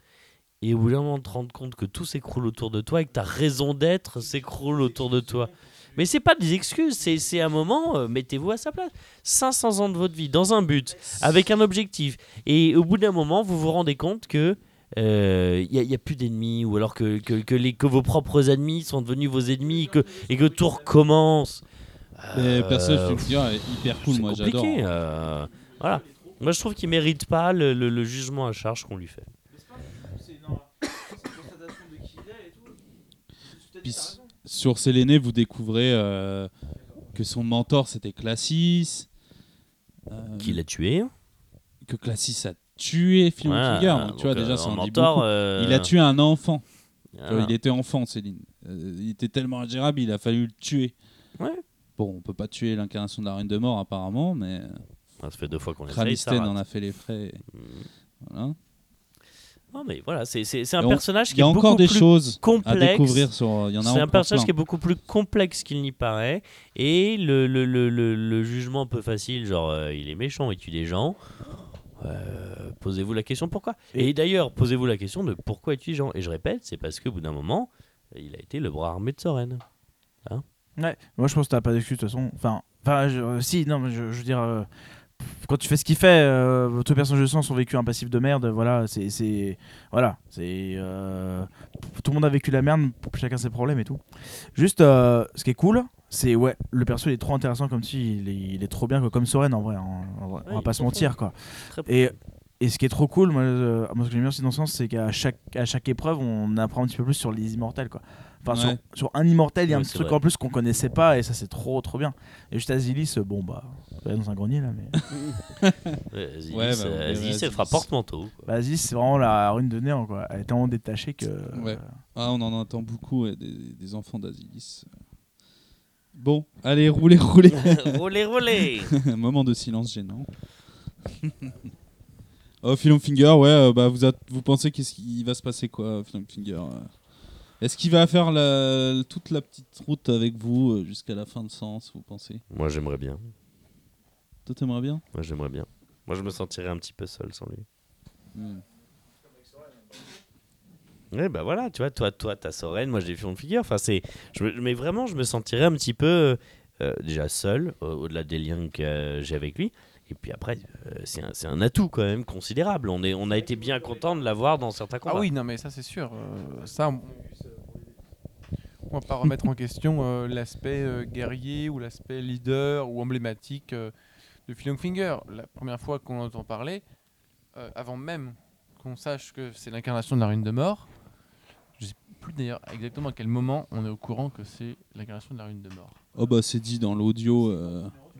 et au bout d'un moment te rendre compte que tout s'écroule autour de toi et que ta raison d'être s'écroule autour de toi? Mais c'est pas des excuses, c'est un moment, euh, mettez-vous à sa place. 500 ans de votre vie, dans un but, avec un objectif. Et au bout d'un moment, vous vous rendez compte que il n'y a, plus d'ennemis, ou alors que, que, que les, que vos propres ennemis sont devenus vos ennemis, et que, et que tout recommence. Mais Euh, perso, je te dire, est hyper cool, moi compliqué, j'adore. euh, voilà. Moi, je trouve qu'il mérite pas le, le- le jugement à charge qu'on lui fait. Puis sur Séléné, vous découvrez euh, que son mentor c'était Classis. euh, Qui l'a tué que Classis a tué Phil Voilà, Finger. Donc, tu vois, donc, déjà, euh, ça en en dit mentor, beaucoup. euh, Il a tué un enfant. Tu vois, voilà. il était enfant, Céline. Euh, il était tellement ingérable, il a fallu le tuer. Ouais. Bon, on peut pas tuer l'incarnation de la Reine de Mort, apparemment, mais Ah, ça fait deux fois qu'on essaye, ça rate. en a fait les frais. Mm. Voilà. Non, mais voilà, c'est un on- personnage Il qui y a est encore des plus choses à complexe. découvrir sur. C'est un personnage plein. qui est beaucoup plus complexe qu'il n'y paraît. Et le, le, le, le, le jugement un peu facile, genre euh, il est méchant, il tue des gens. euh, posez-vous la question pourquoi? Et, d'ailleurs, posez-vous la question de pourquoi il tue des gens. Et je répète, c'est parce qu'au bout d'un moment, il a été le bras armé de Soren. Ouais, moi je pense que t'as pas d'excuse de toute façon. Enfin, enfin je- euh, si, non, mais je, je veux dire, euh, quand tu fais ce qu'il fait, euh, tous les personnages de sang ont vécu un passif de merde, voilà, c'est. c'est- Voilà, c'est. euh, tout le monde a vécu la merde, chacun ses problèmes et tout. Juste, ce qui est cool, c'est, ouais, le perso il est trop intéressant comme si, il est, il est trop bien, quoi, comme Soren en vrai, hein, Ouais, on va pas se mentir, quoi. Très Et, et ce qui est trop cool, moi, euh, moi ce que j'aime bien aussi dans ce sens, c'est qu'à chaque, à chaque épreuve, on apprend un petit peu plus sur les immortels, quoi. Enfin, Ouais. sur, sur un immortel, il y a Ouais, un petit truc vrai. en plus qu'on connaissait pas, et ça, c'est trop, trop bien. Et juste Azilis, euh, bon, bah, on va dans un grenier, là, mais. Ouais, bah, euh, ouais, elle fera porte-manteau. Bah, Azilis, c'est vraiment la rune de néant, quoi. Elle est tellement détachée que. Ouais. euh, Ah, on en entend beaucoup, ouais, des, des enfants d'Asilis. Bon, allez, roulez, roulez. roulez, roulez Un moment de silence gênant. oh, Philom Finger, ouais, bah, vous, a- vous pensez qu'est-ce qui va se passer, quoi, Philom Finger euh Est-ce qu'il va faire la- toute la petite route avec vous euh, jusqu'à la fin de Sens, vous pensez? Moi, j'aimerais bien. Toi, t'aimerais bien? Moi, j'aimerais bien. Moi, je me sentirais un petit peu seul sans lui. Hmm. Ouais, bah voilà, tu vois, toi, toi, t'as Soren, moi, j'ai Fion Figure. Enfin, c'est, je mais vraiment, je me sentirais un petit peu euh, déjà seul, au- au-delà des liens que j'ai avec lui. Et puis après, euh, c'est un, c'est un atout quand même considérable. On, est, on a été bien content de l'avoir dans certains combats. Ah oui, non, mais ça c'est sûr. Euh, ça, on... on va pas remettre en question euh, l'aspect euh, guerrier ou l'aspect leader ou emblématique euh, de Philong Finger. La première fois qu'on entend parler, avant même qu'on sache que c'est l'incarnation de la rune de mort, je sais plus d'ailleurs exactement à quel moment on est au courant que c'est l'incarnation de la rune de mort. Oh, bah, c'est dit dans l'audio.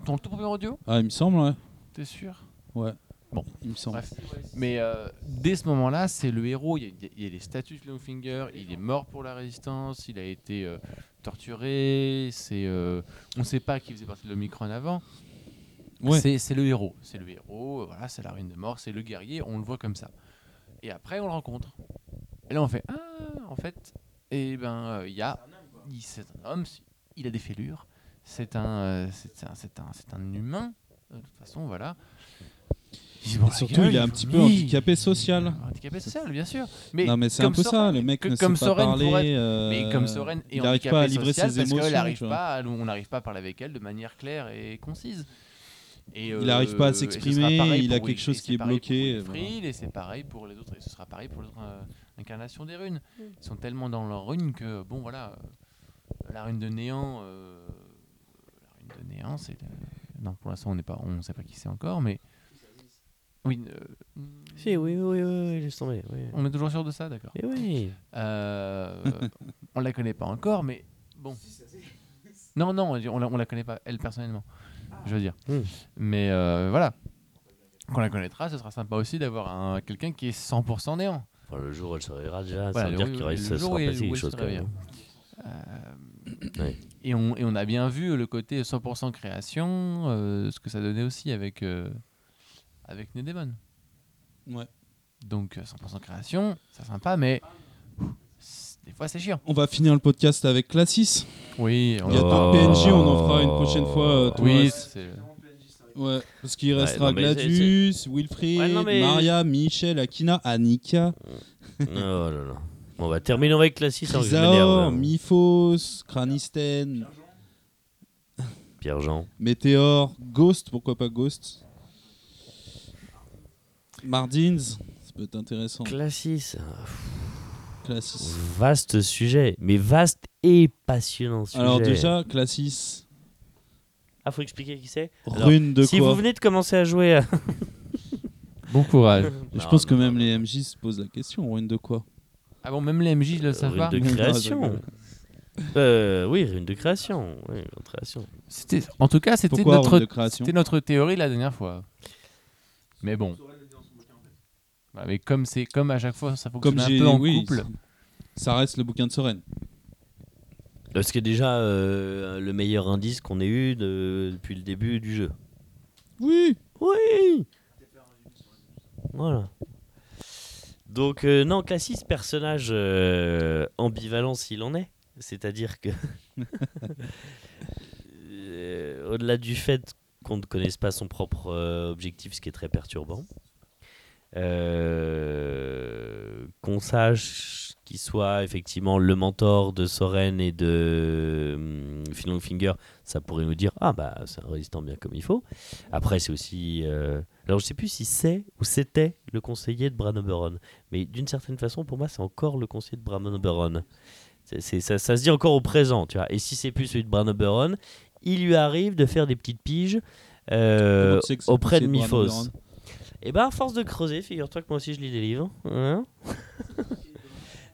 Dans le tout premier audio? Ah, il me semble, ouais. T'es sûr? Ouais. Bon. il me semble. Bref. Mais euh, dès ce moment-là, c'est le héros. Il y, a, il y a les statuts de Littlefinger. Il est mort pour la résistance. Il a été euh, torturé. C'est, euh, on ne sait pas qui faisait partie de l'Omicron avant. Ouais. C'est, c'est le héros. C'est le héros. Voilà, c'est la ruine de mort. C'est le guerrier. On le voit comme ça. Et après, on le rencontre. Et là, on fait ah, en fait, et ben, euh, il y a, il- c'est un homme. Il a des fêlures. C'est un, euh, c'est un, c'est un, c'est un humain. De toute façon, voilà. Et surtout, gueule, il est un petit peu oui. handicapé social. Handicapé social, bien sûr. Mais non, mais c'est un comme peu ça, Soren- le mec que- ne comme sait pas Soren parler. pourrait être- euh, Mais comme Soren est il n'arrive handicapé pas à livrer social ses parce émotions. pas, à- on n'arrive pas à parler avec elle de manière claire et concise. Et, Il n'arrive pas à sera s'exprimer, il a quelque oui, chose qui est bloqué, Pour et c'est pareil pour les autres, et ce sera pareil pour les autres euh, incarnations des runes. Ils sont tellement dans leur rune que, bon voilà, euh, la rune de néant, euh, la rune de néant, c'est. Non, pour l'instant, on n'est pas, on ne sait pas qui c'est encore, mais. Oui, euh, Si, oui, oui, oui, oui, laisse tomber. Oui. on est toujours sûr de ça, d'accord. Eh oui. Euh, on la connaît pas encore, mais bon. Non, non, on la, on la connaît pas, elle personnellement, je veux dire. Hmm. Mais euh, voilà. Quand on la connaîtra, ce sera sympa aussi d'avoir un, quelqu'un qui est 100% néant. Enfin, le jour où elle se réveillera déjà, Voilà, ça veut le- dire qu'il reste- le ça jour sera où elle- passé où quelque elle chose se quand même. Euh, Ouais. et, on, et on a bien vu le côté 100% création, euh, ce que ça donnait aussi avec, euh, avec Nedemon. Ouais. Donc euh, 100% création, c'est sympa, mais des fois c'est chiant. On va finir le podcast avec Classis. Oui, Il y a Oh. PNJ, on en fera une prochaine fois. euh, Oui, ouais. c'est Ouais, parce qu'il Ouais, restera c'est- Gladius, Wilfried, Ouais, mais- Maria, Michel, Akina, Annika, Oh là là. Bon, on va terminer avec Classis. hein, Isaor, m'énerve. Miphos, Kranisten, Pierre-Jean. Météor, Ghost, pourquoi pas Ghost? Mardins, ça peut être intéressant. Classis. Classis. Vaste sujet, mais vaste et passionnant sujet. Alors déjà, Classis, Ah, faut expliquer qui c'est rune de Si quoi vous venez de commencer à jouer à... Bon courage. Je Non, pense que même non. les MJ se posent la question, rune de quoi Ah bon, même les MJ le savent Rune pas de Non, je création. Euh, oui, rune de création. Oui, rune de création. C'était- En tout cas, notre, rune de c'était notre théorie la dernière fois. Mais bon. Mais comme, c'est, comme à chaque fois, ça fonctionne Comme un peu en oui, couple. ça reste le bouquin de Soren. Ce qui est déjà euh, le meilleur indice qu'on ait eu de- depuis le début du jeu. Oui. Oui Voilà. Donc, euh, non, Classis, personnage euh, ambivalent s'il en est. C'est-à-dire que, euh, au-delà du fait qu'on ne connaisse pas son propre euh, objectif, ce qui est très perturbant, euh, qu'on sache qu'il soit effectivement le mentor de Soren et de hum, Phil Longfinger, ça pourrait nous dire ah bah c'est un résistant bien comme il faut. Après c'est aussi euh, alors je sais plus si c'est ou c'était le conseiller de Bran Oberon, mais d'une certaine façon pour moi c'est encore le conseiller de Bran Oberon. Ça, ça se dit encore au présent, tu vois. Et si c'est plus celui de Bran Oberon, il lui arrive de faire des petites piges euh, auprès de Miphos. Et ben à force de creuser, figure-toi que moi aussi je lis des livres. hein.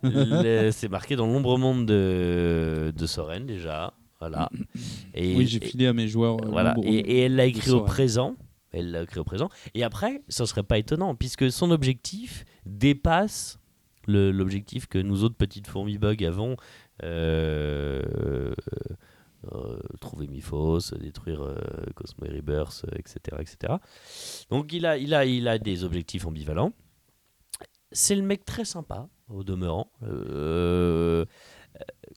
C'est marqué dans l'ombre monde de, de Soren déjà. Voilà. Et, Oui, j'ai filé à mes joueurs. euh, voilà. Et, et elle l'a écrit au présent. Elle l'a écrit au présent. Et après, ce serait pas étonnant, puisque son objectif dépasse l'objectif que nous autres petites fourmis bug avons. euh, trouver Miphos, détruire euh, Cosmo et Rebirth, euh, etc., etc. Donc il a, il, a, il a des objectifs ambivalents. C'est le mec très sympa, au demeurant. Euh,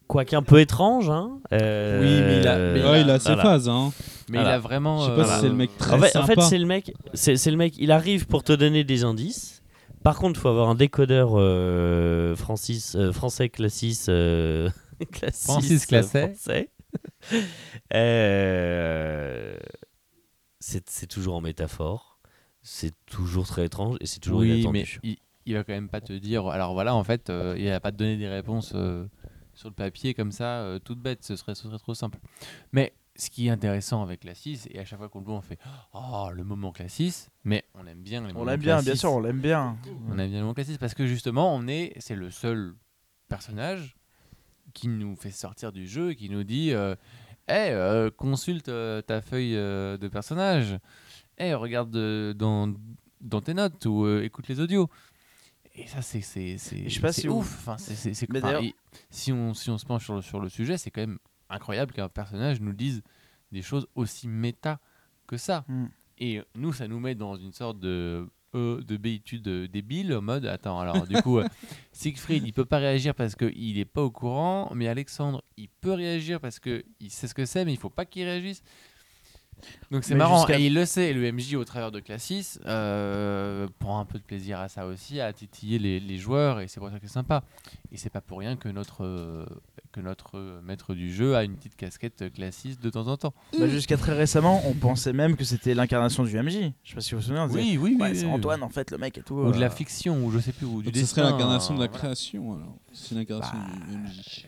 Quoique un peu étrange. Hein. Euh, Oui, mais il a- mais Ouais, il a ses voilà. phases. Hein. Mais Voilà. il a vraiment. Je sais pas euh, si c'est le mec très En fait, en sympa. fait, c'est le mec. C'est c'est le mec. Il arrive pour te donner des indices. Par contre, il faut avoir un décodeur euh, Francis, euh, français classis. euh, classis, Francis euh, Classet. français. Euh, c'est toujours en métaphore. C'est toujours très étrange et c'est toujours oui, inattendu. mais il, il va quand même pas te dire. Alors voilà, en fait, euh, il va pas te donner des réponses euh, sur le papier comme ça, euh, toutes bêtes. Ce serait, ce serait trop simple. Mais ce qui est intéressant avec Classis, et à chaque fois qu'on le voit, on fait Oh, le moment Classis, mais on aime bien les On l'aime bien, bien sûr, on l'aime bien. On aime bien le moment Classis parce que justement, on est, c'est le seul personnage qui nous fait sortir du jeu et qui nous dit euh, Hey, euh, consulte euh, ta feuille euh, de personnage. Hey, regarde euh, dans, dans tes notes ou écoute les audios. Et ça, c'est si ouf. Enfin, c'est si on si on se penche sur le sur le sujet, c'est quand même incroyable qu'un personnage nous dise des choses aussi méta que ça. Mm. Et nous, ça nous met dans une sorte de euh, de béitude euh, débile en mode attends alors du coup euh, Siegfried il peut pas réagir parce qu'il est pas au courant mais Alexandre il peut réagir parce que il sait ce que c'est mais il faut pas qu'il réagisse donc c'est marrant et il le sait et le MJ au travers de Classis euh, prend un peu de plaisir à ça aussi à titiller les, les joueurs et c'est pour ça que c'est sympa et c'est pas pour rien que notre euh, que notre euh, maître du jeu a une petite casquette Classis de temps en temps Bah, Jusqu'à très récemment, on pensait même que c'était l'incarnation du MJ. Je sais pas si vous vous souvenez. on disait, oui oui Ouais, oui, c'est oui. Antoine en fait, le mec et tout. ou de euh, la fiction ou je sais plus ou du Donc ce serait destin, l'incarnation de la voilà. création. alors. C'est l'incarnation Bah, du MJ.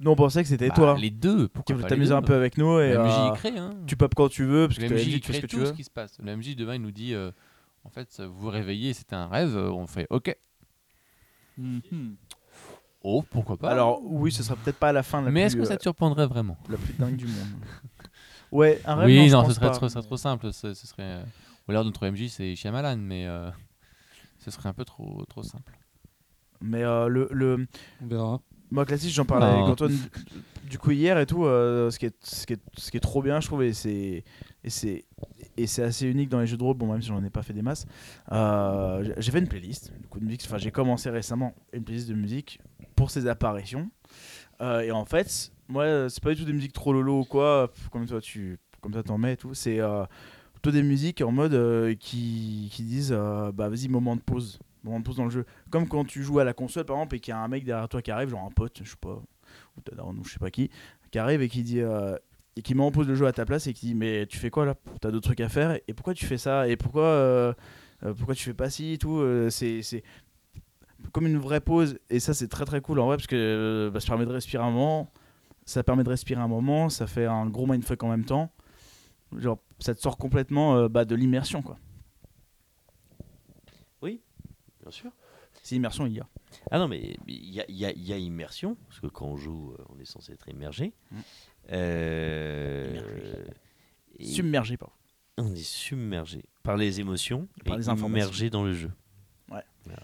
Nous on pensait que c'était Bah, toi. les deux pourquoi les t'amuser un peu avec nous et le MJ euh, il crée hein. tu pop quand tu veux parce que MJ tu fais ce crée que tu veux. ce qui se passe le MJ demain il nous dit euh, en fait vous vous réveillez c'était un rêve euh, on fait ok Mhm. oh pourquoi pas Alors oui, ce sera peut-être pas à la fin la mais est-ce que ça euh, te surprendrait vraiment la plus dingue du monde? Ouais, un rêve. oui non, ce serait, pas. ce serait trop simple ce, ce serait euh, ou alors notre MJ c'est Shyamalan mais euh, ce serait un peu trop trop simple Mais euh, le, le On verra. Moi classique, j'en parlais avec Antoine du- coup hier et tout. euh, ce qui est ce qui est ce qui est trop bien, je trouve, et c'est et assez unique dans les jeux de rôle. Bon, même si j'en ai pas fait des masses, euh, j'ai- fait une playlist. Du coup, de musique. Enfin, j'ai commencé récemment une playlist de musique pour ces apparitions. Euh, et en fait, moi, c'est pas du tout des musiques trop lolo ou quoi. Comme toi, tu comme ça t'en mets et tout. C'est euh, plutôt des musiques en mode qui, qui disent bah vas-y, moment de pause. Moment de pause dans le jeu. Comme quand tu joues à la console par exemple et qu'il y a un mec derrière toi qui arrive, genre un pote, je sais pas, ou ta daronne, ou je sais pas qui, qui arrive et qui dit. euh, et qui met en pause le jeu à ta place et qui dit mais tu fais quoi là? T'as d'autres trucs à faire? Et pourquoi tu fais ça? Et pourquoi euh, euh, pourquoi tu fais pas ci et tout euh, c'est comme une vraie pause. Et ça c'est très très cool en vrai parce que euh, bah, ça permet de respirer un moment. Ça permet de respirer un moment ça fait un gros mindfuck en même temps. Genre ça te sort complètement bah, de l'immersion quoi Bien sûr. c'est immersion il y a Ah non, mais il y a, y a- y a immersion, parce que quand on joue, euh, on est censé être immergé. Mm. Euh, et submergé pas on est submergé par les émotions Par et les immergé dans le jeu. Ouais. Voilà.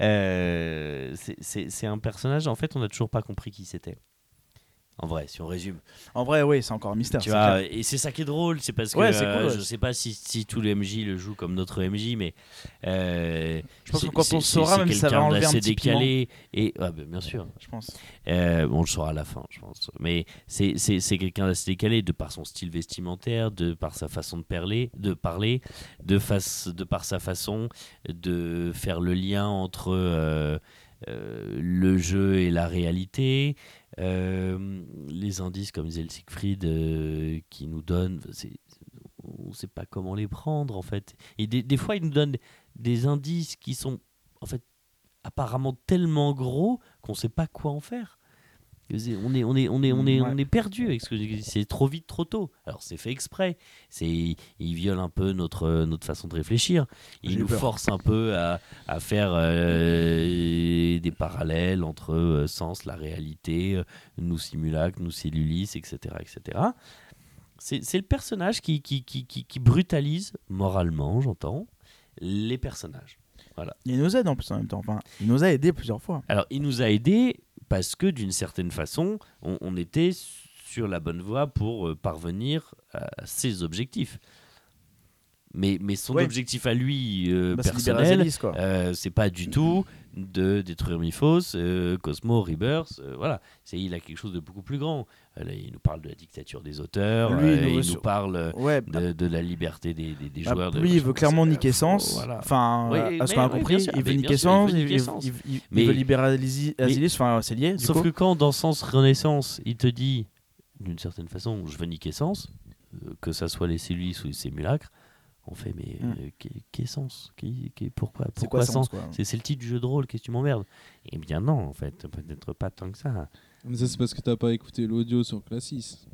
Euh, c'est un personnage, en fait, on n'a toujours pas compris qui c'était. En vrai, si on résume. en vrai oui c'est encore un mystère Tu vois, et c'est ça qui est drôle, c'est parce que Ouais, euh, cool, ouais. je sais pas si, si tous les MJ le jouent comme notre MJ, mais euh, Je pense que quand on saura, même ça va quelqu'un enlever un petit décalé et ah, ben, bien sûr. je pense Euh, on le saura à la fin, je pense. Mais c'est quelqu'un d'assez décalé de par son style vestimentaire, de par sa façon de parler, de parler, de face, de par sa façon de faire le lien entre le jeu et la réalité. Euh, les indices, comme disait le Siegfried, euh, qui nous donne, c'est- on ne sait pas comment les prendre en fait. Et des, des fois, il nous donne des indices qui sont en fait apparemment tellement gros qu'on ne sait pas quoi en faire. On est, on est, on est, on est, Ouais. on est perdu avec ce que c'est trop vite, trop tôt. Alors c'est fait exprès. C'est, il viole un peu notre, notre façon de réfléchir. Il nous peur. force un peu à, à faire euh, des parallèles entre euh, sens, la réalité, euh, nous simulacres, nous cellulis, etc. etc. C'est, le personnage qui, qui, qui, qui, qui brutalise, moralement, j'entends, les personnages. il nous aide en plus en même temps enfin il nous a aidé plusieurs fois Alors, il nous a aidés parce que d'une certaine façon, on, on était sur la bonne voie pour euh, parvenir à ses objectifs. Mais, mais son Ouais. objectif à lui, euh, Bah, personnel, euh, c'est pas du tout de détruire Miphos, euh, Cosmo, Rebirth. euh, voilà, c'est il a quelque chose de beaucoup plus grand. Euh, là, il nous parle de la dictature des auteurs. Lui, il euh, nous il parle ouais de, de la liberté des, des, des Bah, joueurs. de lui, il veut clairement niquer Sens. Voilà. Enfin, à ce qu'on a compris, sûr, il veut niquer Sens, il, il- Mais- veut Azilis, enfin, c'est lié. Sauf coup. que quand dans Sens Renaissance, il te dit, d'une certaine façon, je veux niquer Sens, que ça soit les cellules ou les simulacres, on fait, mais Hmm. euh, qu'est- qu'est Sens Pourquoi, quoi Sens C'est c'est le titre du jeu de rôle, qu'est-ce que tu m'emmerdes? Eh bien non, en fait, peut-être pas tant que ça. Mais ça, c'est parce que t'as pas écouté l'audio sur Classis.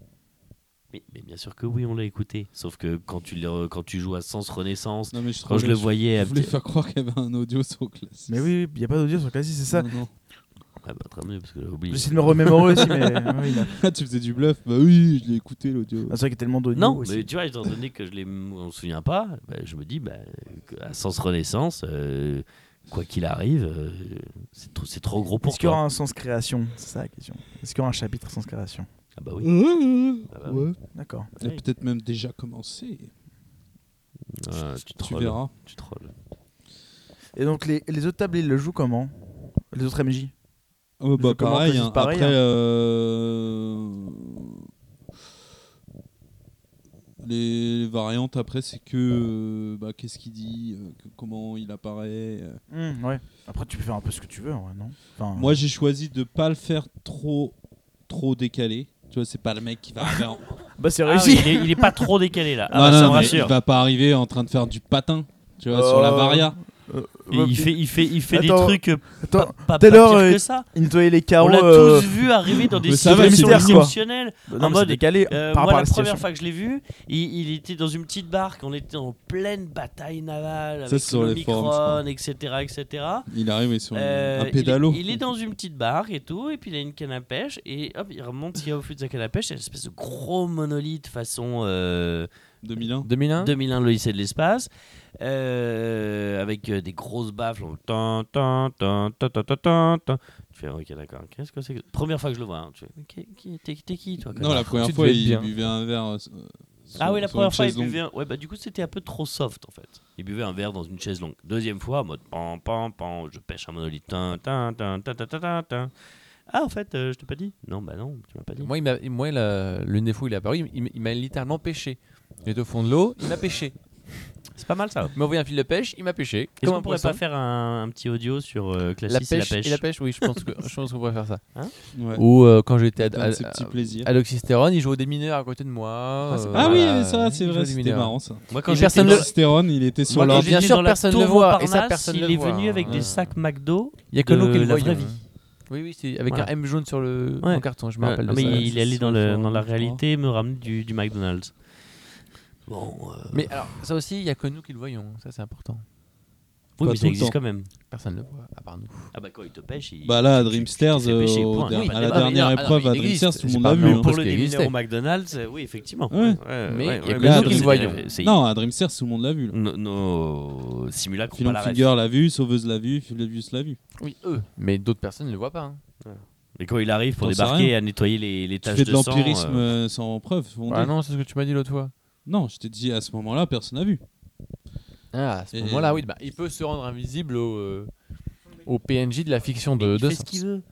Mais, mais bien sûr que oui, on l'a écouté. Sauf que quand tu, le- quand tu joues à Sens Renaissance, Non, mais je quand je le voyais... Je voulais faire croire qu'il y avait un audio sur Classis. Mais oui, il n'y a pas d'audio sur Classic, c'est ça. Non, non. Ah bah, très bien, parce que j'ai oublié. J'essaie de me remémorer aussi, mais ouais, il a- Ah, tu faisais du bluff Bah oui, je l'ai écouté l'audio. Ah, c'est vrai qu'il y a tellement d'audio. Non, aussi. mais tu vois, étant donné que je l'ai, on se souvient pas, bah, je me dis, bah, à Sens Renaissance, euh, quoi qu'il arrive, euh, c'est trop, c'est trop gros pour Est-ce qu'il y toi. aura un sens création? C'est ça la question. Est-ce qu'il y aura un chapitre sens création? Ah bah oui. Ouais, Ah bah ouais. D'accord. Il a peut-être même déjà commencé. Ah, tu Tu trolles. verras. Tu trolles. Et donc, les, les autres tables, ils le jouent comment? Les autres MJ Oh, bah pareil, hein. pareil, Après, hein. euh, les variantes après, c'est que euh, bah, qu'est-ce qu'il dit, euh, que- comment il apparaît. euh. Hmm, Ouais. Après, tu peux faire un peu ce que tu veux, vrai, non? Enfin, Moi, j'ai choisi de pas le faire trop, trop décalé. Tu vois, c'est pas le mec qui va arriver en... Bah, c'est Ah réussi. oui, il, est, il est pas trop décalé là. Ah Non, bah, non, ça me rassure. il va pas arriver en train de faire du patin. Tu vois, sur la varia. Euh, Et ouais, il fait, il fait, il fait des trucs euh, Attends, pas, pas, Taylor, pas pire euh, que ça. il nettoyait les On carreaux. l'a euh, tous vu arriver dans des ça situations exceptionnelles. bah, en mode, décalé Euh, par moi, la la première fois que je l'ai vu, il, il était dans une petite barque. On était en pleine bataille navale Ça, avec je crois. l'Omicron, etc., etc. Il arrive sur Euh, un pédalo. Il, est- il est dans une petite barque et tout, et puis il a une canne à pêche, et hop, il remonte qu'il y a au fond de sa canne à pêche, c'est une espèce de gros monolithe façon euh, 2001. 2001 2001 l'Odyssée de l'espace, euh, avec euh, des grosses baffles. tan, tan, tan. Tu fais, ok, d'accord, qu'est-ce que c'est que... Première fois que je le vois, hein, tu fais, qui- qui- t'es t'es qui toi Non, la première fois, il bien. buvait un verre. euh, Ah oui, la première fois, il buvait un... Ouais, bah du coup, c'était un peu trop soft, en fait. Il buvait un verre dans une chaise longue. Deuxième fois, en mode pan, pan, pan, je pêche un monolithe. Tin, tin, tin, tin, tin, tin, tin, tin. Ah, en fait, euh, je t'ai pas dit? Non, bah non, tu m'as pas dit. Moi, il m'a- moi la- l'une des fois où il est apparu, il, il m'a littéralement pêché. Il est au fond de l'eau, il m'a pêché. C'est pas mal ça. Il m'a envoyé un fil de pêche, il m'a pêché. Est-ce qu'on pourrait pas faire un, un petit audio sur euh, la pêche, et la pêche et la pêche Oui, je pense que- je pense qu'on pourrait faire ça. Ouais. Ou euh, quand j'étais à, à, l'Oxystérone, il jouait des mineurs à côté de moi. c'est euh, Ah oui, ça, c'est vrai, c'était marrant ça. Moi, quand j'étais personne dans- le- Stérone, il était sur l'ordi. bien sûr, personne le voit, et ça, personne il est voit, venu avec hein. des sacs McDo. Il y a que de nous qui le la voyons. vraie vie. hein. Oui, oui, c'est avec Voilà. un M jaune sur le Ouais. en carton, je me Ouais, rappelle de mais ça. il est allé dans, le, dans la réalité me ramener du, du McDonald's. Bon, euh, Mais alors, ça aussi, il y a que nous qui le voyons, ça c'est important. oui, pas mais tout ça le existe temps. quand même. Personne ne le voit, à part nous. Ah bah quand il te pêche, il... Bah là, à tu- tu- Dreamsters, tu te fais pêcher, euh, au point. der- Oui, pas à la débat. dernière non, épreuve à il Dreamsters, tout le c'est monde pas l'a vu. hein. Pour parce le qu'il déminaire existait. au McDonald's, euh, oui, effectivement. Ouais. Ouais, Mais ouais, il y a ouais, que nous qui le voyons. c'est- Non, à Dreamsters, tout le monde l'a vu. là. Nos, nos simulacres ont pas la ref. Finger l'a vu, Sauveuse l'a vu, Flavius l'a vu. Oui, eux. Mais d'autres personnes ne le voient pas. hein. Mais quand il arrive pour T'en sais débarquer rien. à nettoyer les, les Tu taches fais de de sang... l'empirisme euh, euh, sans preuve. fondée. Ah non, c'est ce que tu m'as dit l'autre fois. Non, je t'ai dit à ce moment-là, personne n'a vu. Ah, à ce Et- moment-là, oui, bah, il peut se rendre invisible au, euh, au PNJ de la fiction de, il de fait ce qu'il veut.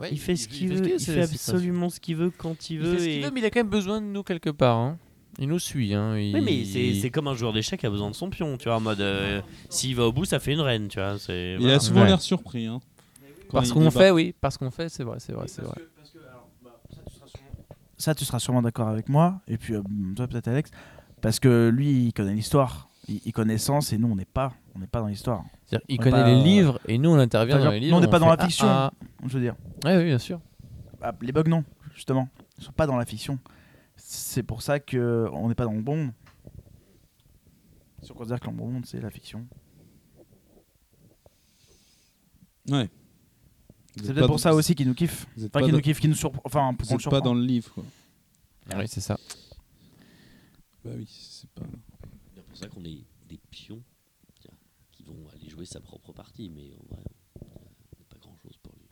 Ouais, Il fait ce qu'il veut. Il c'est- fait c'est absolument ce qu'il veut quand il Il veut. fait ce qu'il et- veut, mais il a quand même besoin de nous quelque part. hein. Il nous suit. Hein. Il... Oui, mais c'est c'est comme un joueur d'échecs qui a besoin de son pion, tu vois, en mode euh, s'il va au bout, ça fait une reine, tu vois. c'est- Il voilà. a souvent Ouais. l'air surpris. Hein, quand Parce il qu'on débarque. fait, oui. Parce qu'on fait, c'est vrai, c'est vrai, c'est vrai. Ça, tu seras sûrement d'accord avec moi, et puis euh, toi peut-être Alex, parce que lui, il connaît l'histoire, il, il connaît Sens, et nous, on n'est pas, on n'est pas dans l'histoire. C'est-à-dire, il On connaît pas, les euh, livres et nous on intervient dans les nous, livres. on n'est pas dans la fiction. Ah, Je veux dire, ah. Ouais, oui, bien sûr. Ah, les bugs, non, justement, ils sont pas dans la fiction. C'est pour ça que on n'est pas dans le bon monde. Si on considère que le bon monde, c'est la fiction. Ouais. C'est peut-être pour ça aussi qu'ils nous kiffent. Enfin, pas qu'ils nous kiffent, qu'ils nous surprennent. Enfin, pour qu'on le pas dans le livre. Quoi. Oui, c'est ça. Bah oui, c'est pas. C'est pour ça qu'on est des pions qui vont aller jouer sa propre partie, mais en vrai, on n'a pas grand chose pour lui.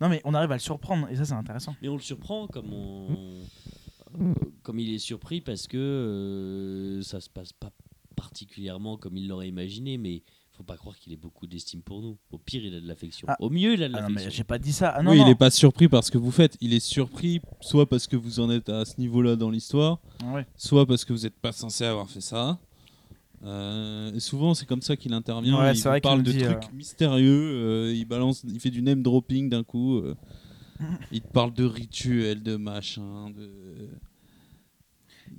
Non, mais on arrive à le surprendre, et ça, c'est intéressant. Mais on le surprend comme on. euh, comme il est surpris parce que euh, ça se passe pas particulièrement comme il l'aurait imaginé, mais faut pas croire qu'il ait beaucoup d'estime pour nous. Au pire, il a de l'affection. Ah. Au mieux, il a de Ah non, mais l'affection. j'ai pas dit ça. Ah non, oui, non. il est pas surpris par ce que vous faites. Il est surpris soit parce que vous en êtes à ce niveau-là dans l'histoire, Ouais. soit parce que vous n'êtes pas censé avoir fait ça. Euh, et souvent, c'est comme ça qu'il intervient. Ouais, il c'est vous vrai qu'il parle nous de dit, trucs euh, mystérieux. euh, il balance, il fait du name dropping d'un coup. euh, il te parle de rituels, de machin, de.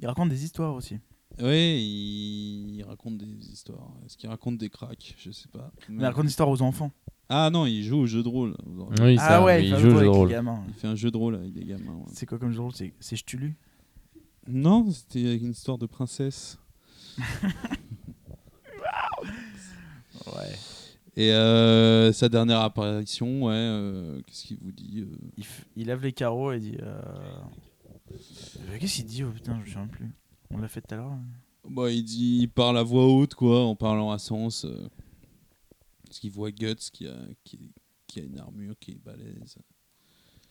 Il raconte des histoires aussi. Ouais, il... raconte des histoires. Est-ce qu'il raconte des cracks? Je sais pas. Il raconte des histoires aux enfants. Ah non, il joue au jeu de rôle. Oui, ah ça, ouais, il joue au jeu de avec les rôle. gamins. Il fait un jeu de rôle avec des gamins. ouais. C'est quoi comme jeu de rôle? C'est c'est Ch'tulu Non, c'était une histoire de princesse. Ouais. Et euh, sa dernière apparition, ouais, euh, qu'est-ce qu'il vous dit euh? Il, f- il lève les carreaux et dit. Qu'est-ce qu'il dit oh, Putain, je me souviens plus. On l'a fait tout à l'heure. bah, il dit, il parle à voix haute, quoi, en parlant à sens. euh, parce qu'il voit Guts qui a, qui, qui a une armure qui est balèze.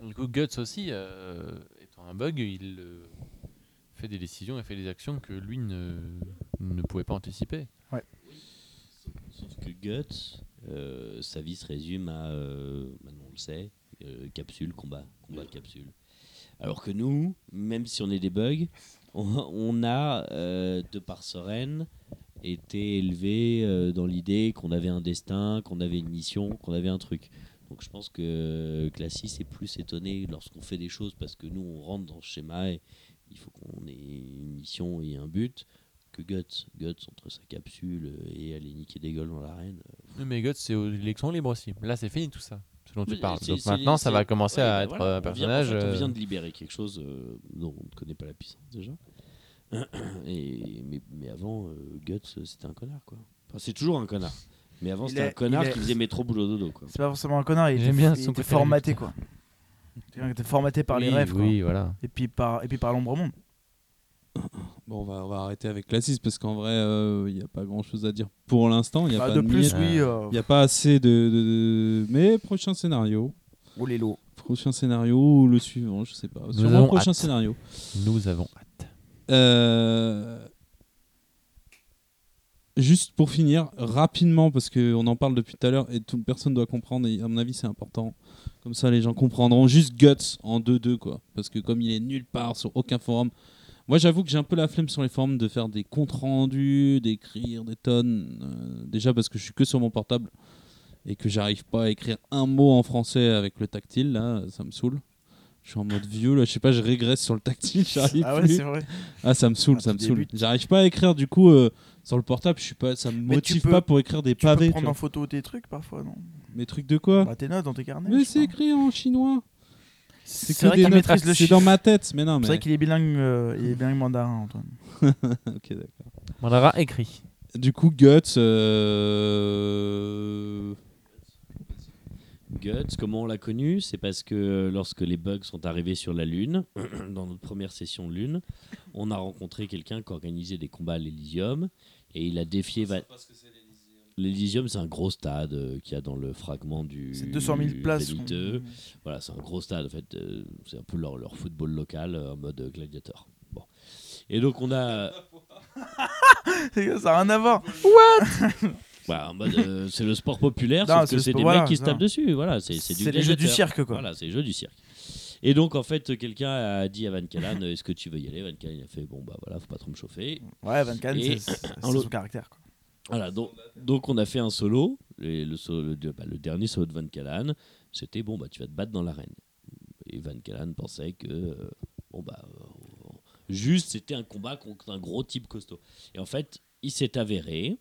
Du coup, Guts aussi, euh, étant un bug, il euh, fait des décisions et fait des actions que lui ne, ne pouvait pas anticiper. Sauf que Guts, euh, sa vie se résume à, euh, maintenant on le sait, euh, capsule, combat, combat, capsule. Alors que nous, même si on est des bugs, on, a, euh, de par Soren, été élevé euh, dans l'idée qu'on avait un destin, qu'on avait une mission, qu'on avait un truc. Donc je pense que Classis est plus étonné lorsqu'on fait des choses parce que nous on rentre dans ce schéma et il faut qu'on ait une mission et un but que Guts. Guts entre sa capsule et aller niquer des gueules dans l'arène. Mais Guts, c'est aux élections libres aussi. Là, c'est fini tout ça, ce dont tu Mais parles. c'est- Donc maintenant, ça va commencer ouais, à bah être voilà, un on vient- personnage. en fait, on euh, vient de libérer quelque chose euh, dont on ne connaît pas la puissance déjà. Et, mais, mais avant, euh, Guts, c'était un connard, quoi. Enfin, c'est toujours un connard. Mais avant, c'était un connard qui faisait métro boulot dodo, quoi. C'est pas forcément un connard, il était, bien il était formaté quoi. Il était formaté par les oui, rêves quoi. Oui, voilà. Et puis par, et puis par l'ombre monde. Bon, on va, on va arrêter avec Classis parce qu'en vrai, euh, il n'y a pas grand chose à dire pour l'instant. Il n'y a, Bah, pas de de plus, oui. Euh, il y a pas assez de, de- de- Mais prochain scénario. Oh les lots. Prochain scénario ou le suivant, je sais pas. Nous Sûrement avons prochain hâte. scénario. Nous avons hâte. Euh, juste pour finir, rapidement, parce qu'on en parle depuis tout à l'heure et toute personne doit comprendre, et à mon avis, c'est important. Comme ça, les gens comprendront. Juste Guts en 2-2, quoi. Parce que comme il est nulle part sur aucun forum. Moi, j'avoue que j'ai un peu la flemme sur les forums de faire des comptes rendus, d'écrire des tonnes. euh, déjà parce que je suis que sur mon portable et que j'arrive pas à écrire un mot en français avec le tactile, là, ça me saoule. Je suis en mode vieux, là, je sais pas, je régresse sur le tactile, j'arrive Ah ouais, plus. vrai. Ah, ça me saoule, Ah, ça me saoule. J'arrive pas à écrire du coup euh, sur le portable, je suis pas, ça me Mais motive peux- pas pour écrire des Tu peux pavés. tu prendre vois. en photo tes trucs parfois, non? Mes trucs de quoi? Bah, Tes notes dans tes carnets. Mais c'est écrit en chinois. C'est que vrai qu'il notes, maîtrise le C'est chiffre. dans ma tête, mais non, mais. C'est vrai qu'il est bilingue, euh, il est bilingue mandarin, Antoine. ok, d'accord. Mandara écrit. Du coup, Guts. euh, Guts, comment on l'a connu? C'est parce que lorsque les bugs sont arrivés sur la Lune, dans notre première session de Lune, on a rencontré quelqu'un qui organisait des combats à l'Elysium et il a défié. Va- L'Elysium, c'est un gros stade euh, qu'il y a dans le fragment du. C'est 200 000 places. Voilà, c'est un gros stade en fait. euh, c'est un peu leur, leur football local euh, en mode gladiateur. Bon. Et donc on a. ça n'a rien à voir. Euh, c'est le sport populaire, Non, sauf que c'est sport- des voilà, mecs qui se tapent dessus. Voilà, c'est les jeux du cirque, quoi. Voilà, c'est les jeux du cirque. Et donc, en fait, quelqu'un a dit à Van Callen Est-ce que tu veux y aller? Van Callen a fait Bon, bah voilà, faut pas trop me chauffer. Ouais, Van Callen, c'est son caractère. Quoi. Voilà, donc, on a fait un solo. Bah, le dernier solo de Van Callen, c'était Bon, bah tu vas te battre dans l'arène. Et Van Callen pensait que. euh, bon, bah. euh, juste, c'était un combat contre un gros type costaud. Et en fait, il s'est avéré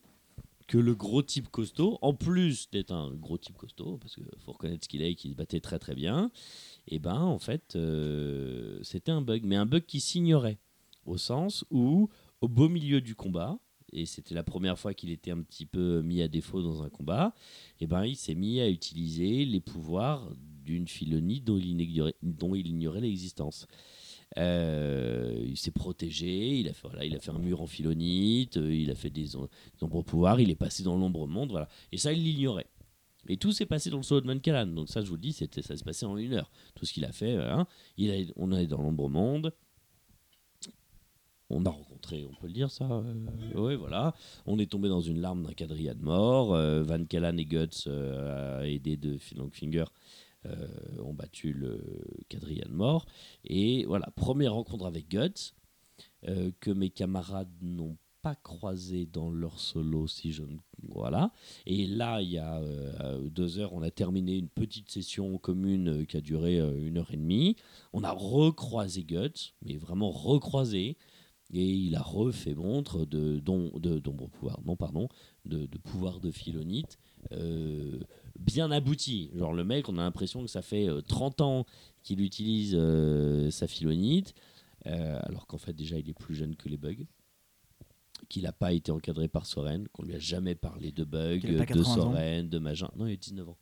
que le gros type costaud, en plus d'être un gros type costaud, parce qu'il faut reconnaître ce qu'il est et qu'il se battait très très bien, et ben en fait, euh, c'était un bug, mais un bug qui s'ignorait, au sens où, au beau milieu du combat, et c'était la première fois qu'il était un petit peu mis à défaut dans un combat, et ben il s'est mis à utiliser les pouvoirs d'une Philonie dont il ignorait, dont il ignorait l'existence. Euh, il s'est protégé, il a, fait, voilà, il a fait un mur en philonite, euh, il a fait des, des ombres pouvoirs, il est passé dans l'ombre monde, voilà. Et ça, il l'ignorait. Et tout s'est passé dans le solo de Van Callen. Donc ça, je vous le dis, ça s'est passé en une heure. Tout ce qu'il a fait, hein. il a, on est dans l'ombre monde. On a rencontré, on peut le dire ça Oui, voilà. On est tombé dans une larme d'un quadrilla de mort. Euh, Van Callen et Guts, euh, aidés de euh, ont battu le quadrilla de mort. Et voilà, première rencontre avec Guts, euh, que mes camarades n'ont pas croisé dans leur solo, si je ne... Voilà. Et là, il y a euh, deux heures, on a terminé une petite session commune euh, qui a duré euh, une heure et demie. On a recroisé Guts, mais vraiment recroisé. Et il a refait montre de de, pouvoir, non pardon, de, de pouvoir de philonite euh, bien abouti. Genre le mec, on a l'impression que ça fait euh, 30 ans qu'il utilise euh, sa philonite, euh, alors qu'en fait déjà il est plus jeune que les bugs, qu'il n'a pas été encadré par Soren, qu'on lui a jamais parlé de bugs, de 80 ans. Soren, de Magin. Non, il a 19 ans.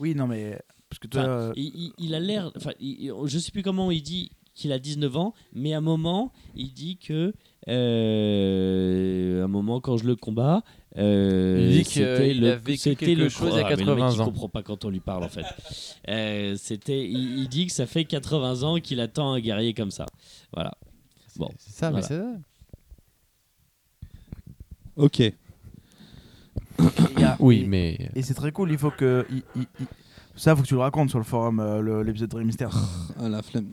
Oui, non, mais. Parce que toi. Enfin, euh, il, il- il a l'air. Enfin, je sais plus comment il dit qu'il a 19 ans, mais à un moment, il dit que. euh, à un moment, quand je le combats. euh, Il dit qu'il c'était le- a vécu c'était quelque le- chose il Ah, mec, 80 il ans. comprend pas quand on lui parle, en fait. Euh, c'était, il, il dit que ça fait 80 ans qu'il attend un guerrier comme ça. Voilà. Bon, C'est ça, mais c'est ça. Ok. il a- Oui, et- mais. Et c'est très cool, il faut que. il- il- il- Ça, faut que tu le racontes sur le forum, euh, l'épisode de Dreamster. Ah, la flemme.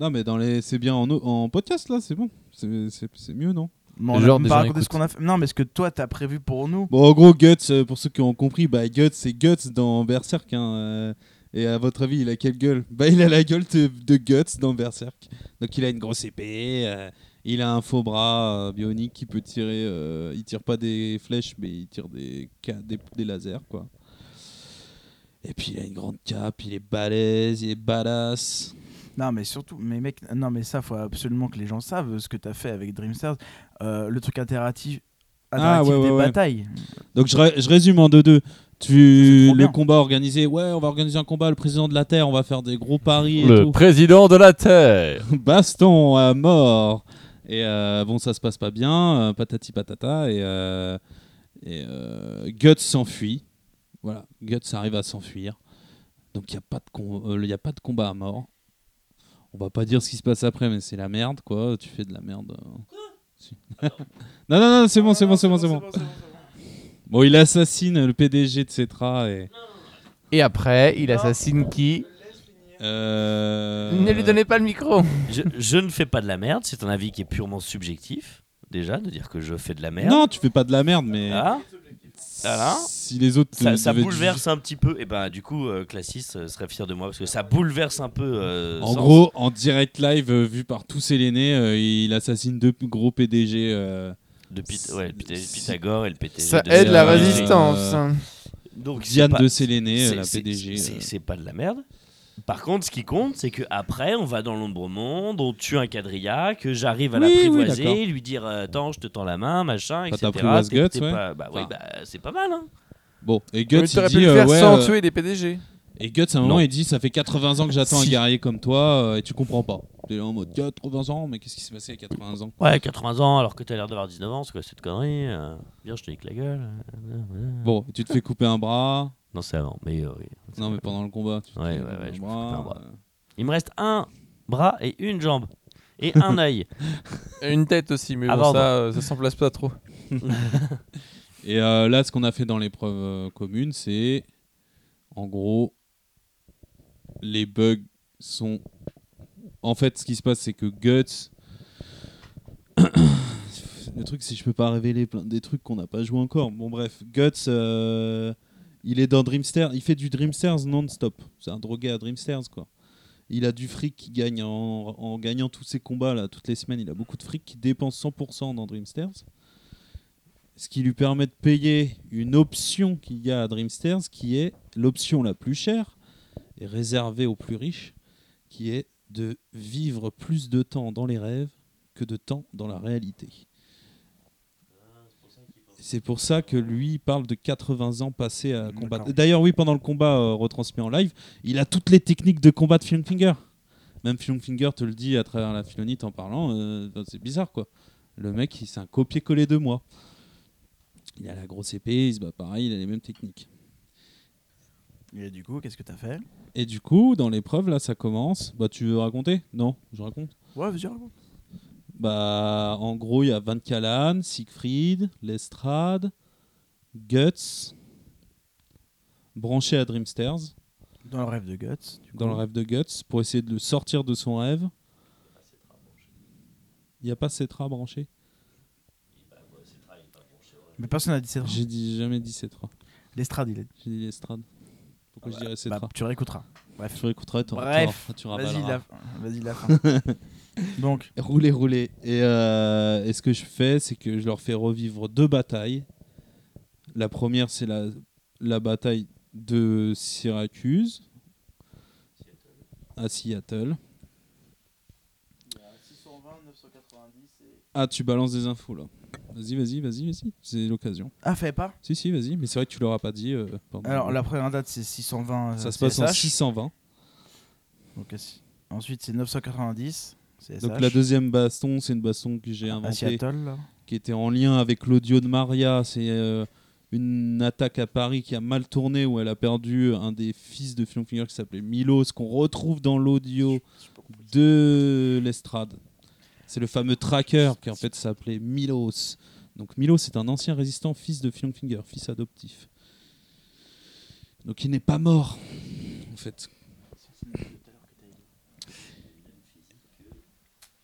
Non, mais dans les... c'est bien en, en podcast là, c'est bon. C'est- mieux, non? Mais on Le a genre pas gens raconté ce écoutent. qu'on a fait. Non, mais ce que toi, t'as prévu pour nous. Bon, en gros, Guts, euh, pour ceux qui ont compris, bah, Guts, c'est Guts dans Berserk. hein, euh, et à votre avis, il a quelle gueule? Bah, il a la gueule de, de Guts dans Berserk. Donc, il a une grosse épée, euh, il a un faux bras euh, bionique qui peut tirer. euh, il tire pas des flèches, mais il tire des, des, des lasers, quoi. Et puis, il a une grande cape, il est balèze, il est badass. Non, mais surtout, mais mec, non, mais ça, faut absolument que les gens savent ce que t'as fait avec Dreamstars. Euh, le truc interactif, Ah, interactif ouais, des ouais, ouais. batailles. Donc je, ré- je résume en 2-2. C'est Tu bien. combats organisés, ouais, on va organiser un combat, le président de la Terre, on va faire des gros paris et Le tout. président de la Terre Baston à mort. Et euh, bon, ça se passe pas bien, euh, patati patata, et, euh, et euh, Guts s'enfuit. Voilà, Guts arrive à s'enfuir. Donc il n'y a, pas de com- euh, y a pas de combat à mort. On va pas dire ce qui se passe après, mais c'est la merde, quoi. Tu fais de la merde. euh. Non, non, non, c'est bon, c'est bon, c'est bon, c'est bon. Bon, il assassine le PDG de Cetra et. Et après, il assassine qui? Euh... Ne lui donnez pas le micro. Je, je ne fais pas de la merde, c'est un avis qui est purement subjectif, déjà, de dire que je fais de la merde. Non, tu fais pas de la merde, mais. Ah, Voilà. Si les autres. ça, ça bouleverse un petit peu. Et ben du coup, euh, Classis euh, serait fier de moi parce que ça bouleverse un peu. euh, En gros, en direct live euh, vu par tous euh, il assassine deux gros PDG. euh, de Pyth- ouais, le Pythagore et le PTG Ça de aide la résistance. euh, Donc Diane pas- de Séléné, la PDG. c'est- euh. C'est pas de la merde. Par contre, ce qui compte, c'est que après, on va dans l'ombre monde, on tue un quadrilla, que j'arrive à Oui, l'apprivoiser, lui dire euh, attends, je te tends la main, machin, Bah, etc. t'apprivoises T'es- Guts, ouais. pas- Bah oui, bah, c'est pas mal. Hein. Bon, et Mais Guts, il t'aurais pu dit. le euh, faire ouais, sans euh, tuer des PDG. Et Guts, à un moment, Non. il dit Ça fait 80 ans que j'attends un guerrier comme toi euh, et tu comprends pas. T'es là en mode 80 ans, mais qu'est-ce qui s'est passé à 80 ans? Ouais, 80 ans alors que t'as l'air d'avoir 19 ans, c'est quoi cette connerie? Euh, Viens, je te nique la gueule. euh, euh. Bon, tu te fais couper un bras. Non, c'est avant, mais euh, oui. Non, mais pendant le combat. Tu Ouais, ouais, ouais, je me un bras. euh. Il me reste un bras et une jambe. Et un œil. Et Une tête aussi, mais bon, ça, euh, ça s'en place pas trop. Et euh, là, ce qu'on a fait dans l'épreuve euh, commune, c'est en gros, les bugs sont. En fait, ce qui se passe, c'est que Guts. Le truc, c'est que je peux pas révéler plein des trucs qu'on n'a pas joué encore. Bon, bref, Guts, euh, il est dans Dreamsters. Il fait du Dreamsters non-stop. C'est un drogué à Dreamsters, quoi. Il a du fric qui gagne en, gagnant tous ses combats toutes les semaines. Il a beaucoup de fric qui dépense 100% dans Dreamsters ce qui lui permet de payer une option qu'il y a à Dreamsters, qui est l'option la plus chère et réservée aux plus riches, qui est de vivre plus de temps dans les rêves que de temps dans la réalité. C'est pour ça que lui parle de 80 ans passés à combattre. D'ailleurs, oui, pendant le combat euh, retransmis en live, il a toutes les techniques de combat de Finger. Même Finger te le dit à travers la philonite en parlant. euh, c'est bizarre, quoi. Le mec, c'est un copier-coller de moi. Il a la grosse épée, il se bat pareil, il a les mêmes techniques. Et du coup, qu'est-ce que t'as fait? Et du coup, dans l'épreuve, là, ça commence. Bah, tu veux raconter? Non, je raconte. Ouais, vas-y, raconte. Bah, en gros, il y a Van Callan, Siegfried, Lestrade, Guts, branché à Dreamsters, Dans le rêve de Guts. du dans le rêve de Guts, pour essayer de le sortir de son rêve. Il n'y a pas Cetra branché? Mais personne n'a dit Cetra. J'ai dit, jamais dit Cetra. L'estrade, il a dit. J'ai dit Lestrade. Pourquoi je dirais Bah, Cetra? tu réécouteras. Bref. Tu réécouteras, tu Bref, la. Vas-y, la fin. Donc, Rouler, rouler. Et, euh, et ce que je fais, c'est que je leur fais revivre deux batailles. La première, c'est la, la bataille de Syracuse à Seattle. Ah, tu balances des infos là. Vas-y, vas-y, vas-y, vas-y. C'est l'occasion. ah, fait pas. Si, si, vas-y. Mais c'est vrai que tu l'auras pas dit. euh, pendant- Alors, la première date, c'est 620. Ça euh, se passe en CSH. 620. Donc, si- Ensuite, c'est 990. CSH. Donc la deuxième baston, c'est une baston que j'ai inventée. Seattle, qui était en lien avec l'audio de Maria. C'est euh, une attaque à Paris qui a mal tourné où elle a perdu un des fils de Fion Finger qui s'appelait Milos, qu'on retrouve dans l'audio de l'estrade. C'est le fameux tracker qui en fait s'appelait Milos. Donc Milos est un ancien résistant, fils de Fion Finger, fils adoptif. Donc il n'est pas mort, en fait.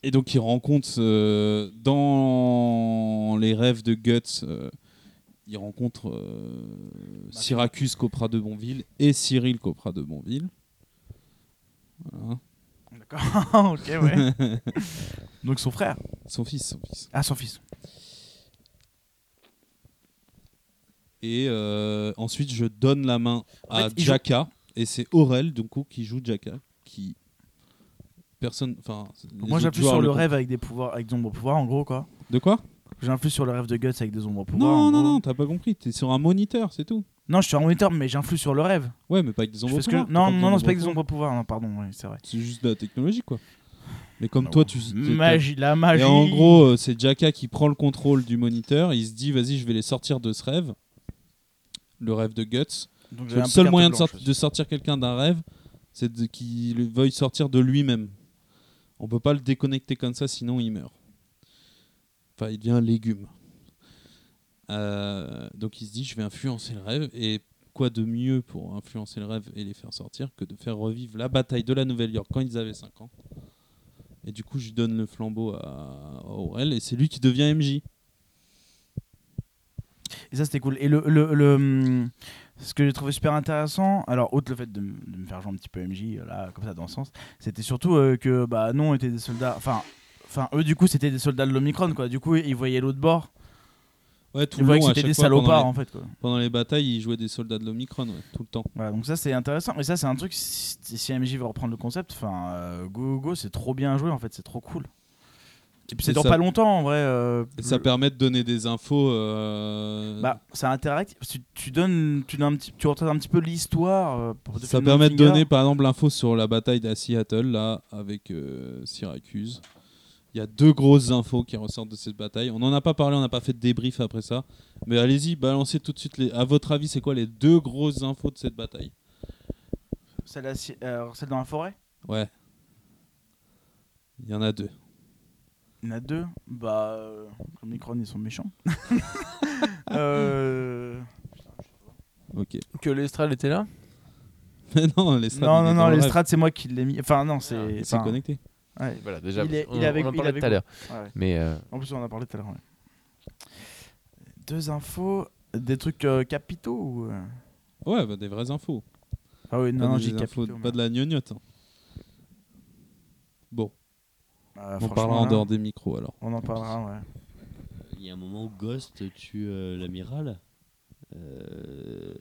Et donc il rencontre euh, dans les rêves de Guts, euh, il rencontre euh, Syracuse Copra de Bonville et Cyril Copra de Bonville. Voilà. D'accord. ok, ouais. Donc, son frère. Son fils, son fils. Ah, son fils. Et ensuite je donne la main En à fait, joue- et c'est Aurel du coup qui joue Jaka qui personne enfin Moi, j'appuie sur le rêve avec des pouvoirs, avec des ombres pouvoirs, en gros, quoi. De quoi? J'influe sur le rêve de Guts avec des ombres pouvoirs. Non non non, t'as pas compris, t'es sur un moniteur, c'est tout. Non, je suis en moniteur, mais j'influe sur le rêve. Ouais, mais pas avec des ombres que- pouvoirs, t'as Non, non, non, c'est pas avec des ombres pouvoirs. Non, pardon, oui, c'est vrai. C'est juste de la technologie, quoi. Mais comme toi, tu. Magie, la magie. Et en gros, euh, c'est Jaka qui prend le contrôle du moniteur. Il se dit, vas-y, je vais les sortir de ce rêve. Le rêve de Guts. Donc, Le un seul moyen de, blanche de sortir quelqu'un d'un rêve, c'est qu'il veuille sortir de lui-même. On peut pas le déconnecter comme ça, sinon il meurt. Enfin, il devient un légume. Euh, donc il se dit, je vais influencer le rêve. Et quoi de mieux pour influencer le rêve et les faire sortir que de faire revivre la bataille de la Nouvelle-York quand ils avaient 5 ans. Et du coup, je donne le flambeau à, Aurel et c'est lui qui devient MJ. Et ça, c'était cool. Et le, le, le, hum, ce que j'ai trouvé super intéressant, alors, outre le fait de, me faire jouer un petit peu MJ, euh, là, comme ça, dans le sens, c'était surtout euh, que, bah, non, on était des soldats. Enfin, enfin eux, du coup, c'était des soldats de l'Omicron, quoi. Du coup, ils voyaient l'autre bord. Ouais, tout Ils le voyaient long, que c'était des fois, salopards, les- en fait, quoi. Pendant les batailles, ils jouaient des soldats de l'Omicron, ouais, tout le temps. Voilà, donc ça, c'est intéressant. Et ça, c'est un truc, si, si MJ veut reprendre le concept, enfin, euh, go, go, go, c'est trop bien joué, en fait, c'est trop cool. Et puis, ça dure ça- pas longtemps, en vrai. euh, Et ça le- permet de donner des infos. euh, Bah, c'est interactif. Tu, tu donnes, tu, donnes un petit, tu un petit peu l'histoire. euh, ça permet de donner par exemple l'info sur la bataille d'à Seattle, là, avec euh, Syracuse. Il y a deux grosses infos qui ressortent de cette bataille. On n'en a pas parlé, on n'a pas fait de débrief après ça. Mais allez-y, balancez tout de suite. Les... À votre avis, c'est quoi les deux grosses infos de cette bataille? Celle, celle dans la forêt? Ouais. Il y en a deux. Il y en a deux. Bah, euh, les Micron, ils sont méchants. euh... Ok. Que l'Estral était là Mais non, Non, il non, non, dans le les rêve. strats, c'est moi qui l'ai mis. Enfin, non, c'est. Il s'est enfin, connecté. ouais. Voilà, déjà. Il est- on, il est avec- on en il est parlait avec tout à l'heure. ouais. Mais euh, En plus, on en a parlé tout à l'heure. ouais. Deux infos. Des trucs euh, capitaux ou. Ouais, bah, des vraies infos. Ah oui, non, non, des j'ai infos- capitaux. pas de la gnognotte. hein. Bon, Bah, on parlera en là, dehors des micros alors. On en parlera, ouais. Il y a un moment où Ghost tue euh, l'amiral. Euh,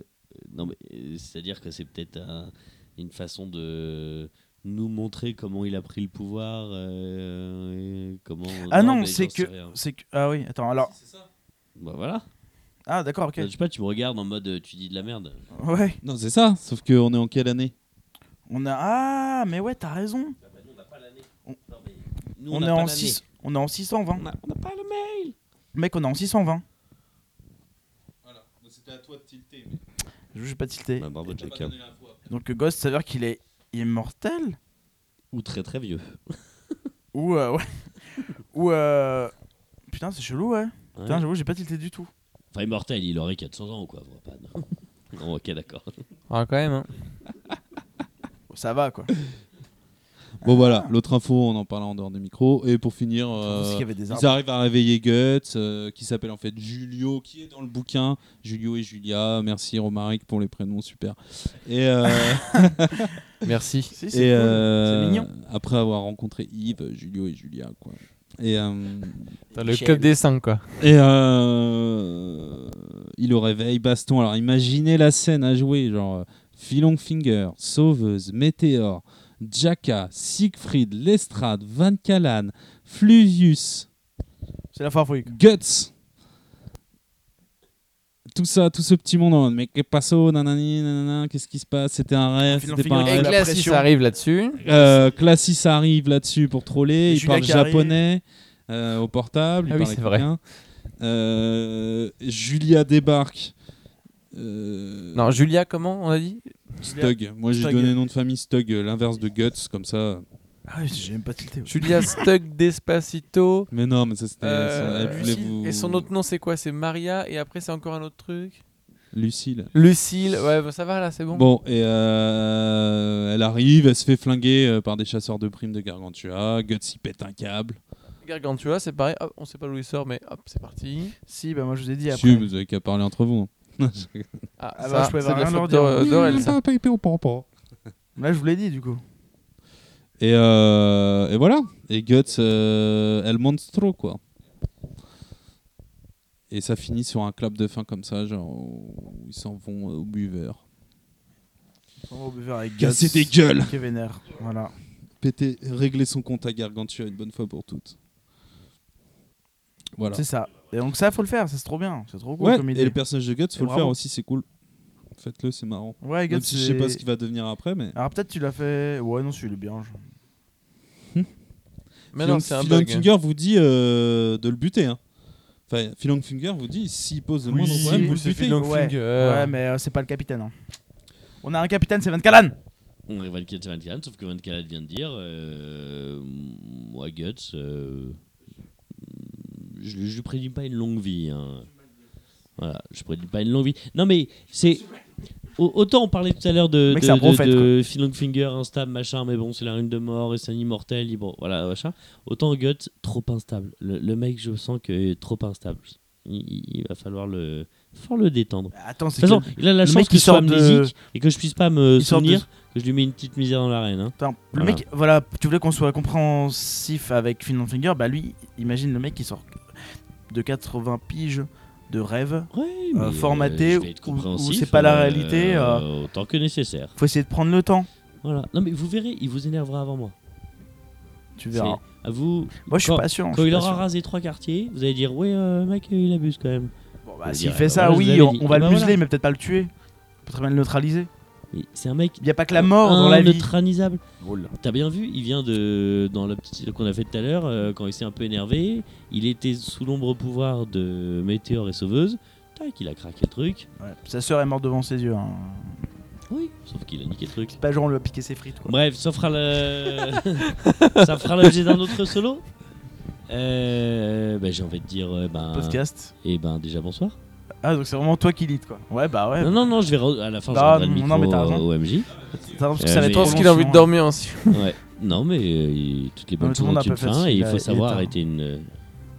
non, mais euh, c'est-à-dire que c'est peut-être un- une façon de nous montrer comment il a pris le pouvoir. euh, et comment. Ah non, c'est que. c'est que... Ah oui, attends, alors. Bah voilà. Ah, d'accord, ok. Je sais pas, tu me regardes en mode tu dis de la merde. Ouais. Non, c'est ça, sauf qu'on est en quelle année? On a. Ah, mais ouais, t'as raison. Nous, on, est en l'année. 6... on est en 620. On n'a pas le mail. Mec, on est en 620. Voilà, c'était à toi de tilter. Je vais pas tilter. Bah, bravo, Jacka. Donc, Ghost, ça veut dire qu'il est immortel? Ou très très vieux. Ou. euh, ouais. Ou. euh, Putain, c'est chelou, ouais. Ouais. Putain, j'avoue, j'ai pas tilté du tout. Enfin, immortel, il aurait 400 ans ou quoi. Pas, non. Non, ok, d'accord. ah, quand même. hein. Ça va, quoi. Bon voilà, l'autre info, on en parlera en dehors des micros. Et pour finir, euh, Parce qu'il y avait des ils arrivent à réveiller Guts, euh, qui s'appelle en fait Julio, qui est dans le bouquin. Julio et Julia, merci Romaric pour les prénoms, super. Et, euh, Merci. Si, et c'est cool. euh, C'est mignon. après avoir rencontré Yves, Julio et Julia, quoi. Et, euh, Dans le club des 5, quoi. et euh, il le réveille, baston. Alors imaginez la scène à jouer, genre euh, Philong Finger, Sauveuse, Météor, Jacka, Siegfried, Lestrade, Van Callan, Fluvius, C'est la farfouille. Guts. Tout ça, tout ce petit monde en mode, mais que passo, nanani, nanana, qu'est-ce qui se passe? C'était un rêve, c'était pas un rêve. la Classis arrive là-dessus. Euh, Classis arrive là-dessus pour troller, il parle japonais euh, au portable, il Ah oui, parle c'est vrai. Euh, Julia débarque. Euh, Non, Julia, comment on a dit Stug. Moi j'ai Stug. donné le nom de famille Stug, euh, l'inverse de Guts, comme ça. Ah oui, j'ai même pas tilté. ouais. Julia Stuck Despacito. Mais non, mais ça c'était. Euh, ça, elle voulait Lucille. vous- Et son autre nom, c'est quoi? C'est Maria. Et après, c'est encore un autre truc? Lucille. Lucille. Ouais, bah, ça va là, c'est bon. Bon, et euh, elle arrive, elle se fait flinguer euh, par des chasseurs de primes de Gargantua. Guts il pète un câble. Gargantua, c'est pareil. Hop, on sait pas d'où il sort, mais hop, c'est parti. Si, bah moi je vous ai dit après. Si, vous avez qu'à parler entre vous. hein. Ah, Ah ça, bah, je pouvais c'est de rien leur dire. d'Or- d'Aurel, ça. Là, je vous l'ai dit du coup. Et, euh, et voilà. Et Guts, euh, El Monstro, quoi. Et ça finit sur un clap de fin comme ça, genre où ils s'en vont au buveur. On va au buveur avec Casser Guts, des gueules qui est vénère. Voilà. Péter, régler son compte à Gargantua une bonne fois pour toutes. Voilà. C'est ça. Et donc ça, faut le faire. Ça, c'est trop bien. C'est trop cool Ouais, comme et idée. le personnage de Guts, faut Et le bravo. faire aussi, c'est cool. Faites-le, c'est marrant. Ouais, Même Guts, si je sais pas ce qu'il va devenir après, mais. Alors peut-être tu l'as fait. Ouais, non, celui il est bien. je- Mais non, c'est un bug. hein. Finger vous dit euh, de le buter. Hein. Enfin, Philong Finger vous dit s'il pose le Oui, moindre problème, vous le butez. Ouais. Ouais, mais euh, c'est pas le capitaine. hein. On a un capitaine, c'est Van Callan. On est Van Callen, c'est Van Callen, sauf que Van Callen vient de dire euh, Moi, Guts, euh, je, lui prédis pas une longue vie. hein. Voilà, je prédis pas une longue vie. Non, mais c'est. au- Autant on parlait tout à l'heure de, Mec, de, de, Longfinger, instable, machin, mais bon, c'est la rune de mort et c'est un immortel, il- bon, voilà, machin. Autant Guts, trop instable. Le, le mec, je sens que est trop instable. Il, va falloir le, falloir le détendre. Attends, De c'est toute façon, il a la le chance mec que qui je sois sort de- amnésique et que je puisse pas me souvenir que je lui mets une petite misère dans l'arène. Hein. Attends, le Voilà. mec, voilà, tu voulais qu'on soit compréhensif avec Finland Finger, bah lui, imagine le mec qui sort de 80 piges de rêve. Ouais, Euh, formaté, ou compréhensif, c'est pas la réalité, euh, autant que nécessaire. Faut essayer de prendre le temps. Voilà. Non, mais vous verrez, il vous énervera avant moi. Tu verras. À vous. Moi, je suis pas sûr. Quand il aura rasé trois quartiers, vous allez dire ouais, euh, mec, il abuse quand même. Bon, bah, s'il fait euh, ça, oui, on, va le ben museler, mais peut-être pas le tuer. On peut très bien le neutraliser. C'est un mec. Il n'y a pas que la mort dans la vie. neutralisable. T'as bien vu, il vient de dans le petit qu'on a fait tout à l'heure euh, quand il s'est un peu énervé, il était sous l'ombre pouvoir de Météore et Sauveuse. Tac, il a craqué le truc. Ouais. Sa sœur est morte devant ses yeux. hein. Oui, sauf qu'il a niqué le truc. C'est pas genre on lui a piqué ses frites. Quoi. Bref, ça fera le ça fera l'objet d'un autre solo. Euh, bah, j'ai envie de dire euh, ben Podcast. et ben déjà bonsoir. Ah, donc c'est vraiment toi qui lit quoi. Ouais, bah ouais. Non non non, je vais re- à la fin je Ah, rendrai le non, non, mais t'as raison. au MJ. Ça, parce que Euh, ça va être Je trop qu'il a envie de sinon, dormir aussi. Ouais. Non mais euh, il- toutes les bonnes tout le monde choses ont a une un peu fin et il faut il savoir arrêter une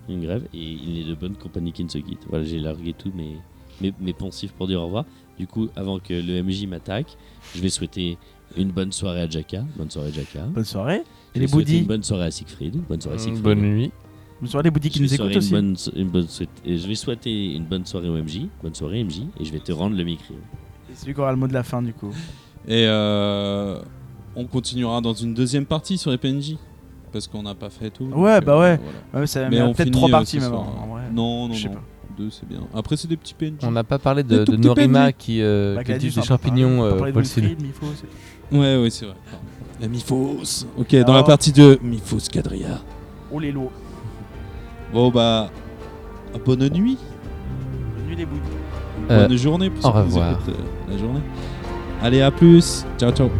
une grève et il n'est de bonne compagnie qui ne se quitte. Voilà, j'ai largué tout mes mes, mes poncifs pour dire au revoir. Du coup, avant que le MJ m'attaque, je vais souhaiter une bonne soirée à Jaka. Bonne soirée Jaka. Bonne soirée. Je Et vais les boudis. Une bonne soirée à Siegfried. Bonne soirée à Siegfried. Bonne nuit. Bonne soirée les qui Je vais nous écoutent souhaiter aussi. une bonne, so- une bonne souhait- et je vais souhaiter une bonne soirée au MJ. Bonne soirée MJ. Et je vais te rendre le micro. C'est lui qui aura le mot de la fin du coup. Et euh, on continuera dans une deuxième partie sur les PNJ. Parce qu'on n'a pas fait tout. Ouais, bah euh, ouais. voilà. Ouais, ça Mais mais on peut-être trois euh, parties même. soir. en vrai. Non, non, Je sais non. pas. Deux, c'est bien. Après, c'est des petits PNJ. On n'a pas parlé de, de Norima PNJ. qui, euh, Bah, qui dit des champignons On a de. Wilfried, Ouais, ouais, c'est vrai. La Mifos. Ok, dans la partie de Mifos Quadrilla. Oh les lots. Bon, bah. Bonne nuit. Bonne nuit les boudis. Euh, Bonne journée pour au ceux qui nous revoir. écoutent, euh, la journée. Allez, à plus. Ciao, ciao.